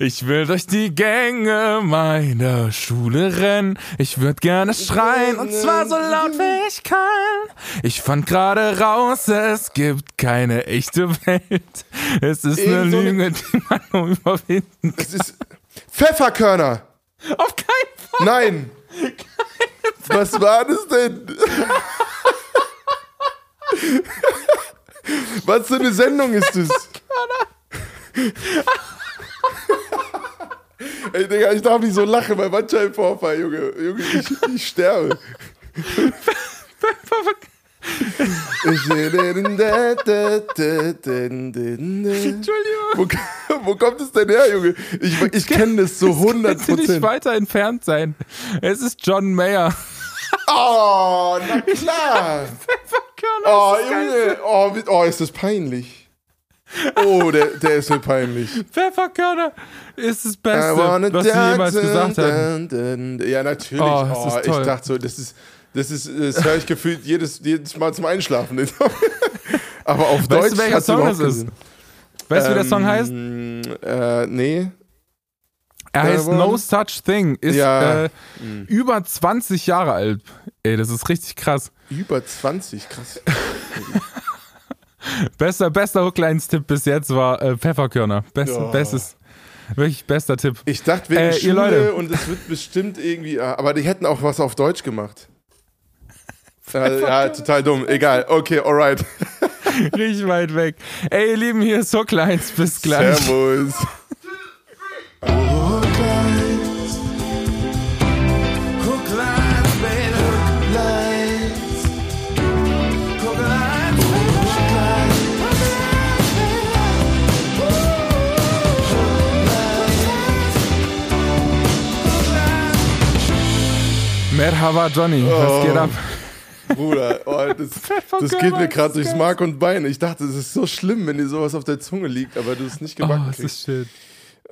Ich will durch die Gänge meiner Schule rennen. Ich würde gerne schreien und zwar so laut wie ich kann. Ich fand gerade raus, es gibt keine echte Welt. Es ist eine so eine- Lüge, die man nur überwinden kann. Es ist Pfefferkörner. Auf keinen Fall. Nein. Was war das denn? Was für eine Sendung ist das? Ey, Digga, ich darf nicht so lachen bei Bandscheibenvorfall, Junge. Junge, ich, ich sterbe. Entschuldigung. Wo, wo kommt es denn her, Junge? Ich, ich kenne das so 100 Kannst du nicht Prozent. weiter entfernt sein. Es ist John Mayer. Oh, na klar. Pfefferkörner. Oh. Junge. Oh, oh, ist das peinlich. Oh, der, der ist mir peinlich. Pfefferkörner ist das Beste, was sie jemals gesagt haben. Ja, natürlich. Oh, Oh, ich dachte so, das ist, das ist, das höre ich gefühlt jedes, jedes Mal zum Einschlafen. Aber auf Weißt Deutsch du, welcher Song das ist? Weißt du, wie der Song heißt? Ähm, Äh, nee. Er heißt Äh, No One? Such Thing. Ist Ja. äh, über 20 Jahre alt. Ey, das ist richtig krass. Über 20, krass. Bester, bester Hooklines-Tipp bis jetzt war äh, Pfefferkörner. Best, Ja. Bestes, wirklich bester Tipp. Ich dachte wegen Äh, ihr Schule Leute. und es wird bestimmt irgendwie, ah, aber die hätten auch was auf Deutsch gemacht. Äh, ja, total dumm. Egal. Okay, alright. richtig weit weg. Ey, ihr Lieben, hier ist Hooklines. Bis gleich. Servus. Merhaba Johnny, was Oh. geht ab? Bruder, oh, das, das geht mir gerade durchs Mark und Bein. Ich dachte, es ist so schlimm, wenn dir sowas auf der Zunge liegt, aber du es nicht Oh, gebacken das kriegst. ist schön.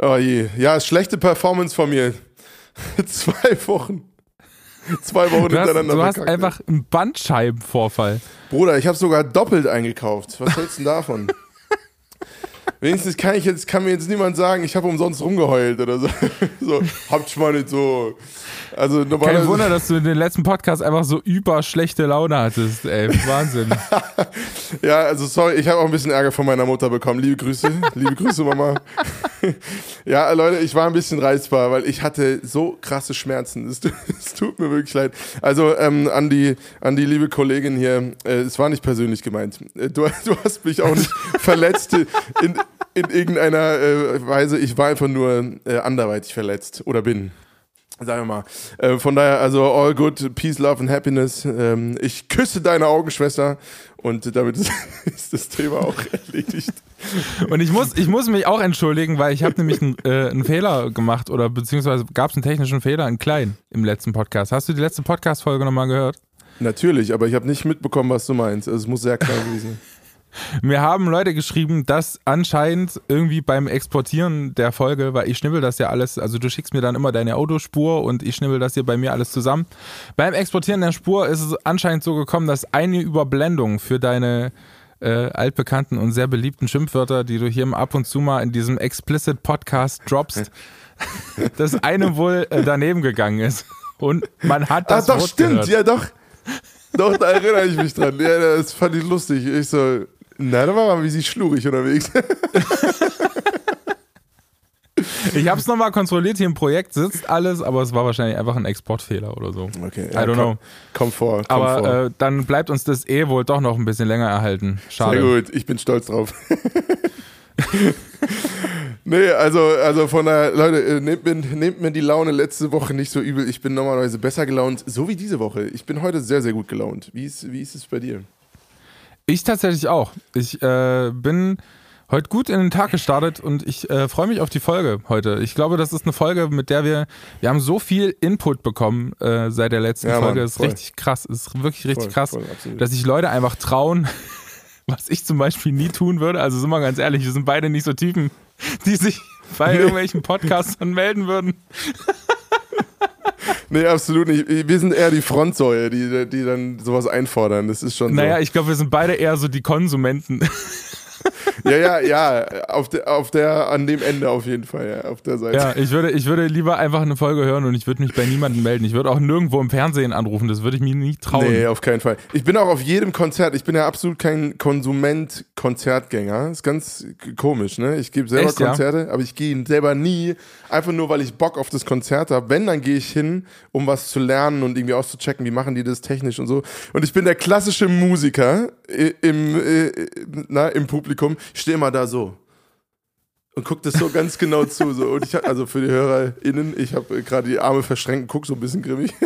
Oh je. Ja, schlechte Performance von mir. Zwei Wochen. Zwei Wochen Du hast, hintereinander du hast verkackt. einfach einen Bandscheibenvorfall. Bruder, ich habe sogar doppelt eingekauft. Was hältst du denn davon? Wenigstens kann ich jetzt, kann mir jetzt niemand sagen, ich habe umsonst rumgeheult oder so. so habt schon mal nicht so. Also Kein. Wunder, dass du in den letzten Podcast einfach so über schlechte Laune hattest, ey. Wahnsinn. Ja, also sorry, ich habe auch ein bisschen Ärger von meiner Mutter bekommen. Liebe Grüße, liebe Grüße, Mama. ja, Leute, ich war ein bisschen reizbar, weil ich hatte so krasse Schmerzen. Es, es tut mir wirklich leid. Also ähm, an die an die liebe Kollegin hier, äh, es war nicht persönlich gemeint. Äh, Du, du hast mich auch nicht verletzt in, in irgendeiner äh, Weise. Ich war einfach nur äh, anderweitig verletzt oder bin. Sagen wir mal. Äh, von daher, also all good, peace, love and happiness. Ähm, ich küsse deine Augenschwester und damit ist, ist das Thema auch erledigt. Und ich muss, ich muss mich auch entschuldigen, weil ich habe nämlich einen, äh, einen Fehler gemacht oder beziehungsweise gab es einen technischen Fehler, einen kleinen, im letzten Podcast. Hast du die letzte Podcast-Folge nochmal gehört? Natürlich, aber ich habe nicht mitbekommen, was du meinst. Also es muss sehr klar gewesen sein. Mir haben Leute geschrieben, dass anscheinend irgendwie beim Exportieren der Folge, weil ich schnibbel das ja alles, also du schickst mir dann immer deine Autospur und ich schnibbel das hier bei mir alles zusammen. Beim Exportieren der Spur ist es anscheinend so gekommen, dass eine Überblendung für deine äh, altbekannten und sehr beliebten Schimpfwörter, die du hier ab und zu mal in diesem Explicit Podcast droppst, dass eine wohl äh, daneben gegangen ist. Und man hat Ah, das doch, Wort stimmt, gehört. ja doch. Doch, da erinnere ich mich dran. Ja, das fand ich lustig. Ich so, na, da war mal wie sie schlurig unterwegs. Ich habe es nochmal kontrolliert, hier im Projekt sitzt alles, aber es war wahrscheinlich einfach ein Exportfehler oder so. Okay, I don't know. Vor. Aber äh, dann bleibt uns das eh wohl doch noch ein bisschen länger erhalten. Schade. Sehr gut, ich bin stolz drauf. nee, also, also von der, Leute, äh, nehmt mir, nehmt mir die Laune letzte Woche nicht so übel. Ich bin normalerweise besser gelaunt, so wie diese Woche. Ich bin heute sehr, sehr gut gelaunt. Wie ist, wie ist es bei dir? Ich tatsächlich auch. Ich äh, bin heute gut in den Tag gestartet und ich äh, freue mich auf die Folge heute. Ich glaube, das ist eine Folge, mit der wir, wir haben so viel Input bekommen äh, seit der letzten Ja, Folge. Mann, ist richtig krass. Ist wirklich richtig Voll, krass, voll, dass sich Leute einfach trauen, was ich zum Beispiel nie tun würde. Also sind wir ganz ehrlich, wir sind beide nicht so Typen, die sich bei irgendwelchen Podcasts dann melden würden. Nee, absolut nicht. Wir sind eher die Frontsäue, die, die dann sowas einfordern. Das ist schon Naja, so. ich glaube, wir sind beide eher so die Konsumenten. Ja, ja, ja, auf der, auf der, an dem Ende auf jeden Fall, ja, auf der Seite. Ja, ich würde, ich würde lieber einfach eine Folge hören und ich würde mich bei niemandem melden. Ich würde auch nirgendwo im Fernsehen anrufen, das würde ich mir nie trauen. Nee, auf keinen Fall. Ich bin auch auf jedem Konzert, ich bin ja absolut kein Konsument-Konzertgänger. Ist ganz komisch, ne? Ich gebe selber Echt, ja? Konzerte, aber ich gehe selber nie, einfach nur, weil ich Bock auf das Konzert habe. Wenn, dann gehe ich hin, um was zu lernen und irgendwie auszuchecken, wie machen die das technisch und so. Und ich bin der klassische Musiker im, na, im Publikum. Ich stehe immer da so. Und guck das so ganz genau zu. So. Und ich hab, also für die HörerInnen, ich habe gerade die Arme verschränkt und guck so ein bisschen grimmig.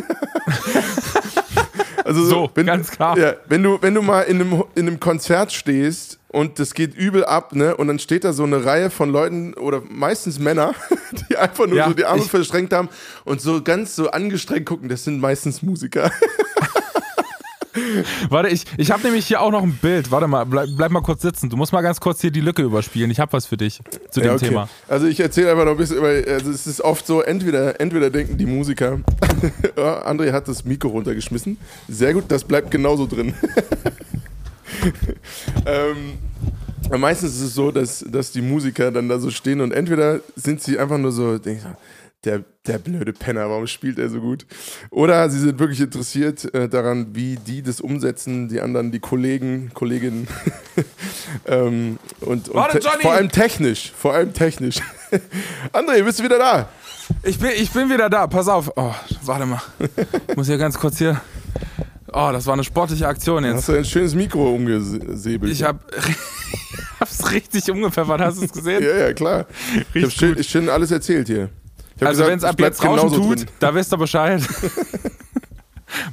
Also So, ganz klar. Ja, wenn du, wenn du mal in einem, in einem Konzert stehst und das geht übel ab, ne, und dann steht da so eine Reihe von Leuten oder meistens Männer, die einfach nur Ja, so die Arme verschränkt haben und so ganz so angestrengt gucken, das sind meistens Musiker. Warte, ich, ich habe nämlich hier auch noch ein Bild. Warte mal, bleib, bleib mal kurz sitzen. Du musst mal ganz kurz hier die Lücke überspielen. Ich habe was für dich zu dem Ja, okay. Thema. Also ich erzähle einfach noch ein bisschen, über, also es ist oft so, entweder, entweder denken die Musiker, ja, André hat das Mikro runtergeschmissen. Sehr gut, das bleibt genauso drin. ähm, meistens ist es so, dass, dass die Musiker dann da so stehen und entweder sind sie einfach nur so, denk ich so, der, der blöde Penner, warum spielt er so gut? Oder sie sind wirklich interessiert äh, daran, wie die das umsetzen, die anderen, die Kollegen, Kolleginnen. ähm, und und Warte, vor allem technisch, vor allem technisch. André, bist du wieder da? Ich bin, ich bin wieder da. Pass auf. Oh, warte mal. Ich muss hier ganz kurz hier. Oh, das war eine sportliche Aktion Hast jetzt. du ein schönes Mikro umgesäbelt? Ich hab, hab's richtig umgepfeffert. Hast du es gesehen? Ja, ja, klar. Ich habe Richtig schön, gut. ich schön alles erzählt hier. Also wenn es ab jetzt genauso tut, drin. da wisst ihr Bescheid.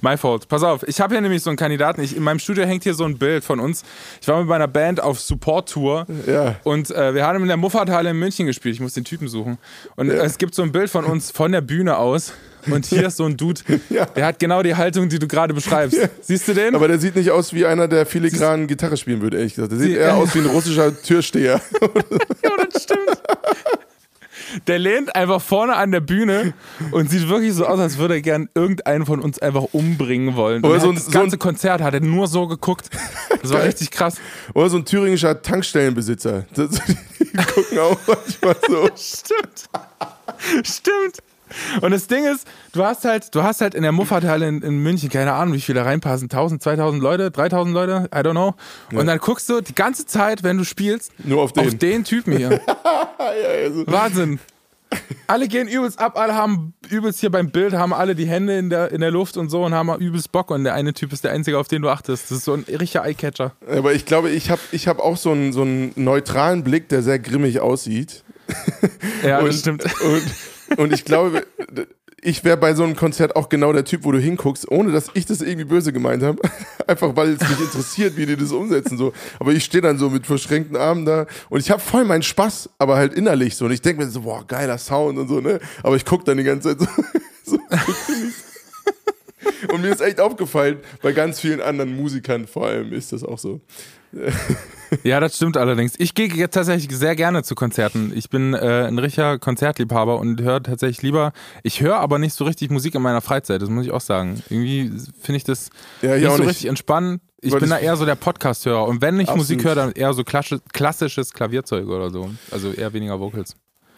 My fault. Pass auf, ich habe hier nämlich so einen Kandidaten. Ich, in meinem Studio hängt hier so ein Bild von uns. Ich war mit meiner Band auf Support-Tour Ja. und äh, wir haben in der Muffathalle in München gespielt. Ich muss den Typen suchen. Und es gibt so ein Bild von uns von der Bühne aus. Und hier ist so ein Dude, Ja. der hat genau die Haltung, die du gerade beschreibst. Siehst du den? Aber der sieht nicht aus wie einer, der filigran Gitarre spielen würde, ehrlich gesagt. Der sieht Sie- eher aus wie ein russischer Türsteher. Ja, das stimmt. Der lehnt einfach vorne an der Bühne und sieht wirklich so aus, als würde er gern irgendeinen von uns einfach umbringen wollen. Und Oder er so ein- das so ein- ganze Konzert hat er nur so geguckt. Das war richtig krass. Oder so ein thüringischer Tankstellenbesitzer. Das, die gucken auch manchmal so. Stimmt. Stimmt. Und das Ding ist, du hast halt, du hast halt in der Muffathalle in, in München, keine Ahnung, wie viele reinpassen, 1000, 2000 Leute, 3000 Leute, I don't know. Und dann guckst du die ganze Zeit, wenn du spielst, Nur auf den. auf den Typen hier. also, Wahnsinn. Alle gehen übelst ab, alle haben übelst hier beim Bild, haben alle die Hände in der, in der Luft und so und haben übelst Bock. Und der eine Typ ist der einzige, auf den du achtest. Das ist so ein richtiger Eyecatcher. aber ich glaube, ich habe ich hab auch so einen, so einen neutralen Blick, der sehr grimmig aussieht. Ja, und, das stimmt. Und, und ich glaube, ich wäre bei so einem Konzert auch genau der Typ, wo du hinguckst, ohne dass ich das irgendwie böse gemeint habe. Einfach weil es mich interessiert, wie die das umsetzen. So. Aber ich stehe dann so mit verschränkten Armen da und ich habe voll meinen Spaß, aber halt innerlich so. Und ich denke mir so, boah, geiler Sound und so, ne? Aber ich gucke dann die ganze Zeit so. so Und mir ist echt aufgefallen, bei ganz vielen anderen Musikern vor allem ist das auch so. Ja, das stimmt allerdings. Ich gehe jetzt tatsächlich sehr gerne zu Konzerten. Ich bin äh, ein richtiger Konzertliebhaber und höre tatsächlich lieber. Ich höre aber nicht so richtig Musik in meiner Freizeit, das muss ich auch sagen. Irgendwie finde ich das Ja, ich nicht so nicht. richtig entspannend. Ich Weil bin da eher so der Podcast-Hörer. Und wenn ich. Musik höre, dann eher so klassi- klassisches Klavierzeug oder so. Also eher weniger Vocals.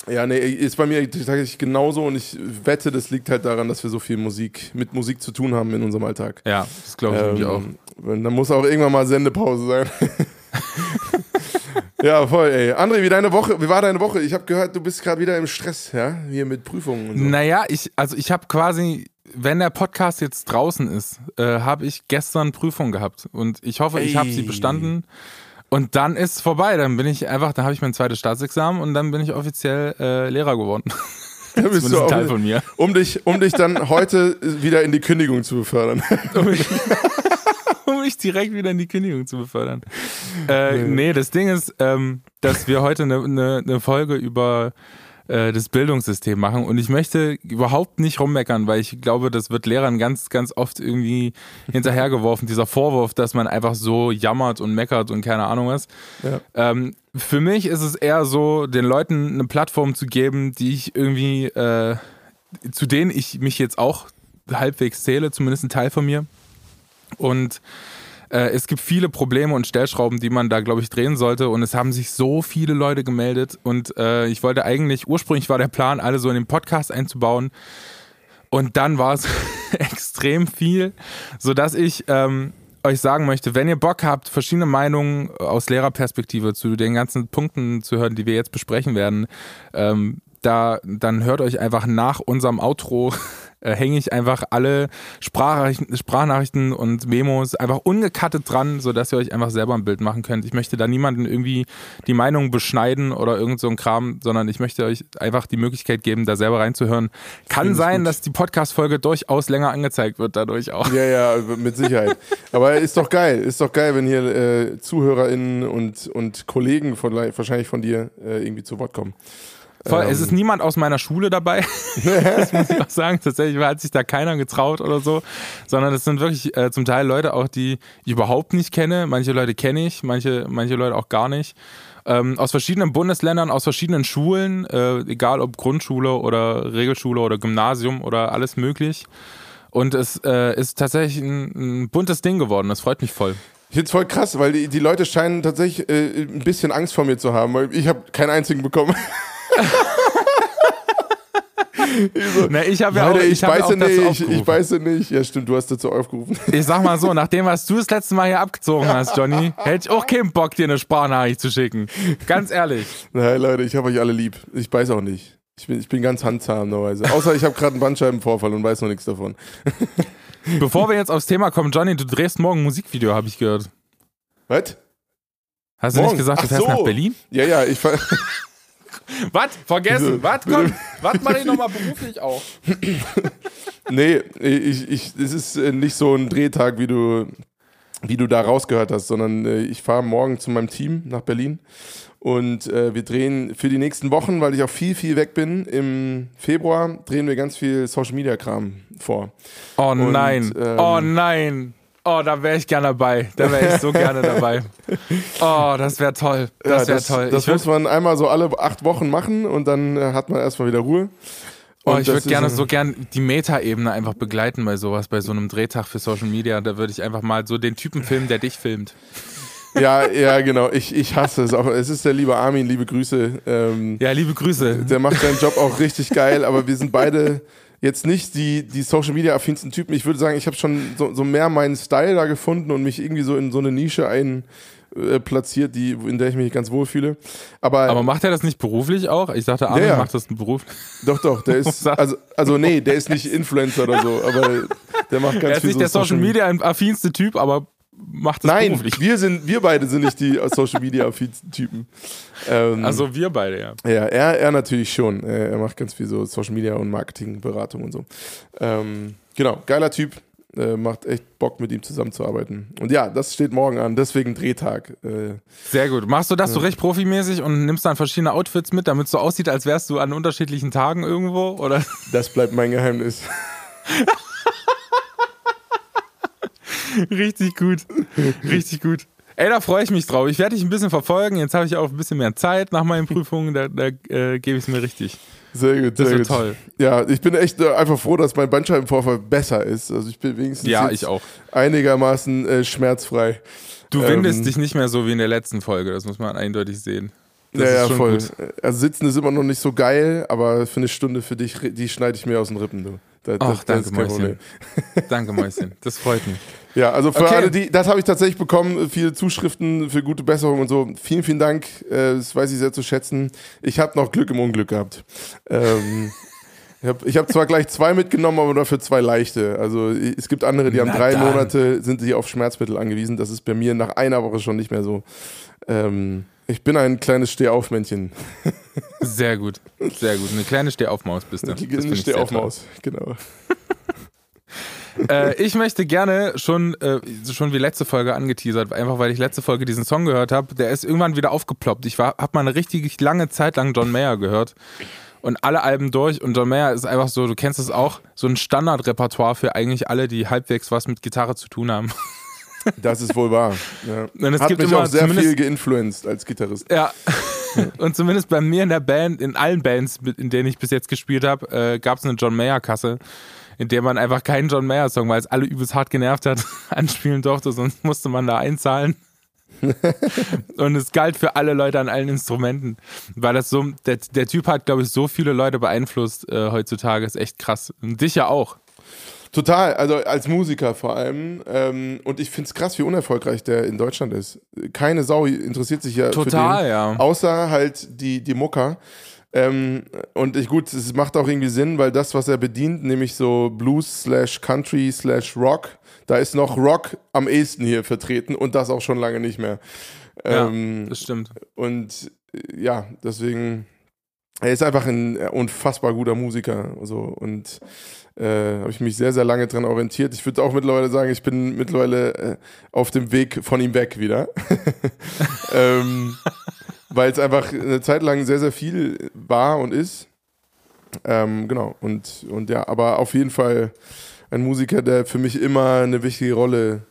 Ja, nee, ist bei mir tatsächlich genauso und ich wette, das liegt halt daran, dass wir so viel Musik mit Musik zu tun haben in unserem Alltag. Ja, das glaube ich nämlich auch. Ähm, dann muss auch irgendwann mal Sendepause sein. ja, voll, ey. André, wie deine Woche? Wie war deine Woche? Ich habe gehört, du bist gerade wieder im Stress, ja? Hier mit Prüfungen und so. Naja, ich, also ich habe quasi, wenn der Podcast jetzt draußen ist, äh, habe ich gestern Prüfung gehabt und ich hoffe, ich habe sie Ey. bestanden. Und dann ist vorbei. Dann bin ich einfach, dann habe ich mein zweites Staatsexamen und dann bin ich offiziell äh, Lehrer geworden. Da bist Zumindest du ein auch Teil von mir. um, dich, um dich dann heute wieder in die Kündigung zu befördern. um mich, um mich direkt wieder in die Kündigung zu befördern. Äh, nee, das Ding ist, ähm, dass wir heute eine ne, ne Folge über äh, das Bildungssystem machen und ich möchte überhaupt nicht rummeckern, weil ich glaube, das wird Lehrern ganz, ganz oft irgendwie hinterhergeworfen, dieser Vorwurf, dass man einfach so jammert und meckert und keine Ahnung was. Ja. Ähm, für mich ist es eher so, den Leuten eine Plattform zu geben, die ich irgendwie, äh, zu denen ich mich jetzt auch halbwegs zähle, zumindest ein Teil von mir. Und Äh, es gibt viele Probleme und Stellschrauben, die man da, glaube ich, drehen sollte. Und es haben sich so viele Leute gemeldet. Und äh, ich wollte eigentlich, ursprünglich war der Plan, alle so in den Podcast einzubauen. Und dann war es extrem viel, sodass ich ähm, euch sagen möchte, wenn ihr Bock habt, verschiedene Meinungen aus Lehrerperspektive zu den ganzen Punkten zu hören, die wir jetzt besprechen werden, ähm, da, dann hört euch einfach nach unserem Outro äh, hänge ich einfach alle Sprachnachrichten, Sprachnachrichten und Memos einfach ungekattet dran, sodass ihr euch einfach selber ein Bild machen könnt. Ich möchte da niemanden irgendwie die Meinung beschneiden oder irgend so ein Kram, sondern ich möchte euch einfach die Möglichkeit geben, da selber reinzuhören. Kann sein, dass die Podcast-Folge durchaus länger angezeigt wird, dadurch auch. Ja, ja, mit Sicherheit. Aber ist doch geil, ist doch geil, wenn hier äh, ZuhörerInnen und, und Kollegen von, wahrscheinlich von dir äh, irgendwie zu Wort kommen. Voll, ähm. Es ist niemand aus meiner Schule dabei. das muss ich auch sagen. Tatsächlich hat sich da keiner getraut oder so. Sondern es sind wirklich äh, zum Teil Leute auch, die ich überhaupt nicht kenne. Manche Leute kenne ich, manche, manche Leute auch gar nicht. Ähm, aus verschiedenen Bundesländern, aus verschiedenen Schulen, äh, egal ob Grundschule oder Regelschule oder Gymnasium oder alles möglich. Und es äh, ist tatsächlich ein, ein buntes Ding geworden. Das freut mich voll. Ich finde es voll krass, weil die, die Leute scheinen tatsächlich äh, ein bisschen Angst vor mir zu haben, weil ich habe keinen einzigen bekommen. so, Na, ich habe ja auch, ich, ich beiße nicht, ich, ich beiße nicht. Ja, stimmt, du hast dazu aufgerufen. Ich sag mal so, nachdem was du das letzte Mal hier abgezogen hast, Johnny, hätte ich auch keinen Bock, dir eine Sprachnachricht zu schicken. Ganz ehrlich. Nein, Leute, ich habe euch alle lieb. Ich beiße auch nicht. Ich bin, ich bin ganz handzahm normalerweise. Außer ich habe gerade einen Bandscheibenvorfall und weiß noch nichts davon. Bevor wir jetzt aufs Thema kommen, Johnny, du drehst morgen ein Musikvideo, habe ich gehört. Was? Hast du morgen? nicht gesagt, du Ach fährst so. nach Berlin? Ja, ja, ich fahr Was? Vergessen. Was? Komm. Was mache ich nochmal beruflich auch? nee, ich, ich, es ist äh, nicht so ein Drehtag, wie du, wie du da rausgehört hast, sondern äh, ich fahre morgen zu meinem Team nach Berlin und äh, wir drehen für die nächsten Wochen, weil ich auch viel, viel weg bin, im Februar drehen wir ganz viel Social Media Kram vor. Oh nein. Und, ähm, oh nein. Oh, da wäre ich gerne dabei. Da wäre ich so gerne dabei. Oh, das wäre toll. Das wäre ja, toll. Das muss man einmal so alle acht Wochen machen und dann äh, hat man erstmal wieder Ruhe. Oh, ich würde gerne so gern die Meta-Ebene einfach begleiten bei sowas, bei so einem Drehtag für Social Media. Da würde ich einfach mal so den Typen filmen, der dich filmt. Ja, ja, genau. Ich, ich hasse es auch. Es ist der liebe Armin, liebe Grüße. Ähm, ja, liebe Grüße. Der macht seinen Job auch richtig geil, aber wir sind beide jetzt nicht die, die Social Media affinsten Typen. Ich würde sagen, ich habe schon so, so mehr meinen Style da gefunden und mich irgendwie so in so eine Nische ein äh, platziert, die, in der ich mich ganz wohl fühle. Aber, aber macht er das nicht beruflich auch? Ich dachte, Armin ja, ja. macht das Beruf. Doch, doch, der ist, also, also nee, der ist nicht Influencer oder so, aber der macht ganz viel. Er ist nicht so der Social Media affinste Typ, aber macht das Nein, beruflich. wir sind, wir beide sind nicht die Social Media Typen. Ähm, also wir beide, ja. Ja, er, er natürlich schon. Er macht ganz viel so Social Media und Marketingberatung und so. Ähm, genau, geiler Typ. Äh, macht echt Bock, mit ihm zusammenzuarbeiten. Und ja, das steht morgen an, deswegen Drehtag. Äh, Sehr gut. Machst du das ja. so recht profimäßig und nimmst dann verschiedene Outfits mit, damit es so aussieht, als wärst du an unterschiedlichen Tagen irgendwo? Oder? Das bleibt mein Geheimnis. Richtig gut. Richtig gut. Ey, da freue ich mich drauf. Ich werde dich ein bisschen verfolgen. Jetzt habe ich auch ein bisschen mehr Zeit nach meinen Prüfungen. Da, da äh, gebe ich es mir richtig. Sehr gut, das sehr gut. toll. Ja, ich bin echt äh, einfach froh, dass mein Bandscheibenvorfall besser ist. Also ich bin wenigstens ja, ich auch. einigermaßen äh, schmerzfrei. Du windest ähm, dich nicht mehr so wie in der letzten Folge. Das muss man eindeutig sehen. Das ja, ja, voll. Gut. Also sitzen ist immer noch nicht so geil, aber für eine Stunde für dich, die schneide ich mir aus den Rippen, du. Das, Ach, das, danke, Mäuschen. danke, Mäuschen. Das freut mich. Ja, also für okay. alle, die, das habe ich tatsächlich bekommen, viele Zuschriften für gute Besserung und so. Vielen, vielen Dank. Äh, das weiß ich sehr zu schätzen. Ich habe noch Glück im Unglück gehabt. Ähm, ich habe ich hab zwar gleich zwei mitgenommen, aber dafür zwei leichte. Also es gibt andere, die haben drei dann. Monate, sind sie auf Schmerzmittel angewiesen. Das ist bei mir nach einer Woche schon nicht mehr so. Ähm, ich bin ein kleines Stehaufmännchen. Sehr gut, sehr gut. Eine kleine Stehaufmaus bist du. Eine Stehaufmaus, genau. äh, ich möchte gerne schon, äh, schon wie letzte Folge angeteasert, einfach weil ich letzte Folge diesen Song gehört habe. Der ist irgendwann wieder aufgeploppt. Ich habe mal eine richtig lange Zeit lang John Mayer gehört und alle Alben durch. Und John Mayer ist einfach so, du kennst es auch, so ein Standardrepertoire für eigentlich alle, die halbwegs was mit Gitarre zu tun haben. Das ist wohl wahr. Ja. Und es Hat gibt mich auch sehr viel geinfluenced als Gitarrist. Ja. Und zumindest bei mir in der Band, in allen Bands, in denen ich bis jetzt gespielt habe, äh, gab es eine John Mayer-Kasse in der man einfach keinen John Mayer Song, weil es alle übelst hart genervt hat, anspielen durfte, sonst musste man da einzahlen. und es galt für alle Leute an allen Instrumenten, weil das so, der, der Typ hat, glaube ich, so viele Leute beeinflusst äh, heutzutage, ist echt krass. Und dich ja auch. Total, also als Musiker vor allem. Ähm, und ich finde es krass, wie unerfolgreich der in Deutschland ist. Keine Sau interessiert sich ja Total, für den, ja. außer halt die, die Mucker. Ähm, und ich, gut, es macht auch irgendwie Sinn, weil das, was er bedient, nämlich so Blues slash Country slash Rock, da ist noch Rock am ehesten hier vertreten und das auch schon lange nicht mehr. Ähm, ja, das stimmt. Und äh, ja, deswegen, er ist einfach ein unfassbar guter Musiker. So, und äh, habe ich mich sehr, sehr lange dran orientiert. Ich würde auch mittlerweile sagen, ich bin mittlerweile äh, auf dem Weg von ihm weg wieder. ähm, Weil es einfach eine Zeit lang sehr, sehr viel war und ist. Ähm, genau, und, und ja, aber auf jeden Fall ein Musiker, der für mich immer eine wichtige Rolle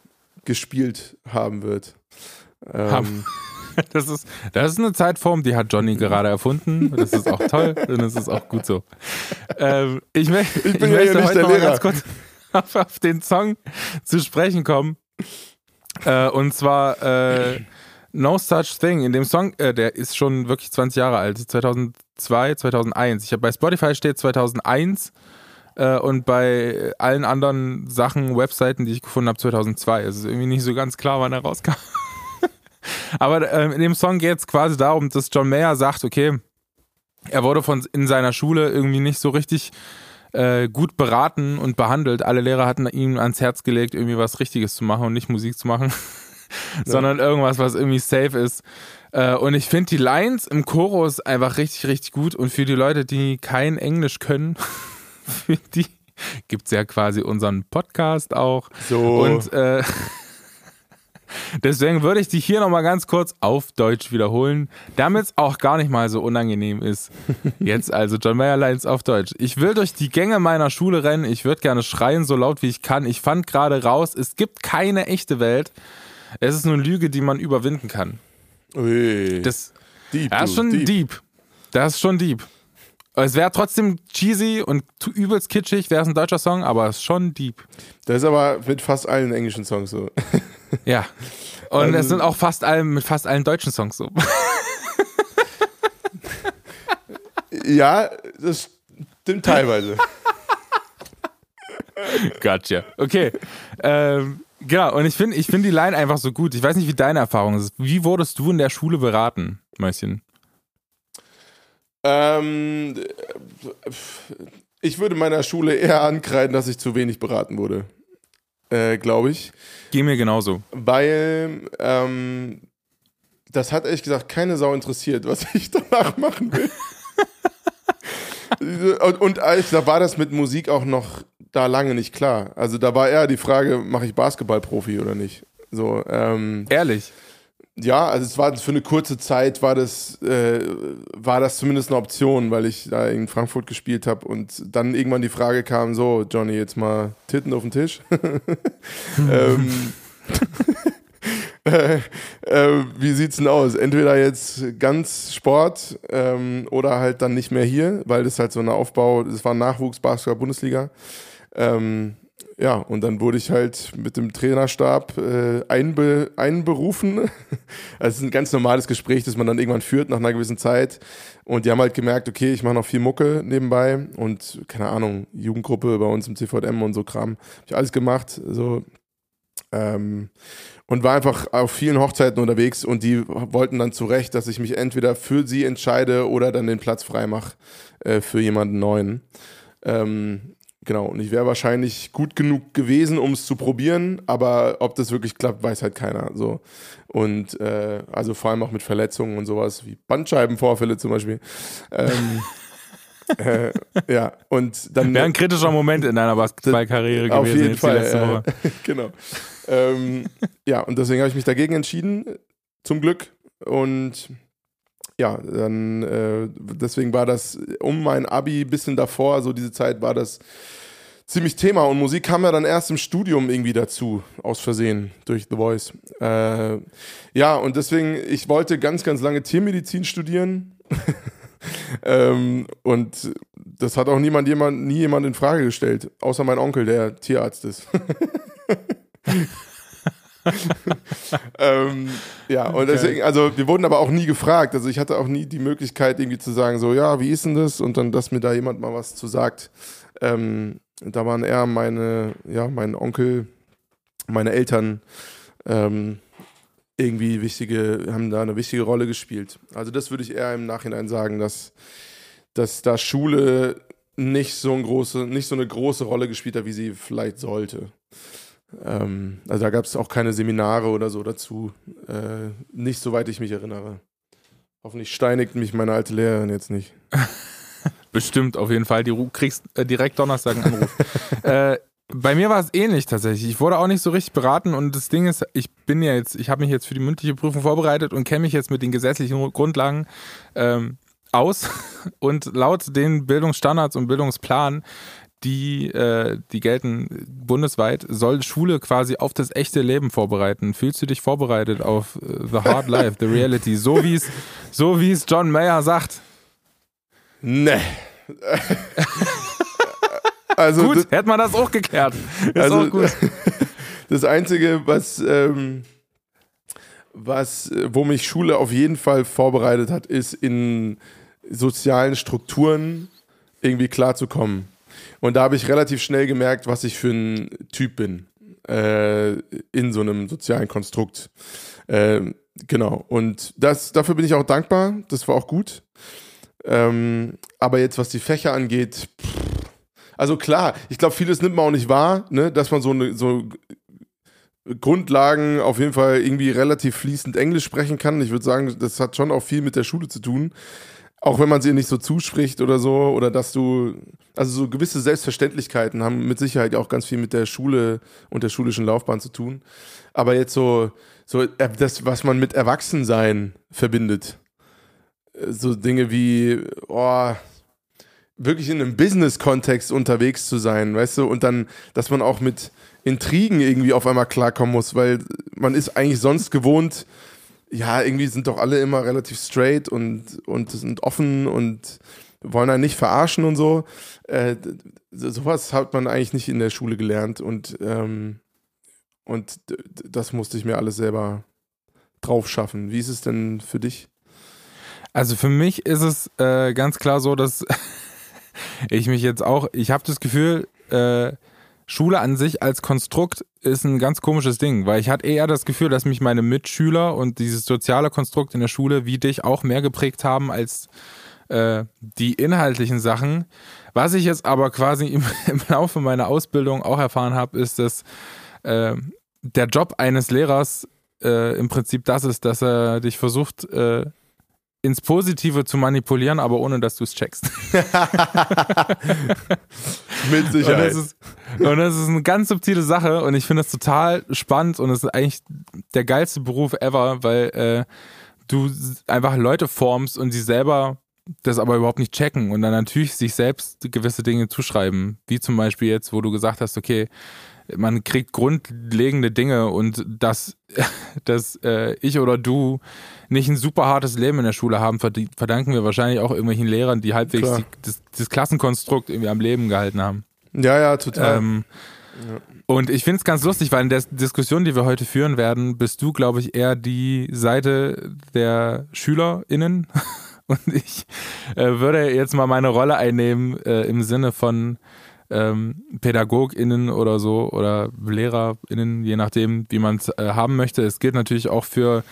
gespielt haben wird. Ähm, das ist, das ist eine Zeitform, die hat Johnny gerade erfunden. Das ist auch toll und das ist auch gut so. Ähm, ich, mö ich, ich möchte ja heute noch mal ganz kurz auf, auf, den Song zu sprechen kommen. Äh, und zwar äh, No Such Thing. In dem Song, äh, der ist schon wirklich 20 Jahre alt, 2002, 2001. Ich habe bei Spotify steht 2001 äh, und bei allen anderen Sachen, Webseiten, die ich gefunden habe, 2002. Es ist irgendwie nicht so ganz klar, wann er rauskam. Aber äh, in dem Song geht es quasi darum, dass John Mayer sagt, okay, er wurde von in seiner Schule irgendwie nicht so richtig äh, gut beraten und behandelt. Alle Lehrer hatten ihm ans Herz gelegt, irgendwie was Richtiges zu machen und nicht Musik zu machen, sondern irgendwas, was irgendwie safe ist. Äh, und ich finde die Lines im Chorus einfach richtig, richtig gut. Und für die Leute, die kein Englisch können, für die gibt es ja quasi unseren Podcast auch. So. Und äh, Deswegen würde ich dich hier nochmal ganz kurz auf Deutsch wiederholen, damit es auch gar nicht mal so unangenehm ist. Jetzt also John Mayer Lines auf Deutsch. Ich will durch die Gänge meiner Schule rennen, ich würde gerne schreien, so laut wie ich kann. Ich fand gerade raus, es gibt keine echte Welt. Es ist nur eine Lüge, die man überwinden kann. Ui. Das, deep, das ist schon deep. deep. Das ist schon deep. Es wäre trotzdem cheesy und übelst kitschig, wäre es ein deutscher Song, aber es ist schon deep. Das ist aber mit fast allen englischen Songs so. Ja. Und also, es sind auch fast allen, mit fast allen deutschen Songs so. ja, das stimmt teilweise. Gotcha. Okay. Ähm, genau, und ich finde ich find die Line einfach so gut. Ich weiß nicht, wie deine Erfahrung ist. Wie wurdest du in der Schule beraten, Mäuschen? Ähm, ich würde meiner Schule eher ankreiden, dass ich zu wenig beraten wurde. Äh, Glaube ich. Geh mir genauso. Weil ähm, das hat ehrlich gesagt keine Sau interessiert, was ich danach machen will. und, und ehrlich gesagt war das mit Musik auch noch da lange nicht klar. Also da war eher die Frage, mache ich Basketballprofi oder nicht? So, ähm, Ehrlich? Ja, also es war für eine kurze Zeit war das, äh, war das zumindest eine Option, weil ich da in Frankfurt gespielt habe und dann irgendwann die Frage kam, so, Johnny, jetzt mal Titten auf den Tisch. ähm, äh, äh, wie sieht's denn aus? Entweder jetzt ganz Sport ähm, oder halt dann nicht mehr hier, weil das halt so ein Aufbau, das war Nachwuchs Basketball Bundesliga. Ähm, ja, und dann wurde ich halt mit dem Trainerstab äh, einbe einberufen. also es ist ein ganz normales Gespräch, das man dann irgendwann führt nach einer gewissen Zeit. Und die haben halt gemerkt, okay, ich mache noch viel Mucke nebenbei und keine Ahnung, Jugendgruppe bei uns im CVM und so Kram. Hab ich alles gemacht. So, ähm, und war einfach auf vielen Hochzeiten unterwegs und die wollten dann zu Recht, dass ich mich entweder für sie entscheide oder dann den Platz frei mache äh, für jemanden neuen. Ähm, Genau, und ich wäre wahrscheinlich gut genug gewesen, um es zu probieren, aber ob das wirklich klappt, weiß halt keiner. So. Und äh, also vor allem auch mit Verletzungen und sowas, wie Bandscheibenvorfälle zum Beispiel. Ähm, äh, ja, und dann. Wäre ein kritischer Moment in deiner Basketballkarriere gewesen. Auf jeden Fall. Äh, genau. ähm, ja, und deswegen habe ich mich dagegen entschieden, zum Glück. Und ja, dann äh, deswegen war das um mein Abi bisschen davor, so diese Zeit war das ziemlich Thema und Musik kam ja dann erst im Studium irgendwie dazu, aus Versehen durch The Voice. Äh, ja, und deswegen, ich wollte ganz, ganz lange Tiermedizin studieren. ähm, und das hat auch niemand, jemand, nie jemand in Frage gestellt, außer mein Onkel, der Tierarzt ist. ähm, ja, und deswegen, also wir wurden aber auch nie gefragt. Also ich hatte auch nie die Möglichkeit, irgendwie zu sagen, so, ja, wie ist denn das? Und dann, dass mir da jemand mal was zu sagt. Ähm, da waren eher meine, ja, mein Onkel, meine Eltern ähm, irgendwie wichtige, haben da eine wichtige Rolle gespielt. Also das würde ich eher im Nachhinein sagen, dass, dass da Schule nicht so, ein große, nicht so eine große Rolle gespielt hat, wie sie vielleicht sollte. Ähm, also da gab es auch keine Seminare oder so dazu. Äh, nicht soweit ich mich erinnere. Hoffentlich steinigt mich meine alte Lehrerin jetzt nicht. Bestimmt, auf jeden Fall. Du kriegst äh, direkt Donnerstag einen Anruf. äh, bei mir war es ähnlich tatsächlich. Ich wurde auch nicht so richtig beraten und das Ding ist, ich bin ja jetzt, ich habe mich jetzt für die mündliche Prüfung vorbereitet und kenne mich jetzt mit den gesetzlichen Grundlagen ähm, aus. Und laut den Bildungsstandards und Bildungsplan die, äh, die gelten bundesweit, soll Schule quasi auf das echte Leben vorbereiten. Fühlst du dich vorbereitet auf uh, The Hard Life, The Reality, so wie es so wie es John Mayer sagt? Nee. also gut, das, hätte man das auch geklärt. Ist also, auch gut. Das Einzige, was, ähm, was, wo mich Schule auf jeden Fall vorbereitet hat, ist in sozialen Strukturen irgendwie klarzukommen. Und da habe ich relativ schnell gemerkt, was ich für ein Typ bin äh, in so einem sozialen Konstrukt. Äh, genau. Und das, dafür bin ich auch dankbar. Das war auch gut. Ähm, aber jetzt, was die Fächer angeht, pff, also klar, ich glaube, vieles nimmt man auch nicht wahr, ne? dass man so eine so Grundlagen auf jeden Fall irgendwie relativ fließend Englisch sprechen kann. Ich würde sagen, das hat schon auch viel mit der Schule zu tun. Auch wenn man sie nicht so zuspricht oder so, oder dass du, also so gewisse Selbstverständlichkeiten haben mit Sicherheit auch ganz viel mit der Schule und der schulischen Laufbahn zu tun. Aber jetzt so, so äh, das, was man mit Erwachsensein verbindet, so Dinge wie, oh, wirklich in einem Business-Kontext unterwegs zu sein, weißt du, und dann, dass man auch mit Intrigen irgendwie auf einmal klarkommen muss, weil man ist eigentlich sonst gewohnt, ja, irgendwie sind doch alle immer relativ straight und, und sind offen und wollen einen nicht verarschen und so. Äh, sowas hat man eigentlich nicht in der Schule gelernt und, ähm, und das musste ich mir alles selber drauf schaffen. Wie ist es denn für dich? Also für mich ist es äh, ganz klar so, dass ich mich jetzt auch, ich habe das Gefühl, äh, Schule an sich als Konstrukt ist ein ganz komisches Ding, weil ich hatte eher das Gefühl, dass mich meine Mitschüler und dieses soziale Konstrukt in der Schule wie dich auch mehr geprägt haben als äh, die inhaltlichen Sachen. Was ich jetzt aber quasi im, im Laufe meiner Ausbildung auch erfahren habe, ist, dass äh, der Job eines Lehrers äh, im Prinzip das ist, dass er dich versucht, äh, ins Positive zu manipulieren, aber ohne dass du es checkst. Mit Sicherheit. Und das, ist, und das ist eine ganz subtile Sache und ich finde das total spannend und es ist eigentlich der geilste Beruf ever, weil äh, du einfach Leute formst und sie selber das aber überhaupt nicht checken und dann natürlich sich selbst gewisse Dinge zuschreiben. Wie zum Beispiel jetzt, wo du gesagt hast, okay, man kriegt grundlegende Dinge und dass, dass äh, ich oder du nicht ein super hartes Leben in der Schule haben, verdanken wir wahrscheinlich auch irgendwelchen Lehrern, die halbwegs die, das, das, Klassenkonstrukt irgendwie am Leben gehalten haben. Ja, ja, total. Ähm, ja. Und ich finde es ganz lustig, weil in der Diskussion, die wir heute führen werden, bist du, glaube ich, eher die Seite der SchülerInnen. Und ich äh, würde jetzt mal meine Rolle einnehmen äh, im Sinne von ähm, PädagogInnen oder so oder LehrerInnen, je nachdem, wie man es äh, haben möchte. Es gilt natürlich auch für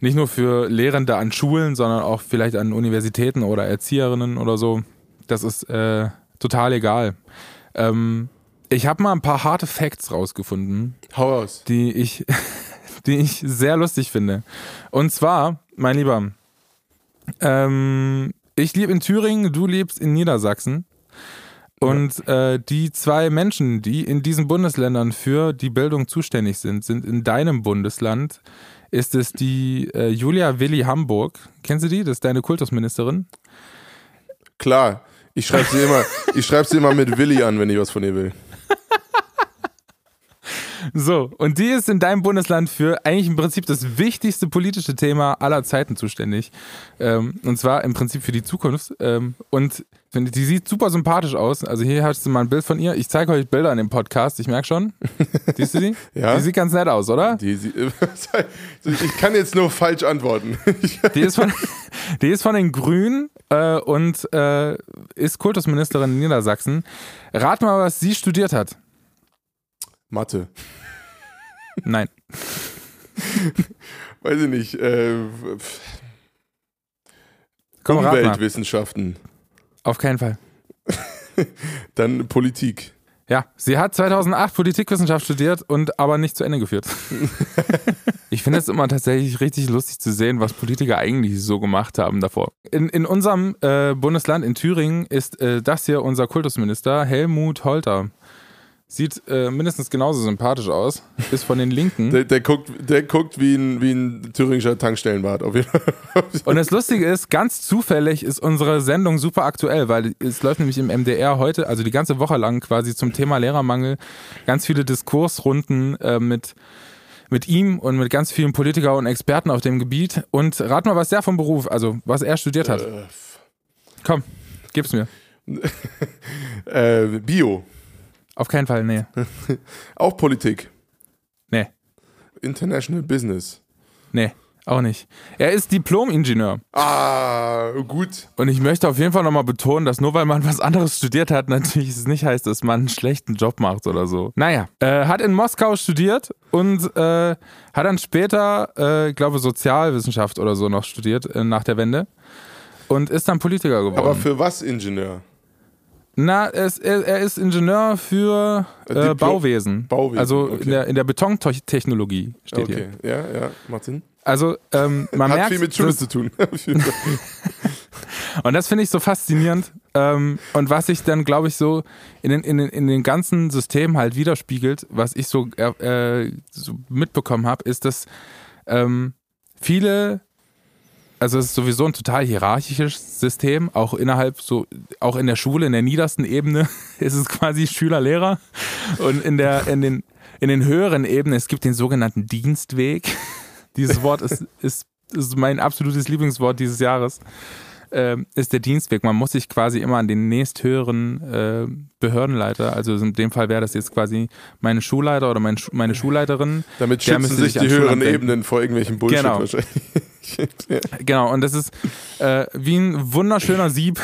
nicht nur für Lehrende an Schulen, sondern auch vielleicht an Universitäten oder Erzieherinnen oder so. Das ist äh, total egal. Ähm, ich habe mal ein paar harte Facts rausgefunden. Hau aus. Die ich, die ich sehr lustig finde. Und zwar, mein Lieber, ähm, ich lebe in Thüringen, du lebst in Niedersachsen. Und äh, die zwei Menschen, die in diesen Bundesländern für die Bildung zuständig sind, sind in deinem Bundesland. Ist es die äh, Julia Willi Hamburg? Kennst du die? Das ist deine Kultusministerin. Klar. Ich schreibe sie immer, ich schreibe sie immer mit Willi an, wenn ich was von ihr will. So, und die ist in deinem Bundesland für eigentlich im Prinzip das wichtigste politische Thema aller Zeiten zuständig. Ähm, und zwar im Prinzip für die Zukunft. Ähm, und die sieht super sympathisch aus. Also hier hast du mal ein Bild von ihr. Ich zeige euch Bilder in dem Podcast, ich merke schon. Siehst du die? Ja. Die sieht ganz nett aus, oder? Die, sie- ich kann jetzt nur falsch antworten. Die ist von, die ist von den Grünen äh, und äh, ist Kultusministerin in Niedersachsen. Rat mal, was sie studiert hat. Mathe. Nein. Weiß ich nicht. Äh, Komm. Umweltwissenschaften. Auf keinen Fall. Dann Politik. Ja, sie hat 2008 Politikwissenschaft studiert und aber nicht zu Ende geführt. ich finde es immer tatsächlich richtig lustig zu sehen, was Politiker eigentlich so gemacht haben davor. In, in unserem äh, Bundesland, in Thüringen, ist äh, das hier unser Kultusminister, Helmut Holter. Sieht äh, mindestens genauso sympathisch aus, ist von den Linken. Der, der, guckt, der guckt wie ein, wie ein thüringischer Tankstellenwart. Auf jeden Fall. Und das Lustige ist, ganz zufällig ist unsere Sendung super aktuell, weil es läuft nämlich im MDR heute, also die ganze Woche lang quasi zum Thema Lehrermangel, ganz viele Diskursrunden äh, mit, mit ihm und mit ganz vielen Politiker und Experten auf dem Gebiet. Und rat mal, was der vom Beruf, also was er studiert hat. Äh, Komm, gib's mir. äh, Bio. Auf keinen Fall, nee. Auch Politik. Nee, International Business. nee, auch nicht. Er ist Diplom-Ingenieur. Ah, gut. Und ich möchte auf jeden Fall nochmal betonen, dass nur weil man was anderes studiert hat, natürlich es nicht heißt, dass man einen schlechten Job macht oder so. Naja, äh, hat in Moskau studiert und äh, hat dann später, äh, ich glaube, Sozialwissenschaft oder so noch studiert äh, nach der Wende und ist dann Politiker geworden. Aber für was Ingenieur? Na, es, er, er ist Ingenieur für Äh, äh, Bauwesen. Bauwesen, Also okay. in der, in der Betontechnologie steht hier. Okay, ja, ja, macht Sinn. Also ähm, man Hat merkt, viel mit Schule zu tun. Und das finde ich so faszinierend. Ähm, und was sich dann, glaube ich, so in den, in, den, in den ganzen Systemen halt widerspiegelt, was ich so, äh, so mitbekommen habe, ist, dass ähm, viele, also es ist sowieso ein total hierarchisches System, auch innerhalb so, auch in der Schule, in der niedersten Ebene ist es quasi Schüler-Lehrer. Und in der, in den, in den höheren Ebenen, es gibt den sogenannten Dienstweg. Dieses Wort ist, ist, ist mein absolutes Lieblingswort dieses Jahres ähm, ist der Dienstweg. Man muss sich quasi immer an den nächsthöheren äh, Behördenleiter, also in dem Fall wäre das jetzt quasi meine Schulleiter oder mein, meine Schulleiterin. Damit schützen sich die höheren. Ebenen vor irgendwelchen Bullshit Genau. wahrscheinlich. Genau, und das ist äh, wie ein wunderschöner Sieb,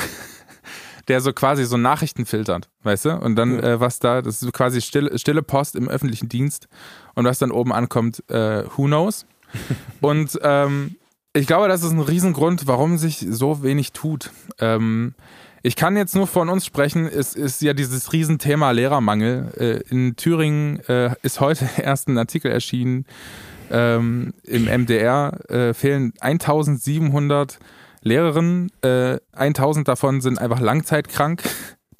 der so quasi so Nachrichten filtert, weißt du? Und dann, äh, was da, das ist quasi stille, stille Post im öffentlichen Dienst und was dann oben ankommt, äh, who knows? Und ähm, ich glaube, das ist ein Riesengrund, warum sich so wenig tut. Ähm, ich kann jetzt nur von uns sprechen. Es ist ja dieses Riesenthema Lehrermangel. Äh, in Thüringen äh, ist heute erst ein Artikel erschienen. Ähm, Im MDR äh, fehlen 1700 Lehrerinnen. Äh, 1000 davon sind einfach langzeitkrank.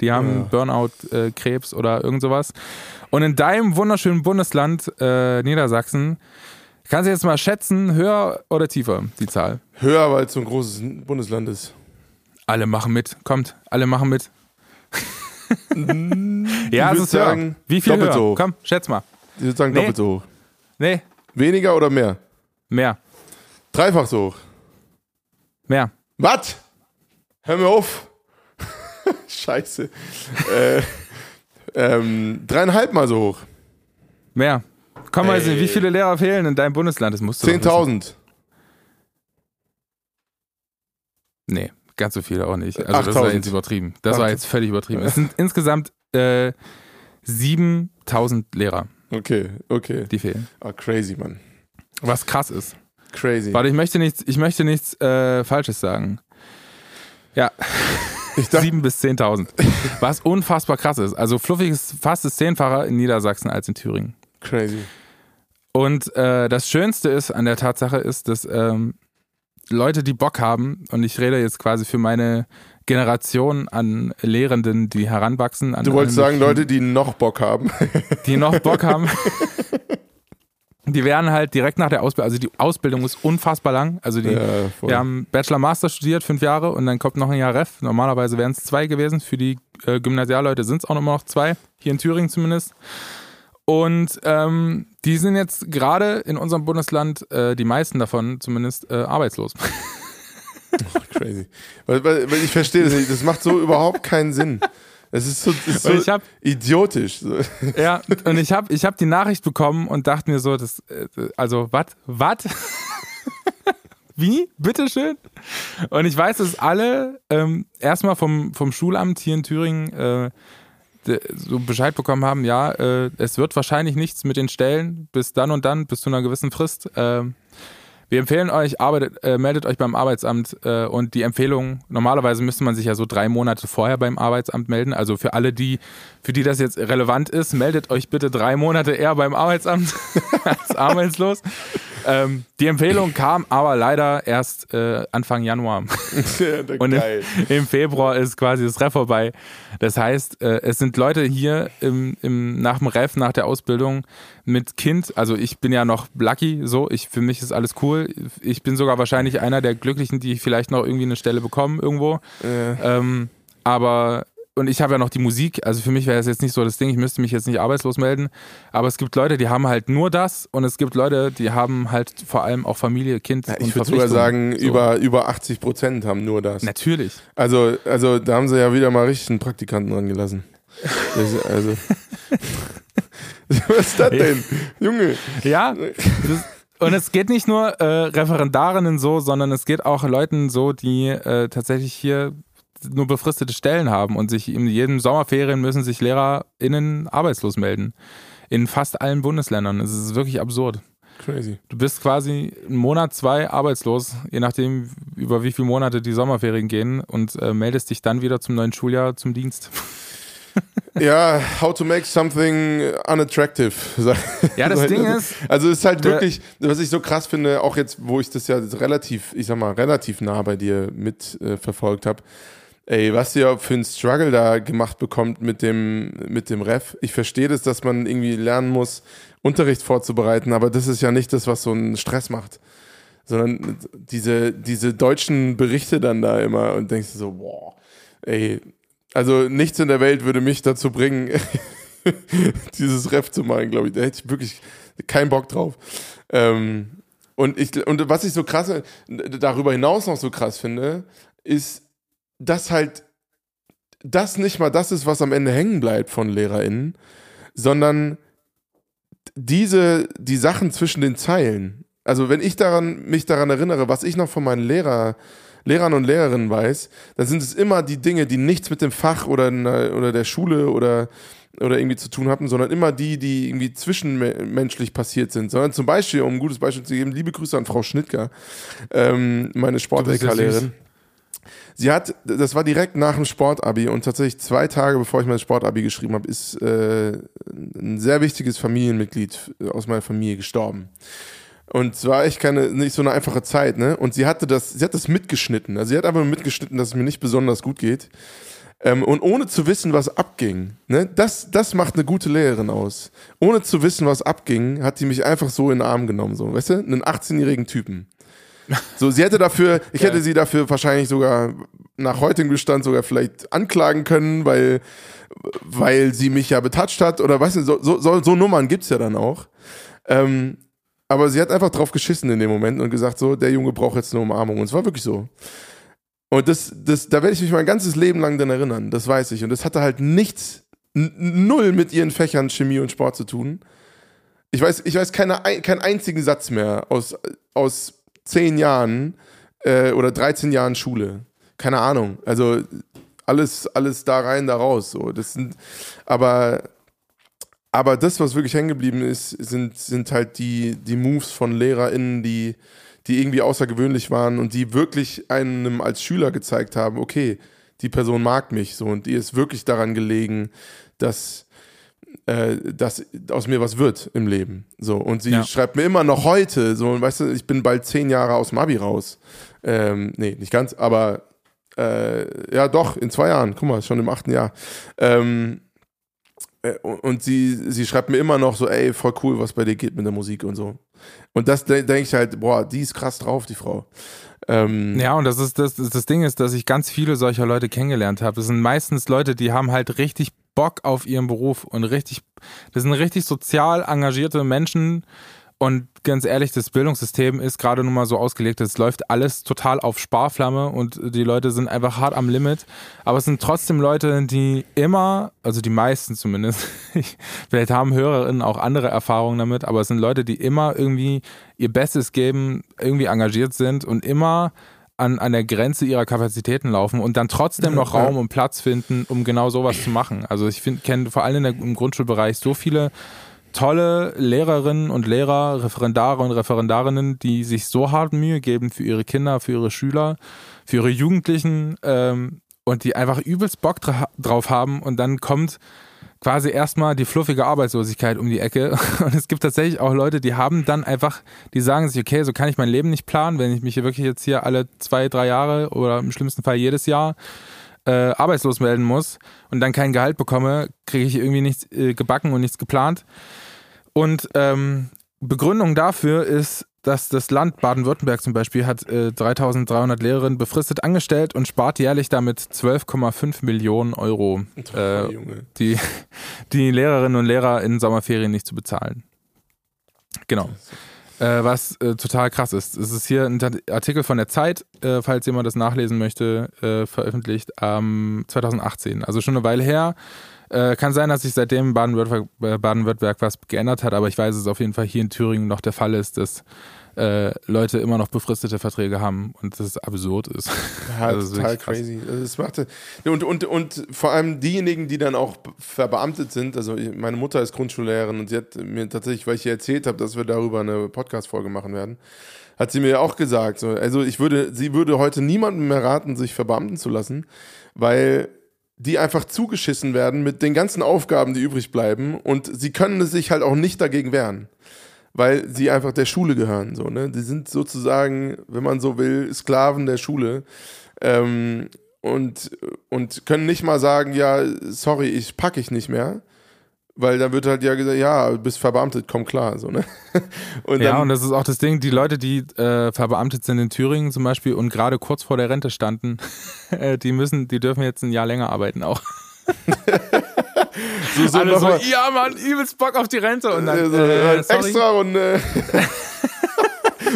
Die haben Ja. Burnout, äh, Krebs oder irgend sowas. Und in deinem wunderschönen Bundesland äh, Niedersachsen Kannst du jetzt mal schätzen, höher oder tiefer, die Zahl? Höher, weil es so ein großes Bundesland ist. Alle machen mit. Kommt, alle machen mit. ja, würd es ist höher. sagen, Wie viel doppelt höher? so hoch. Komm, schätz mal. Ich würde sagen, Nee. doppelt so hoch. Nee, Weniger oder mehr? mehr. Dreifach so hoch. Mehr. Was? Hör mir auf. Scheiße. äh, ähm, dreieinhalb Mal so hoch. Mehr. Komm mal, wie viele Lehrer fehlen in deinem Bundesland? Das musst du doch wissen. 10.000. Nee, ganz so viele auch nicht. Also das war 8000. jetzt übertrieben. Das war 8000. jetzt völlig übertrieben. Es sind insgesamt äh, 7000 Lehrer, Okay, okay. die fehlen. Ah, crazy, Mann. Was krass ist. Crazy. Warte, ich möchte nichts, ich möchte nichts äh, Falsches sagen. Ja, Ich dachte, 7 bis 10.000. Was unfassbar krass ist. Also Fluffig ist fast das Zehnfache in Niedersachsen als in Thüringen. crazy. Und äh, das Schönste ist an der Tatsache ist, dass ähm, Leute, die Bock haben, und ich rede jetzt quasi für meine Generation an Lehrenden, die heranwachsen, an Du wolltest sagen, Leute, die noch Bock haben. die noch Bock haben. Die werden halt direkt nach der Ausbildung, also die Ausbildung ist unfassbar lang. Also die, Ja, wir haben Bachelor Master studiert, fünf Jahre und dann kommt noch ein Jahr Ref. Normalerweise wären es zwei gewesen. Für die äh, Gymnasialleute sind es auch immer noch zwei, hier in Thüringen zumindest. Und ähm, die sind jetzt gerade in unserem Bundesland, äh, die meisten davon zumindest, äh, arbeitslos. Crazy. Weil, weil, weil ich verstehe das nicht. Das macht so überhaupt keinen Sinn. Es ist so, das ist so hab, idiotisch. Ja, und ich habe ich hab die Nachricht bekommen und dachte mir so, das, äh, also, was? Was? Wie? Bitteschön? Und ich weiß, dass alle ähm, erstmal vom, vom Schulamt hier in Thüringen äh, so Bescheid bekommen haben, ja, äh, es wird wahrscheinlich nichts mit den Stellen bis dann und dann, bis zu einer gewissen Frist. Äh, wir empfehlen euch, arbeitet, äh, meldet euch beim Arbeitsamt äh, und die Empfehlung, normalerweise müsste man sich ja so drei Monate vorher beim Arbeitsamt melden. Also für alle, die, für die das jetzt relevant ist, meldet euch bitte drei Monate eher beim Arbeitsamt als arbeitslos. Ähm, die Empfehlung kam aber leider erst äh, Anfang Januar. Ja, und im, im, Februar ist quasi das Ref vorbei. Das heißt, äh, es sind Leute hier im, im, nach dem Ref, nach der Ausbildung mit Kind. Also ich bin ja noch lucky, so. Ich, für mich ist alles cool. Ich bin sogar wahrscheinlich einer der Glücklichen, die vielleicht noch irgendwie eine Stelle bekommen irgendwo. Ja. Ähm, aber und ich habe ja noch die Musik, also für mich wäre das jetzt nicht so das Ding, ich müsste mich jetzt nicht arbeitslos melden, aber es gibt Leute, die haben halt nur das und es gibt Leute, die haben halt vor allem auch Familie, Kind ja, Ich würde sogar sagen, so. über, über 80 Prozent haben nur das. Natürlich. Also, also da haben sie ja wieder mal richtig einen Praktikanten dran gelassen. also. Was ist das denn? Junge. Ja, das, und es geht nicht nur äh, Referendarinnen so, sondern es geht auch Leuten so, die äh, tatsächlich hier nur befristete Stellen haben und sich in jedem Sommerferien müssen sich LehrerInnen arbeitslos melden. In fast allen Bundesländern. Es ist wirklich absurd. Crazy. Du bist quasi einen Monat, zwei arbeitslos, je nachdem, über wie viele Monate die Sommerferien gehen und äh, meldest dich dann wieder zum neuen Schuljahr zum Dienst. ja, how to make something unattractive. Ja, das Ding ist. Also es ist halt wirklich, was ich so krass finde, auch jetzt, wo ich das ja relativ, ich sag mal, relativ nah bei dir mitverfolgt äh, habe, Ey, was ihr für einen Struggle da gemacht bekommt mit dem, mit dem Ref. Ich verstehe das, dass man irgendwie lernen muss, Unterricht vorzubereiten, aber das ist ja nicht das, was so einen Stress macht. Sondern diese, diese deutschen Berichte dann da immer und denkst du so, boah, ey, also nichts in der Welt würde mich dazu bringen, dieses Ref zu machen, glaube ich. Da hätte ich wirklich keinen Bock drauf. Ähm, und, ich, und was ich so krass, darüber hinaus noch so krass finde, ist, dass halt das nicht mal das ist, was am Ende hängen bleibt von LehrerInnen, sondern diese, die Sachen zwischen den Zeilen. Also wenn ich daran, mich daran erinnere, was ich noch von meinen Lehrer, Lehrern und Lehrerinnen weiß, dann sind es immer die Dinge, die nichts mit dem Fach oder, oder der Schule oder, oder irgendwie zu tun hatten, sondern immer die, die irgendwie zwischenmenschlich passiert sind. Sondern zum Beispiel, um ein gutes Beispiel zu geben, liebe Grüße an Frau Schnittger, ähm, meine Sport-LK-Lehrerin. Sie hat, das war direkt nach dem Sportabi und tatsächlich zwei Tage bevor ich mein Sportabi geschrieben habe, ist äh, ein sehr wichtiges Familienmitglied aus meiner Familie gestorben. Und es war echt keine, nicht so eine einfache Zeit, ne? Und sie hatte das, sie hat das mitgeschnitten. Also sie hat einfach mitgeschnitten, dass es mir nicht besonders gut geht. Ähm, und ohne zu wissen, was abging, ne? Das, das macht eine gute Lehrerin aus. Ohne zu wissen, was abging, hat sie mich einfach so in den Arm genommen, so, weißt du? Einen 18-jährigen Typen. So, sie hätte dafür, ich hätte sie dafür wahrscheinlich sogar nach heutigem Stand sogar vielleicht anklagen können, weil, weil sie mich ja betatscht hat oder weißt du, so, so, so Nummern gibt's ja dann auch. Ähm, aber sie hat einfach drauf geschissen in dem Moment und gesagt, so, der Junge braucht jetzt eine Umarmung. Und es war wirklich so. Und das, das, da werde ich mich mein ganzes Leben lang dann erinnern, das weiß ich. Und das hatte halt nichts, null mit ihren Fächern Chemie und Sport zu tun. Ich weiß, ich weiß keine, keinen einzigen Satz mehr aus, aus zehn Jahren äh, oder 13 Jahren Schule. Keine Ahnung. Also alles, alles da rein, da raus. So. Das sind, aber, aber das, was wirklich hängen geblieben ist, sind, sind halt die, die Moves von LehrerInnen, die, die irgendwie außergewöhnlich waren und die wirklich einem als Schüler gezeigt haben, okay, die Person mag mich so und die ist wirklich daran gelegen, dass äh, dass aus mir was wird im Leben. So, und sie ja. schreibt mir immer noch heute, so, weißt du, ich bin bald zehn Jahre aus dem Abi raus. Ähm, nee, nicht ganz, aber äh, ja, doch, in zwei Jahren, guck mal, schon im achten Jahr. Ähm, äh, und sie, sie schreibt mir immer noch so, ey, voll cool, was bei dir geht mit der Musik und so. Und das denke ich halt, boah, die ist krass drauf, die Frau. Ähm ja, und das ist das, das Ding ist, dass ich ganz viele solcher Leute kennengelernt habe. Das sind meistens Leute, die haben halt richtig Bock auf ihren Beruf und richtig, das sind richtig sozial engagierte Menschen. Und ganz ehrlich, das Bildungssystem ist gerade nun mal so ausgelegt, es läuft alles total auf Sparflamme und die Leute sind einfach hart am Limit. Aber es sind trotzdem Leute, die immer, also die meisten zumindest, vielleicht haben Hörerinnen auch andere Erfahrungen damit, aber es sind Leute, die immer irgendwie ihr Bestes geben, irgendwie engagiert sind und immer an, an der Grenze ihrer Kapazitäten laufen und dann trotzdem noch Raum und Platz finden, um genau sowas zu machen. Also ich kenne vor allem im Grundschulbereich so viele tolle Lehrerinnen und Lehrer, Referendare und Referendarinnen, die sich so hart Mühe geben für ihre Kinder, für ihre Schüler, für ihre Jugendlichen ähm, und die einfach übelst Bock dra drauf haben und dann kommt quasi erstmal die fluffige Arbeitslosigkeit um die Ecke. Und es gibt tatsächlich auch Leute, die haben dann einfach, die sagen sich, okay, so kann ich mein Leben nicht planen, wenn ich mich hier wirklich jetzt hier alle zwei, drei Jahre oder im schlimmsten Fall jedes Jahr äh, arbeitslos melden muss und dann kein Gehalt bekomme, kriege ich irgendwie nichts äh, gebacken und nichts geplant. Und ähm, Begründung dafür ist, dass das Land Baden-Württemberg zum Beispiel hat äh, 3300 Lehrerinnen befristet angestellt und spart jährlich damit 12,5 Millionen Euro, äh, die, die Lehrerinnen und Lehrer in Sommerferien nicht zu bezahlen. Genau. Äh, was äh, total krass ist. Es ist hier ein Artikel von der Zeit, äh, falls jemand das nachlesen möchte, äh, veröffentlicht ähm, 2018. Also schon eine Weile her. Äh, kann sein, dass sich seitdem Baden-Württemberg äh, Baden was geändert hat, aber ich weiß, dass es auf jeden Fall hier in Thüringen noch der Fall ist, dass äh, Leute immer noch befristete Verträge haben und das absurd ist. Ja, also total crazy. Also das machte, und, und, und vor allem diejenigen, die dann auch verbeamtet sind, also meine Mutter ist Grundschullehrerin und sie hat mir tatsächlich, weil ich ihr erzählt habe, dass wir darüber eine Podcast-Folge machen werden, hat sie mir auch gesagt, so, also ich würde, sie würde heute niemandem mehr raten, sich verbeamten zu lassen, weil die einfach zugeschissen werden mit den ganzen Aufgaben, die übrig bleiben und sie können sich halt auch nicht dagegen wehren, weil sie einfach der Schule gehören. So, ne? Die sind sozusagen, wenn man so will, Sklaven der Schule ähm, und, und können nicht mal sagen, ja, sorry, ich packe ich nicht mehr, weil da wird halt ja gesagt, ja, du bist verbeamtet, komm klar, so, ne? Und ja, und das ist auch das Ding, die Leute, die äh, verbeamtet sind in Thüringen zum Beispiel und gerade kurz vor der Rente standen, äh, die müssen, die dürfen jetzt ein Jahr länger arbeiten auch. so, so, Alle so, ja Mann, übelst Bock auf die Rente und dann, äh, extra und äh,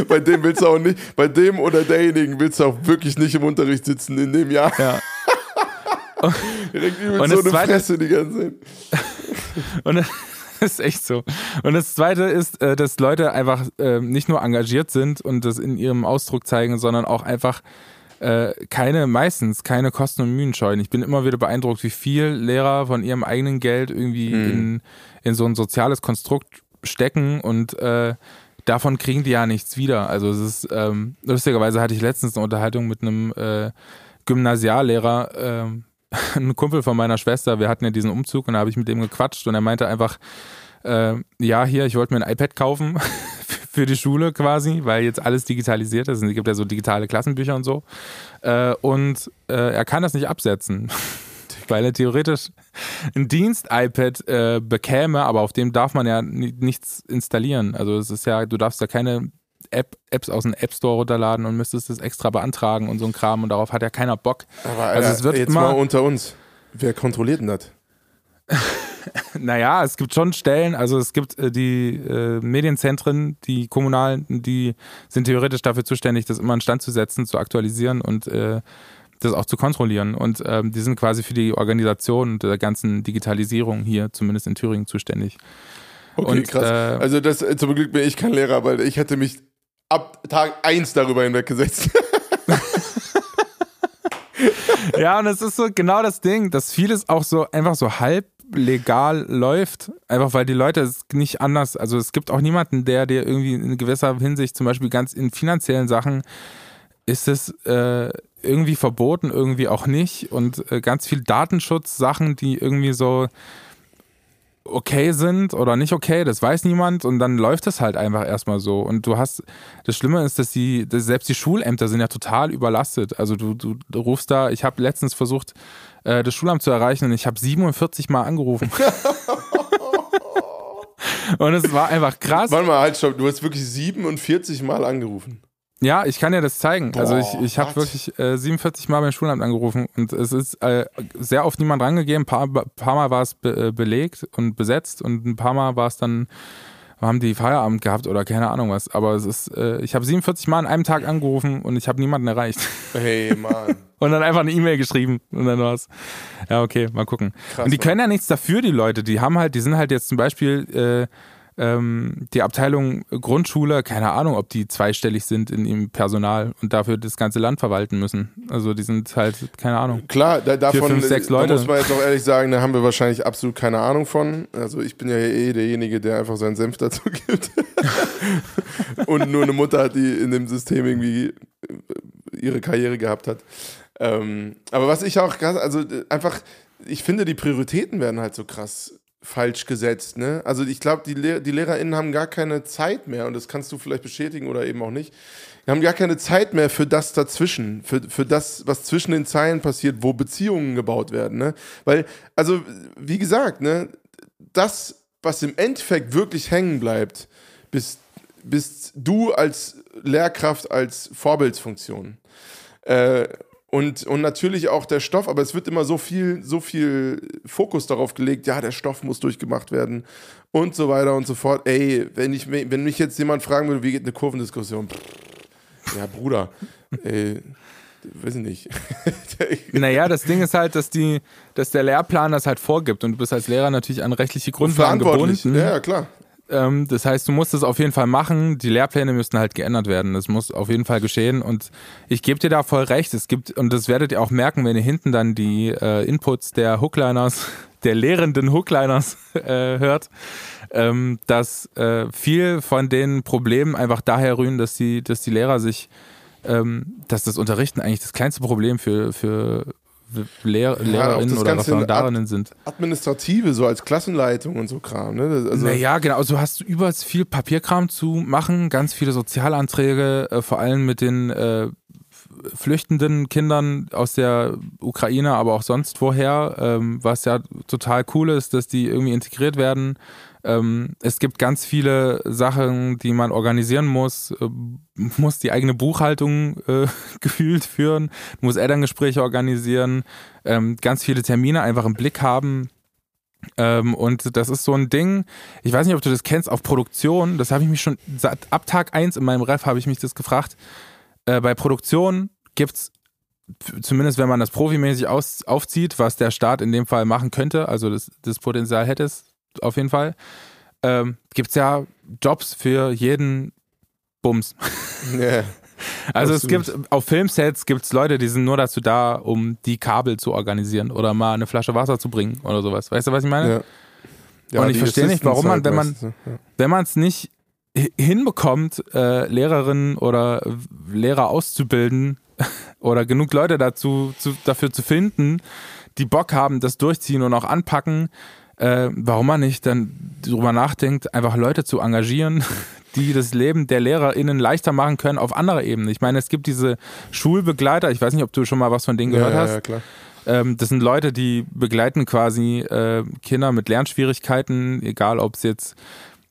bei dem willst du auch nicht, bei dem oder derjenigen willst du auch wirklich nicht im Unterricht sitzen in dem Jahr. Ja. Direkt übelst und so eine zweite, Fresse die ganze Zeit. Und das ist echt so. Und das Zweite ist, äh, dass Leute einfach äh, nicht nur engagiert sind und das in ihrem Ausdruck zeigen, sondern auch einfach äh, keine, meistens keine Kosten und Mühen scheuen. Ich bin immer wieder beeindruckt, wie viel Lehrer von ihrem eigenen Geld irgendwie mhm. in, in so ein soziales Konstrukt stecken und äh, davon kriegen die ja nichts wieder. Also es ist, ähm, lustigerweise hatte ich letztens eine Unterhaltung mit einem äh, Gymnasiallehrer, ähm, ein Kumpel von meiner Schwester, wir hatten ja diesen Umzug und da habe ich mit dem gequatscht und er meinte einfach, äh, ja, hier, ich wollte mir ein iPad kaufen für die Schule quasi, weil jetzt alles digitalisiert ist. Und es gibt ja so digitale Klassenbücher und so. Äh, und äh, er kann das nicht absetzen. weil er theoretisch ein Dienst-iPad äh, bekäme, aber auf dem darf man ja nichts installieren. Also es ist ja, du darfst ja keine App, Apps aus dem App Store runterladen und müsstest das extra beantragen und so ein Kram und darauf hat ja keiner Bock. Aber also es wird jetzt mal unter uns. Wer kontrolliert denn das? naja, es gibt schon Stellen, also es gibt äh, die äh, Medienzentren, die kommunalen, die sind theoretisch dafür zuständig, das immer in Stand zu setzen, zu aktualisieren und äh, das auch zu kontrollieren. Und ähm, die sind quasi für die Organisation der ganzen Digitalisierung hier, zumindest in Thüringen, zuständig. Okay, und, krass. Äh, also das, zum Glück bin ich kein Lehrer, weil ich hätte mich ab Tag 1 darüber hinweggesetzt. ja, und es ist so genau das Ding, dass vieles auch so einfach so halb legal läuft, einfach weil die Leute es nicht anders, also es gibt auch niemanden, der dir irgendwie in gewisser Hinsicht, zum Beispiel ganz in finanziellen Sachen, ist es äh, irgendwie verboten, irgendwie auch nicht und äh, ganz viel Datenschutzsachen, die irgendwie so okay sind oder nicht okay, das weiß niemand und dann läuft es halt einfach erstmal so. Und du hast, das Schlimme ist, dass die, dass selbst die Schulämter sind ja total überlastet. Also du, du, du rufst da, ich habe letztens versucht, äh, das Schulamt zu erreichen und ich habe 47 Mal angerufen. und es war einfach krass. Warte mal, halt, stopp, du hast wirklich 47 Mal angerufen. Ja, ich kann dir das zeigen. Boah, also ich, ich habe wirklich äh, 47 Mal beim Schulamt angerufen und es ist äh, sehr oft niemand rangegeben. Ein paar, paar Mal war es be äh, belegt und besetzt und ein paar Mal war es dann, haben die Feierabend gehabt oder keine Ahnung was. Aber es ist, äh, ich habe 47 Mal an einem Tag angerufen und ich habe niemanden erreicht. Hey, Mann. Und dann einfach eine E-Mail geschrieben und dann war's. Ja, okay, mal gucken. Krass, und die Mann. können ja nichts dafür, die Leute. Die haben halt, die sind halt jetzt zum Beispiel äh, ähm, die Abteilung Grundschule, keine Ahnung, ob die zweistellig sind in ihrem Personal und dafür das ganze Land verwalten müssen. Also die sind halt, keine Ahnung. Klar, da, davon fünf, sechs da Leute. muss man jetzt auch ehrlich sagen, da haben wir wahrscheinlich absolut keine Ahnung von. Also ich bin ja eh derjenige, der einfach seinen Senf dazu gibt. Und nur eine Mutter hat, die in dem System irgendwie äh, ihre Karriere gehabt hat. Ähm, aber was ich auch krass, also äh, einfach, ich finde, die Prioritäten werden halt so krass falsch gesetzt. Ne? Also ich glaube, die, Lehr die LehrerInnen haben gar keine Zeit mehr, und das kannst du vielleicht bestätigen oder eben auch nicht, die haben gar keine Zeit mehr für das dazwischen, für, für das, was zwischen den Zeilen passiert, wo Beziehungen gebaut werden. Ne? Weil, also, wie gesagt, ne, das, was im Endeffekt wirklich hängen bleibt, bist, bist du als Lehrkraft, als Vorbildsfunktion. Äh, und, und natürlich auch der Stoff, aber es wird immer so viel, so viel Fokus darauf gelegt, ja, der Stoff muss durchgemacht werden und so weiter und so fort. Ey, wenn, ich, wenn mich jetzt jemand fragen würde, wie geht eine Kurvendiskussion? Ja, Bruder, ey, weiß ich nicht. Naja, das Ding ist halt, dass die, dass der Lehrplan das halt vorgibt und du bist als Lehrer natürlich an rechtliche Grundlagen Verantwortlich. gebunden. Ja, klar. Ähm, das heißt, du musst es auf jeden Fall machen. Die Lehrpläne müssten halt geändert werden. Das muss auf jeden Fall geschehen. Und ich gebe dir da voll recht. Es gibt, und das werdet ihr auch merken, wenn ihr hinten dann die äh, Inputs der Hookliners, der lehrenden Hookliners äh, hört, ähm, dass äh, viel von den Problemen einfach daher rühren, dass die, dass die Lehrer sich, ähm, dass das Unterrichten eigentlich das kleinste Problem für, für Lehr Lehrerinnen das oder Referendarinnen sind. Administrative, so als Klassenleitung und so Kram. Ne? Also, naja, genau. Also du hast übelst viel Papierkram zu machen, ganz viele Sozialanträge, äh, vor allem mit den äh, flüchtenden Kindern aus der Ukraine, aber auch sonst woher, ähm, was ja total cool ist, dass die irgendwie integriert werden. Ähm, es gibt ganz viele Sachen, die man organisieren muss, äh, muss die eigene Buchhaltung äh, gefühlt führen, muss Elterngespräche organisieren, ähm, ganz viele Termine einfach im Blick haben. Ähm, und das ist so ein Ding, ich weiß nicht, ob du das kennst, auf Produktion, das habe ich mich schon, ab Tag 1 in meinem Ref habe ich mich das gefragt. Äh, bei Produktion gibt's zumindest wenn man das profimäßig aus, aufzieht, was der Staat in dem Fall machen könnte, also das, das Potenzial hätte es auf jeden Fall, ähm, gibt es ja Jobs für jeden Bums. ja. Also es gibt auf Filmsets gibt es Leute, die sind nur dazu da, um die Kabel zu organisieren oder mal eine Flasche Wasser zu bringen oder sowas. Weißt du, was ich meine? Ja. Ja, Und ich verstehe nicht, warum man, wenn man- meistens? Wenn man es nicht hi- hinbekommt, äh, Lehrerinnen oder Lehrer auszubilden oder genug Leute dazu zu, dafür zu finden, die Bock haben, das durchziehen und auch anpacken, äh, warum man nicht dann drüber nachdenkt, einfach Leute zu engagieren, die das Leben der LehrerInnen leichter machen können auf anderer Ebene. Ich meine, es gibt diese Schulbegleiter, ich weiß nicht, ob du schon mal was von denen gehört ja, hast. Ja, klar. Ähm, das sind Leute, die begleiten quasi äh, Kinder mit Lernschwierigkeiten, egal ob es jetzt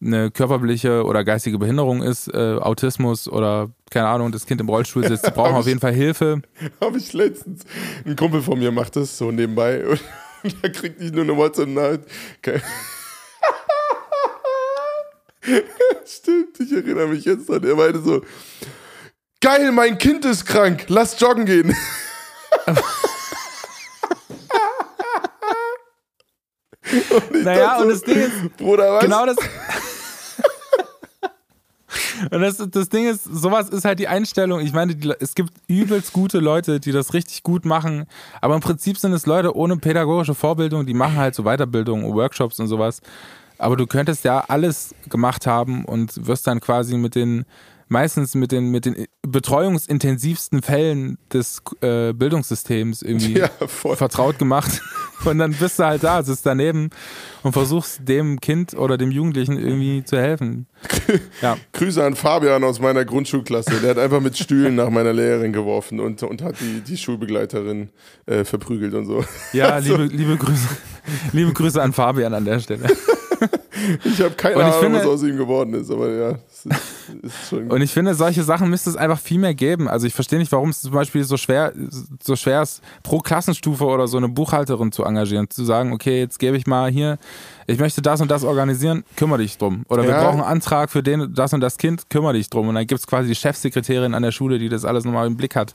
eine körperliche oder geistige Behinderung ist, äh, Autismus oder keine Ahnung, das Kind im Rollstuhl sitzt, die brauchen auf jeden Fall Hilfe. Habe ich letztens. Ein Kumpel von mir macht das so nebenbei da kriegt nicht nur eine WhatsApp-Nachricht. Okay. Stimmt, ich erinnere mich jetzt dran. Er meinte so: Geil, mein Kind ist krank, lass joggen gehen. und ich Naja, dachte und so, das Ding ist, Bruder, was? genau das. Und das, das Ding ist, sowas ist halt die Einstellung. Ich meine, die, es gibt übelst gute Leute, die das richtig gut machen. Aber im Prinzip sind es Leute ohne pädagogische Vorbildung, die machen halt so Weiterbildung, Workshops und sowas. Aber du könntest ja alles gemacht haben und wirst dann quasi mit den, meistens mit den, mit den betreuungsintensivsten Fällen des äh, Bildungssystems irgendwie Ja, vertraut gemacht. Und dann bist du halt da, sitzt daneben und versuchst dem Kind oder dem Jugendlichen irgendwie zu helfen. Ja. Grüße an Fabian aus meiner Grundschulklasse. Der hat einfach mit Stühlen nach meiner Lehrerin geworfen und, und hat die, die Schulbegleiterin äh, verprügelt und so. Ja, liebe, liebe Grüße. Liebe Grüße an Fabian an der Stelle. Ich habe keine Und ich Ahnung, finde- was aus ihm geworden ist, aber ja, Und ich finde, solche Sachen müsste es einfach viel mehr geben. Also ich verstehe nicht, warum es zum Beispiel so schwer, so schwer ist, pro Klassenstufe oder so eine Buchhalterin zu engagieren, zu sagen, okay, jetzt gebe ich mal hier, ich möchte das und das organisieren, kümmere dich drum. Oder ja. wir brauchen einen Antrag für den, das und das Kind, kümmere dich drum. Und dann gibt es quasi die Chefsekretärin an der Schule, die das alles nochmal im Blick hat.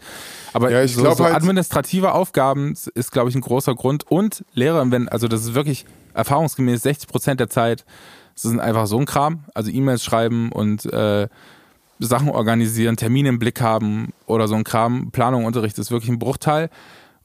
Aber ja, so, so halt administrative Aufgaben ist, glaube ich, ein großer Grund. Und Lehrer, wenn, also das ist wirklich erfahrungsgemäß 60 Prozent der Zeit es ist einfach so ein Kram. Also E-Mails schreiben und äh, Sachen organisieren, Termine im Blick haben oder so ein Kram. Planung, Unterricht ist wirklich ein Bruchteil.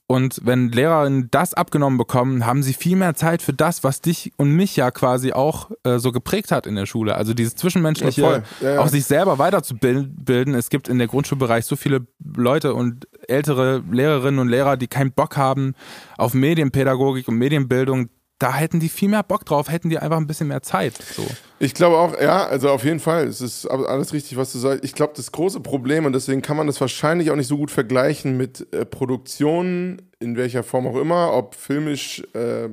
Und wenn Lehrerinnen das abgenommen bekommen, haben sie viel mehr Zeit für das, was dich und mich ja quasi auch äh, so geprägt hat in der Schule. Also dieses Zwischenmenschliche, ja, ja, ja. auch sich selber weiterzubilden. Es gibt in der Grundschulbereich so viele Leute und ältere Lehrerinnen und Lehrer, die keinen Bock haben auf Medienpädagogik und Medienbildung da hätten die viel mehr Bock drauf, hätten die einfach ein bisschen mehr Zeit. So. Ich glaube auch, ja, also auf jeden Fall. Es ist alles richtig, was du sagst. Ich glaube, das große Problem, und deswegen kann man das wahrscheinlich auch nicht so gut vergleichen mit äh, Produktionen, in welcher Form auch immer, ob filmisch, äh,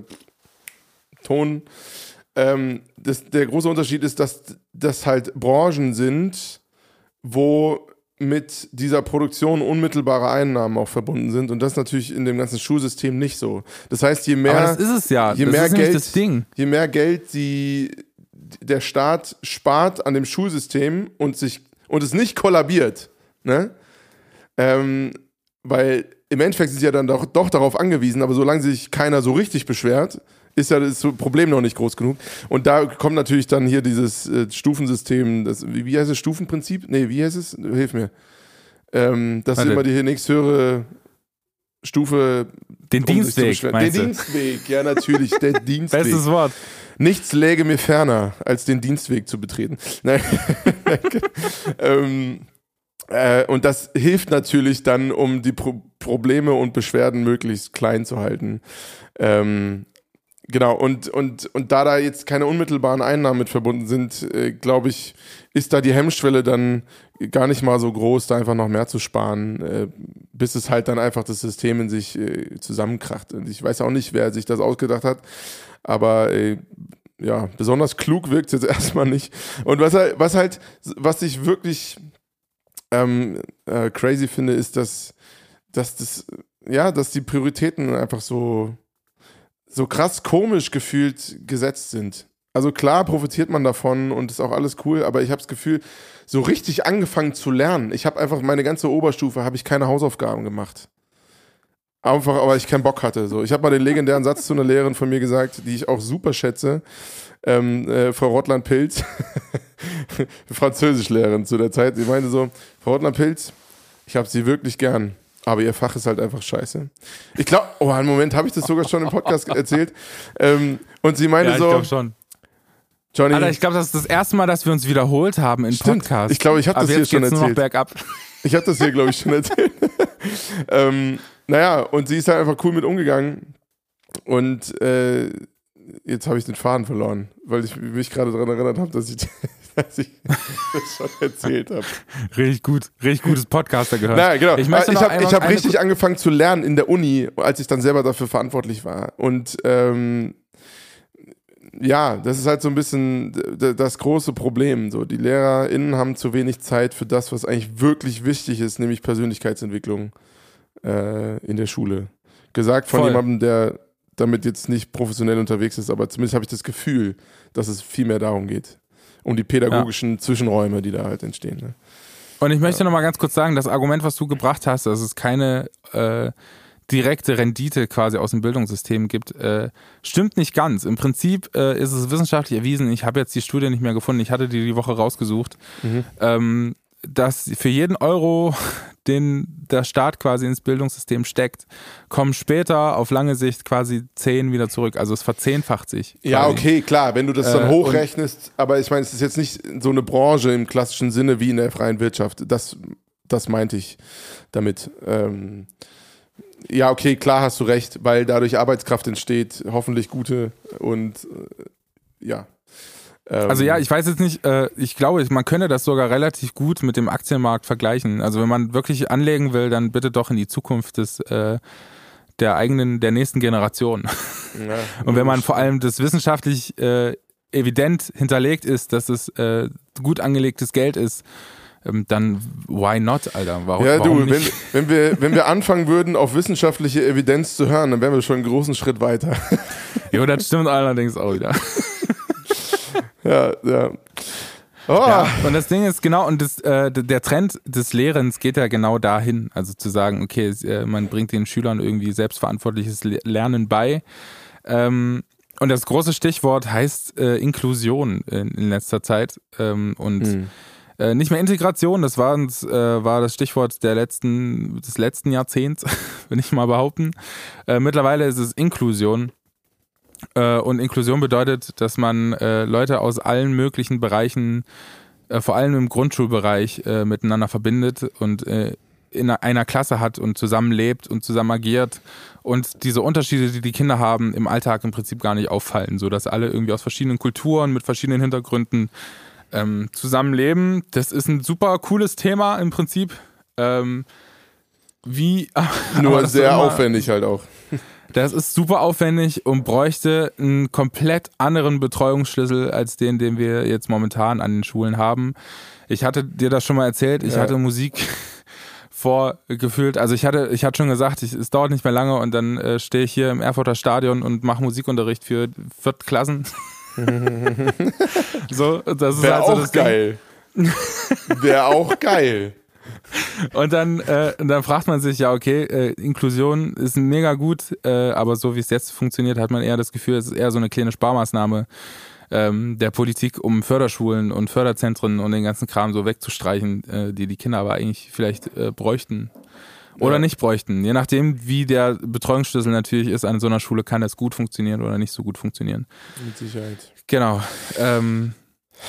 Ton. Ähm, das, der große Unterschied ist, dass das halt Branchen sind, wo mit dieser Produktion unmittelbare Einnahmen auch verbunden sind und das natürlich in dem ganzen Schulsystem nicht so. Das heißt, je mehr, Aber das ist es ja. Je das mehr Geld, je mehr Geld die, der Staat spart an dem Schulsystem und sich und es nicht kollabiert, ne? Ähm, weil im Endeffekt sind sie ja dann doch, doch darauf angewiesen, aber solange sich keiner so richtig beschwert, ist ja das Problem noch nicht groß genug. Und da kommt natürlich dann hier dieses äh, Stufensystem, das, wie, wie heißt es, Stufenprinzip? Nee, wie heißt es? Hilf mir. Ähm, das ist immer die nächsthöhere Stufe. Den um Dienstweg. Den Dienstweg, ja, natürlich, der Dienstweg. Bestes Wort. Nichts läge mir ferner, als den Dienstweg zu betreten. Nein. ähm, äh, und das hilft natürlich dann, um die Pro Probleme und Beschwerden möglichst klein zu halten. Ähm, Genau, und, und, und da da jetzt keine unmittelbaren Einnahmen mit verbunden sind, äh, glaube ich, ist da die Hemmschwelle dann gar nicht mal so groß, da einfach noch mehr zu sparen, äh, bis es halt dann einfach das System in sich äh, zusammenkracht. Und ich weiß auch nicht, wer sich das ausgedacht hat, aber äh, ja, besonders klug wirkt es jetzt erstmal nicht. Und was halt, was halt, was ich wirklich ähm, äh, crazy finde, ist, dass, dass das, ja, dass die Prioritäten einfach so so krass komisch gefühlt gesetzt sind. Also klar profitiert man davon und ist auch alles cool, aber ich habe das Gefühl, so richtig angefangen zu lernen. Ich habe einfach meine ganze Oberstufe habe ich keine Hausaufgaben gemacht. Einfach, aber ich keinen Bock hatte. So, ich habe mal den legendären Satz zu einer Lehrerin von mir gesagt, die ich auch super schätze, ähm, äh, Frau Rottland-Pilz, Französischlehrerin zu der Zeit. Sie meinte so, Frau Rottland-Pilz, ich habe Sie wirklich gern. Aber ihr Fach ist halt einfach scheiße. Ich glaube, oh, einen Moment, habe ich das sogar schon im Podcast erzählt. Ähm, und sie meinte ja, ich so. Ich glaube schon. Johnny. Alter, ich glaube, das ist das erste Mal, dass wir uns wiederholt haben im Stimmt. Podcast. Ich glaube, ich habe das hier schon erzählt. Nur noch bergab. Ich habe das hier, glaube ich, schon erzählt. ähm, naja, und sie ist halt einfach cool mit umgegangen. Und äh, jetzt habe ich den Faden verloren, weil ich mich gerade daran erinnert habe, dass ich dass ich das schon erzählt habe. Richtig gut, richtig gutes Podcaster gehört. Naja, genau. Ich, ich habe hab richtig angefangen zu lernen in der Uni, als ich dann selber dafür verantwortlich war. Und ähm, ja, das ist halt so ein bisschen das große Problem. So, die LehrerInnen haben zu wenig Zeit für das, was eigentlich wirklich wichtig ist, nämlich Persönlichkeitsentwicklung äh, in der Schule. Gesagt von Voll. jemandem, der damit jetzt nicht professionell unterwegs ist, aber zumindest habe ich das Gefühl, dass es viel mehr darum geht um die pädagogischen ja. Zwischenräume, die da halt entstehen. Ne? Und ich möchte ja. noch mal ganz kurz sagen, das Argument, was du gebracht hast, dass es keine äh, direkte Rendite quasi aus dem Bildungssystem gibt, äh, stimmt nicht ganz. Im Prinzip äh, ist es wissenschaftlich erwiesen, ich habe jetzt die Studie nicht mehr gefunden, ich hatte die die Woche rausgesucht, mhm. ähm, dass für jeden Euro, den der Staat quasi ins Bildungssystem steckt, kommen später auf lange Sicht quasi zehn wieder zurück. Also es verzehnfacht sich. Quasi. Ja, okay, klar, wenn du das dann äh, hochrechnest, aber ich meine, es ist jetzt nicht so eine Branche im klassischen Sinne wie in der freien Wirtschaft. Das, das meinte ich damit. Ähm, ja, okay, klar hast du recht, weil dadurch Arbeitskraft entsteht, hoffentlich gute und äh, ja, ähm, also ja, ich weiß jetzt nicht, äh, ich glaube, man könne das sogar relativ gut mit dem Aktienmarkt vergleichen. Also wenn man wirklich anlegen will, dann bitte doch in die Zukunft des äh, der eigenen, der nächsten Generation. Ja, Und wenn man vor allem das wissenschaftlich äh, evident hinterlegt ist, dass es äh, gut angelegtes Geld ist, ähm, dann why not, Alter? Warum, Ja, warum du, wenn, nicht? wenn, wir, wenn wir anfangen würden, auf wissenschaftliche Evidenz zu hören, dann wären wir schon einen großen Schritt weiter. Jo, das stimmt allerdings auch wieder. ja, ja. Oh, Ja, und das Ding ist genau, und das, äh, der Trend des Lehrens geht ja genau dahin. Also zu sagen, okay, äh, man bringt den Schülern irgendwie selbstverantwortliches Le- Lernen bei. Ähm, und das große Stichwort heißt äh, Inklusion in, in letzter Zeit. Ähm, und Hm. äh, nicht mehr Integration, das war, äh, war das Stichwort der letzten, des letzten Jahrzehnts, will ich mal behaupten. Äh, mittlerweile ist es Inklusion. Äh, und Inklusion bedeutet, dass man äh, Leute aus allen möglichen Bereichen, äh, vor allem im Grundschulbereich, miteinander verbindet und in einer Klasse hat und zusammenlebt und zusammen agiert und diese Unterschiede, die die Kinder haben, im Alltag im Prinzip gar nicht auffallen, so dass alle irgendwie aus verschiedenen Kulturen mit verschiedenen Hintergründen ähm, zusammenleben. Das ist ein super cooles Thema im Prinzip. Ähm, wie Nur sehr immer- aufwendig halt auch. Das ist super aufwendig und bräuchte einen komplett anderen Betreuungsschlüssel als den, den wir jetzt momentan an den Schulen haben. Ich hatte dir das schon mal erzählt. Ich Ja. hatte Musik vorgefühlt. Also ich hatte, ich hatte schon gesagt, ich, es dauert nicht mehr lange und dann äh, stehe ich hier im Erfurter Stadion und mache Musikunterricht für Viertklassen. so, das ist Wäre halt so auch das geil. Wäre auch geil. Und dann, äh, und dann fragt man sich, ja, okay, äh, Inklusion ist mega gut, äh, aber so wie es jetzt funktioniert, hat man eher das Gefühl, es ist eher so eine kleine Sparmaßnahme ähm, der Politik, um Förderschulen und Förderzentren und den ganzen Kram so wegzustreichen, äh, die die Kinder aber eigentlich vielleicht äh, bräuchten. Oder Ja. nicht bräuchten. Je nachdem, wie der Betreuungsschlüssel natürlich ist an so einer Schule, kann das gut funktionieren oder nicht so gut funktionieren. Mit Sicherheit. Genau. Ähm,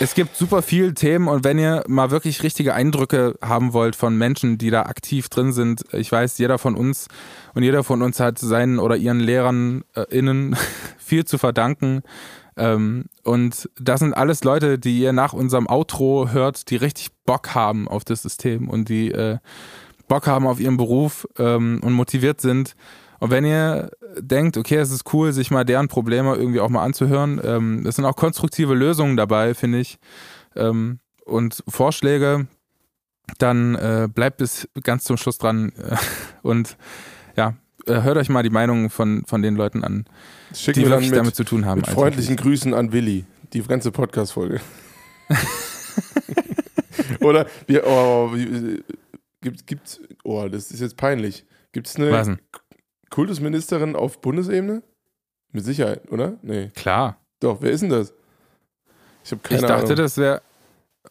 es gibt super viele Themen und wenn ihr mal wirklich richtige Eindrücke haben wollt von Menschen, die da aktiv drin sind, ich weiß, jeder von uns und jeder von uns hat seinen oder ihren Lehrern äh, innen viel zu verdanken. Ähm, und das sind alles Leute, die ihr nach unserem Outro hört, die richtig Bock haben auf das System und die äh, Bock haben auf ihren Beruf ähm, und motiviert sind. Und wenn ihr denkt, okay, es ist cool, sich mal deren Probleme irgendwie auch mal anzuhören, ähm, es sind auch konstruktive Lösungen dabei, finde ich, ähm, und Vorschläge, dann äh, bleibt bis ganz zum Schluss dran äh, und ja, äh, hört euch mal die Meinungen von, von den Leuten an, schicken die wirklich mit, damit zu tun haben. mit freundlichen Grüßen an Willi. Die ganze Podcast-Folge. Oder wir, oh, wie, gibt, gibt's, oh, das ist jetzt peinlich. Gibt es eine? Kultusministerin auf Bundesebene? Mit Sicherheit, oder? Nee. Klar. Doch, wer ist denn das? Ich habe keine ich dachte, Ahnung. das wäre.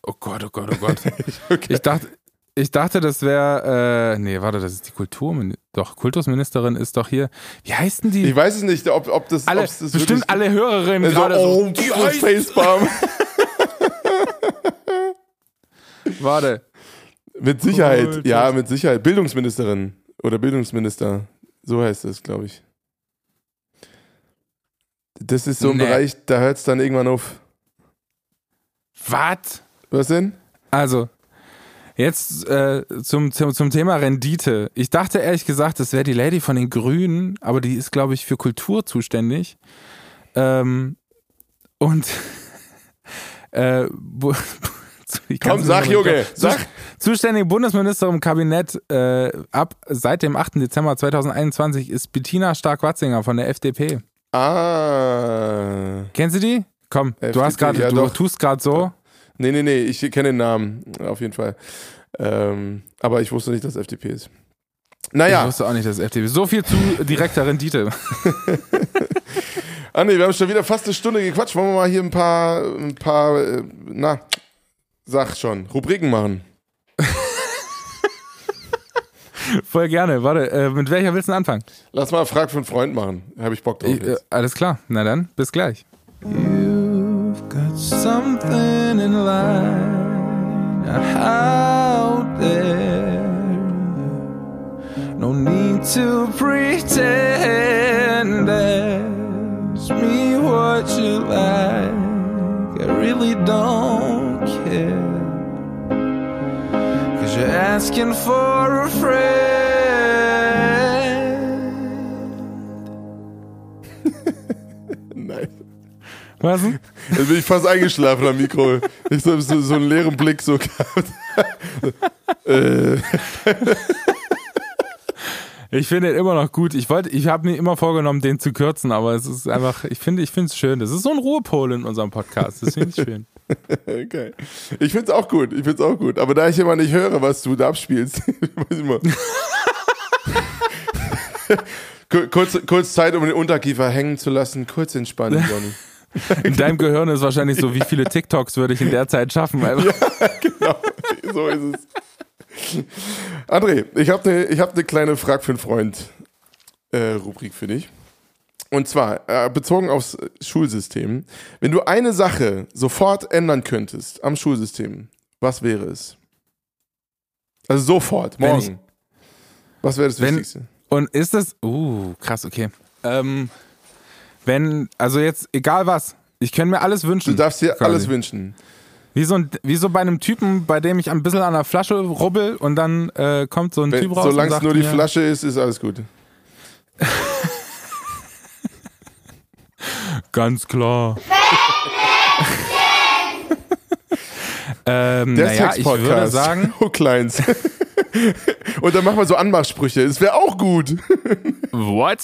Oh Gott, oh Gott, oh Gott. okay. Ich dachte, ich dachte, das wäre. Äh, nee, warte, das ist die Kulturministerin. Doch, Kultusministerin ist doch hier. Wie heißt denn die? Ich weiß es nicht, ob, ob das, alle, das bestimmt alle Hörerinnen Also, gerade oh, so. Die Facepalm. warte. Mit Sicherheit, Kultus- ja, mit Sicherheit. Bildungsministerin oder Bildungsminister. So heißt es, glaube ich. Das ist so ein Nee. Bereich, da hört es dann irgendwann auf. Was? Was denn? Also, jetzt äh, zum, zum, zum Thema Rendite. Ich dachte ehrlich gesagt, das wäre die Lady von den Grünen, aber die ist, glaube ich, für Kultur zuständig. Ähm, und äh, Komm, sag, Junge, sag. Zuständige Bundesministerin im Kabinett äh, ab seit dem 8. Dezember 2021 ist Bettina Stark-Watzinger von der FDP. Ah. Kennst du die? Komm, du FDP, hast gerade, ja du doch. tust gerade so. Nee, nee, nee, ich kenne den Namen, auf jeden Fall. Ähm, aber ich wusste nicht, dass FDP ist. Ich Naja, wusste auch nicht, dass FDP. So viel zu direkter Rendite. Andi, wir haben schon wieder fast eine Stunde gequatscht. Wollen wir mal hier ein paar, ein paar, äh, na, sag schon, Rubriken machen. Voll gerne. Warte, äh, mit welcher willst du anfangen? Lass mal Frag für einen Freund machen. Habe ich Bock drauf Ich, äh, alles klar. Na dann, bis gleich. You've got something in line out there. No need to pretend. Ask me what you like. I really don't care. Cause you're asking for a friend. Nice. Was? Jetzt bin ich fast eingeschlafen am Mikro. Ich habe so, so einen leeren Blick so gehabt. äh, Ich finde ihn immer noch gut. Ich wollte, ich habe mir immer vorgenommen, den zu kürzen, aber es ist einfach, ich finde, ich finde es schön. Das ist so ein Ruhepol in unserem Podcast. Das finde ich schön. okay. Ich finde es auch gut. Ich finde es auch gut. Aber da ich immer nicht höre, was du da abspielst, weiß ich immer. Kur- kurz, kurz Zeit, um den Unterkiefer hängen zu lassen. Kurz entspannen, Johnny. In deinem Gehirn ist wahrscheinlich so, wie viele TikToks würde ich in der Zeit schaffen? Einfach. genau, so ist es. André, ich habe eine ich hab ne kleine Frag für einen Freund äh, Rubrik für dich. Und zwar äh, bezogen aufs Schulsystem. Wenn du eine Sache sofort ändern könntest am Schulsystem, was wäre es? Also sofort, morgen. was wäre das wenn- Wichtigste? Und ist das, uh, krass, okay. Ähm, wenn, also jetzt, egal was, ich könnte mir alles wünschen. Du darfst dir quasi. alles wünschen. Wie so, ein, wie so bei einem Typen, bei dem ich ein bisschen an der Flasche rubbel und dann äh, kommt so ein Wenn, Typ raus. solange es nur die Flasche ist, ist alles gut. Ganz klar. ähm, Der naja, ich würde sagen, Hooklines. Und dann machen wir so Anmachsprüche. Das wäre auch gut. what?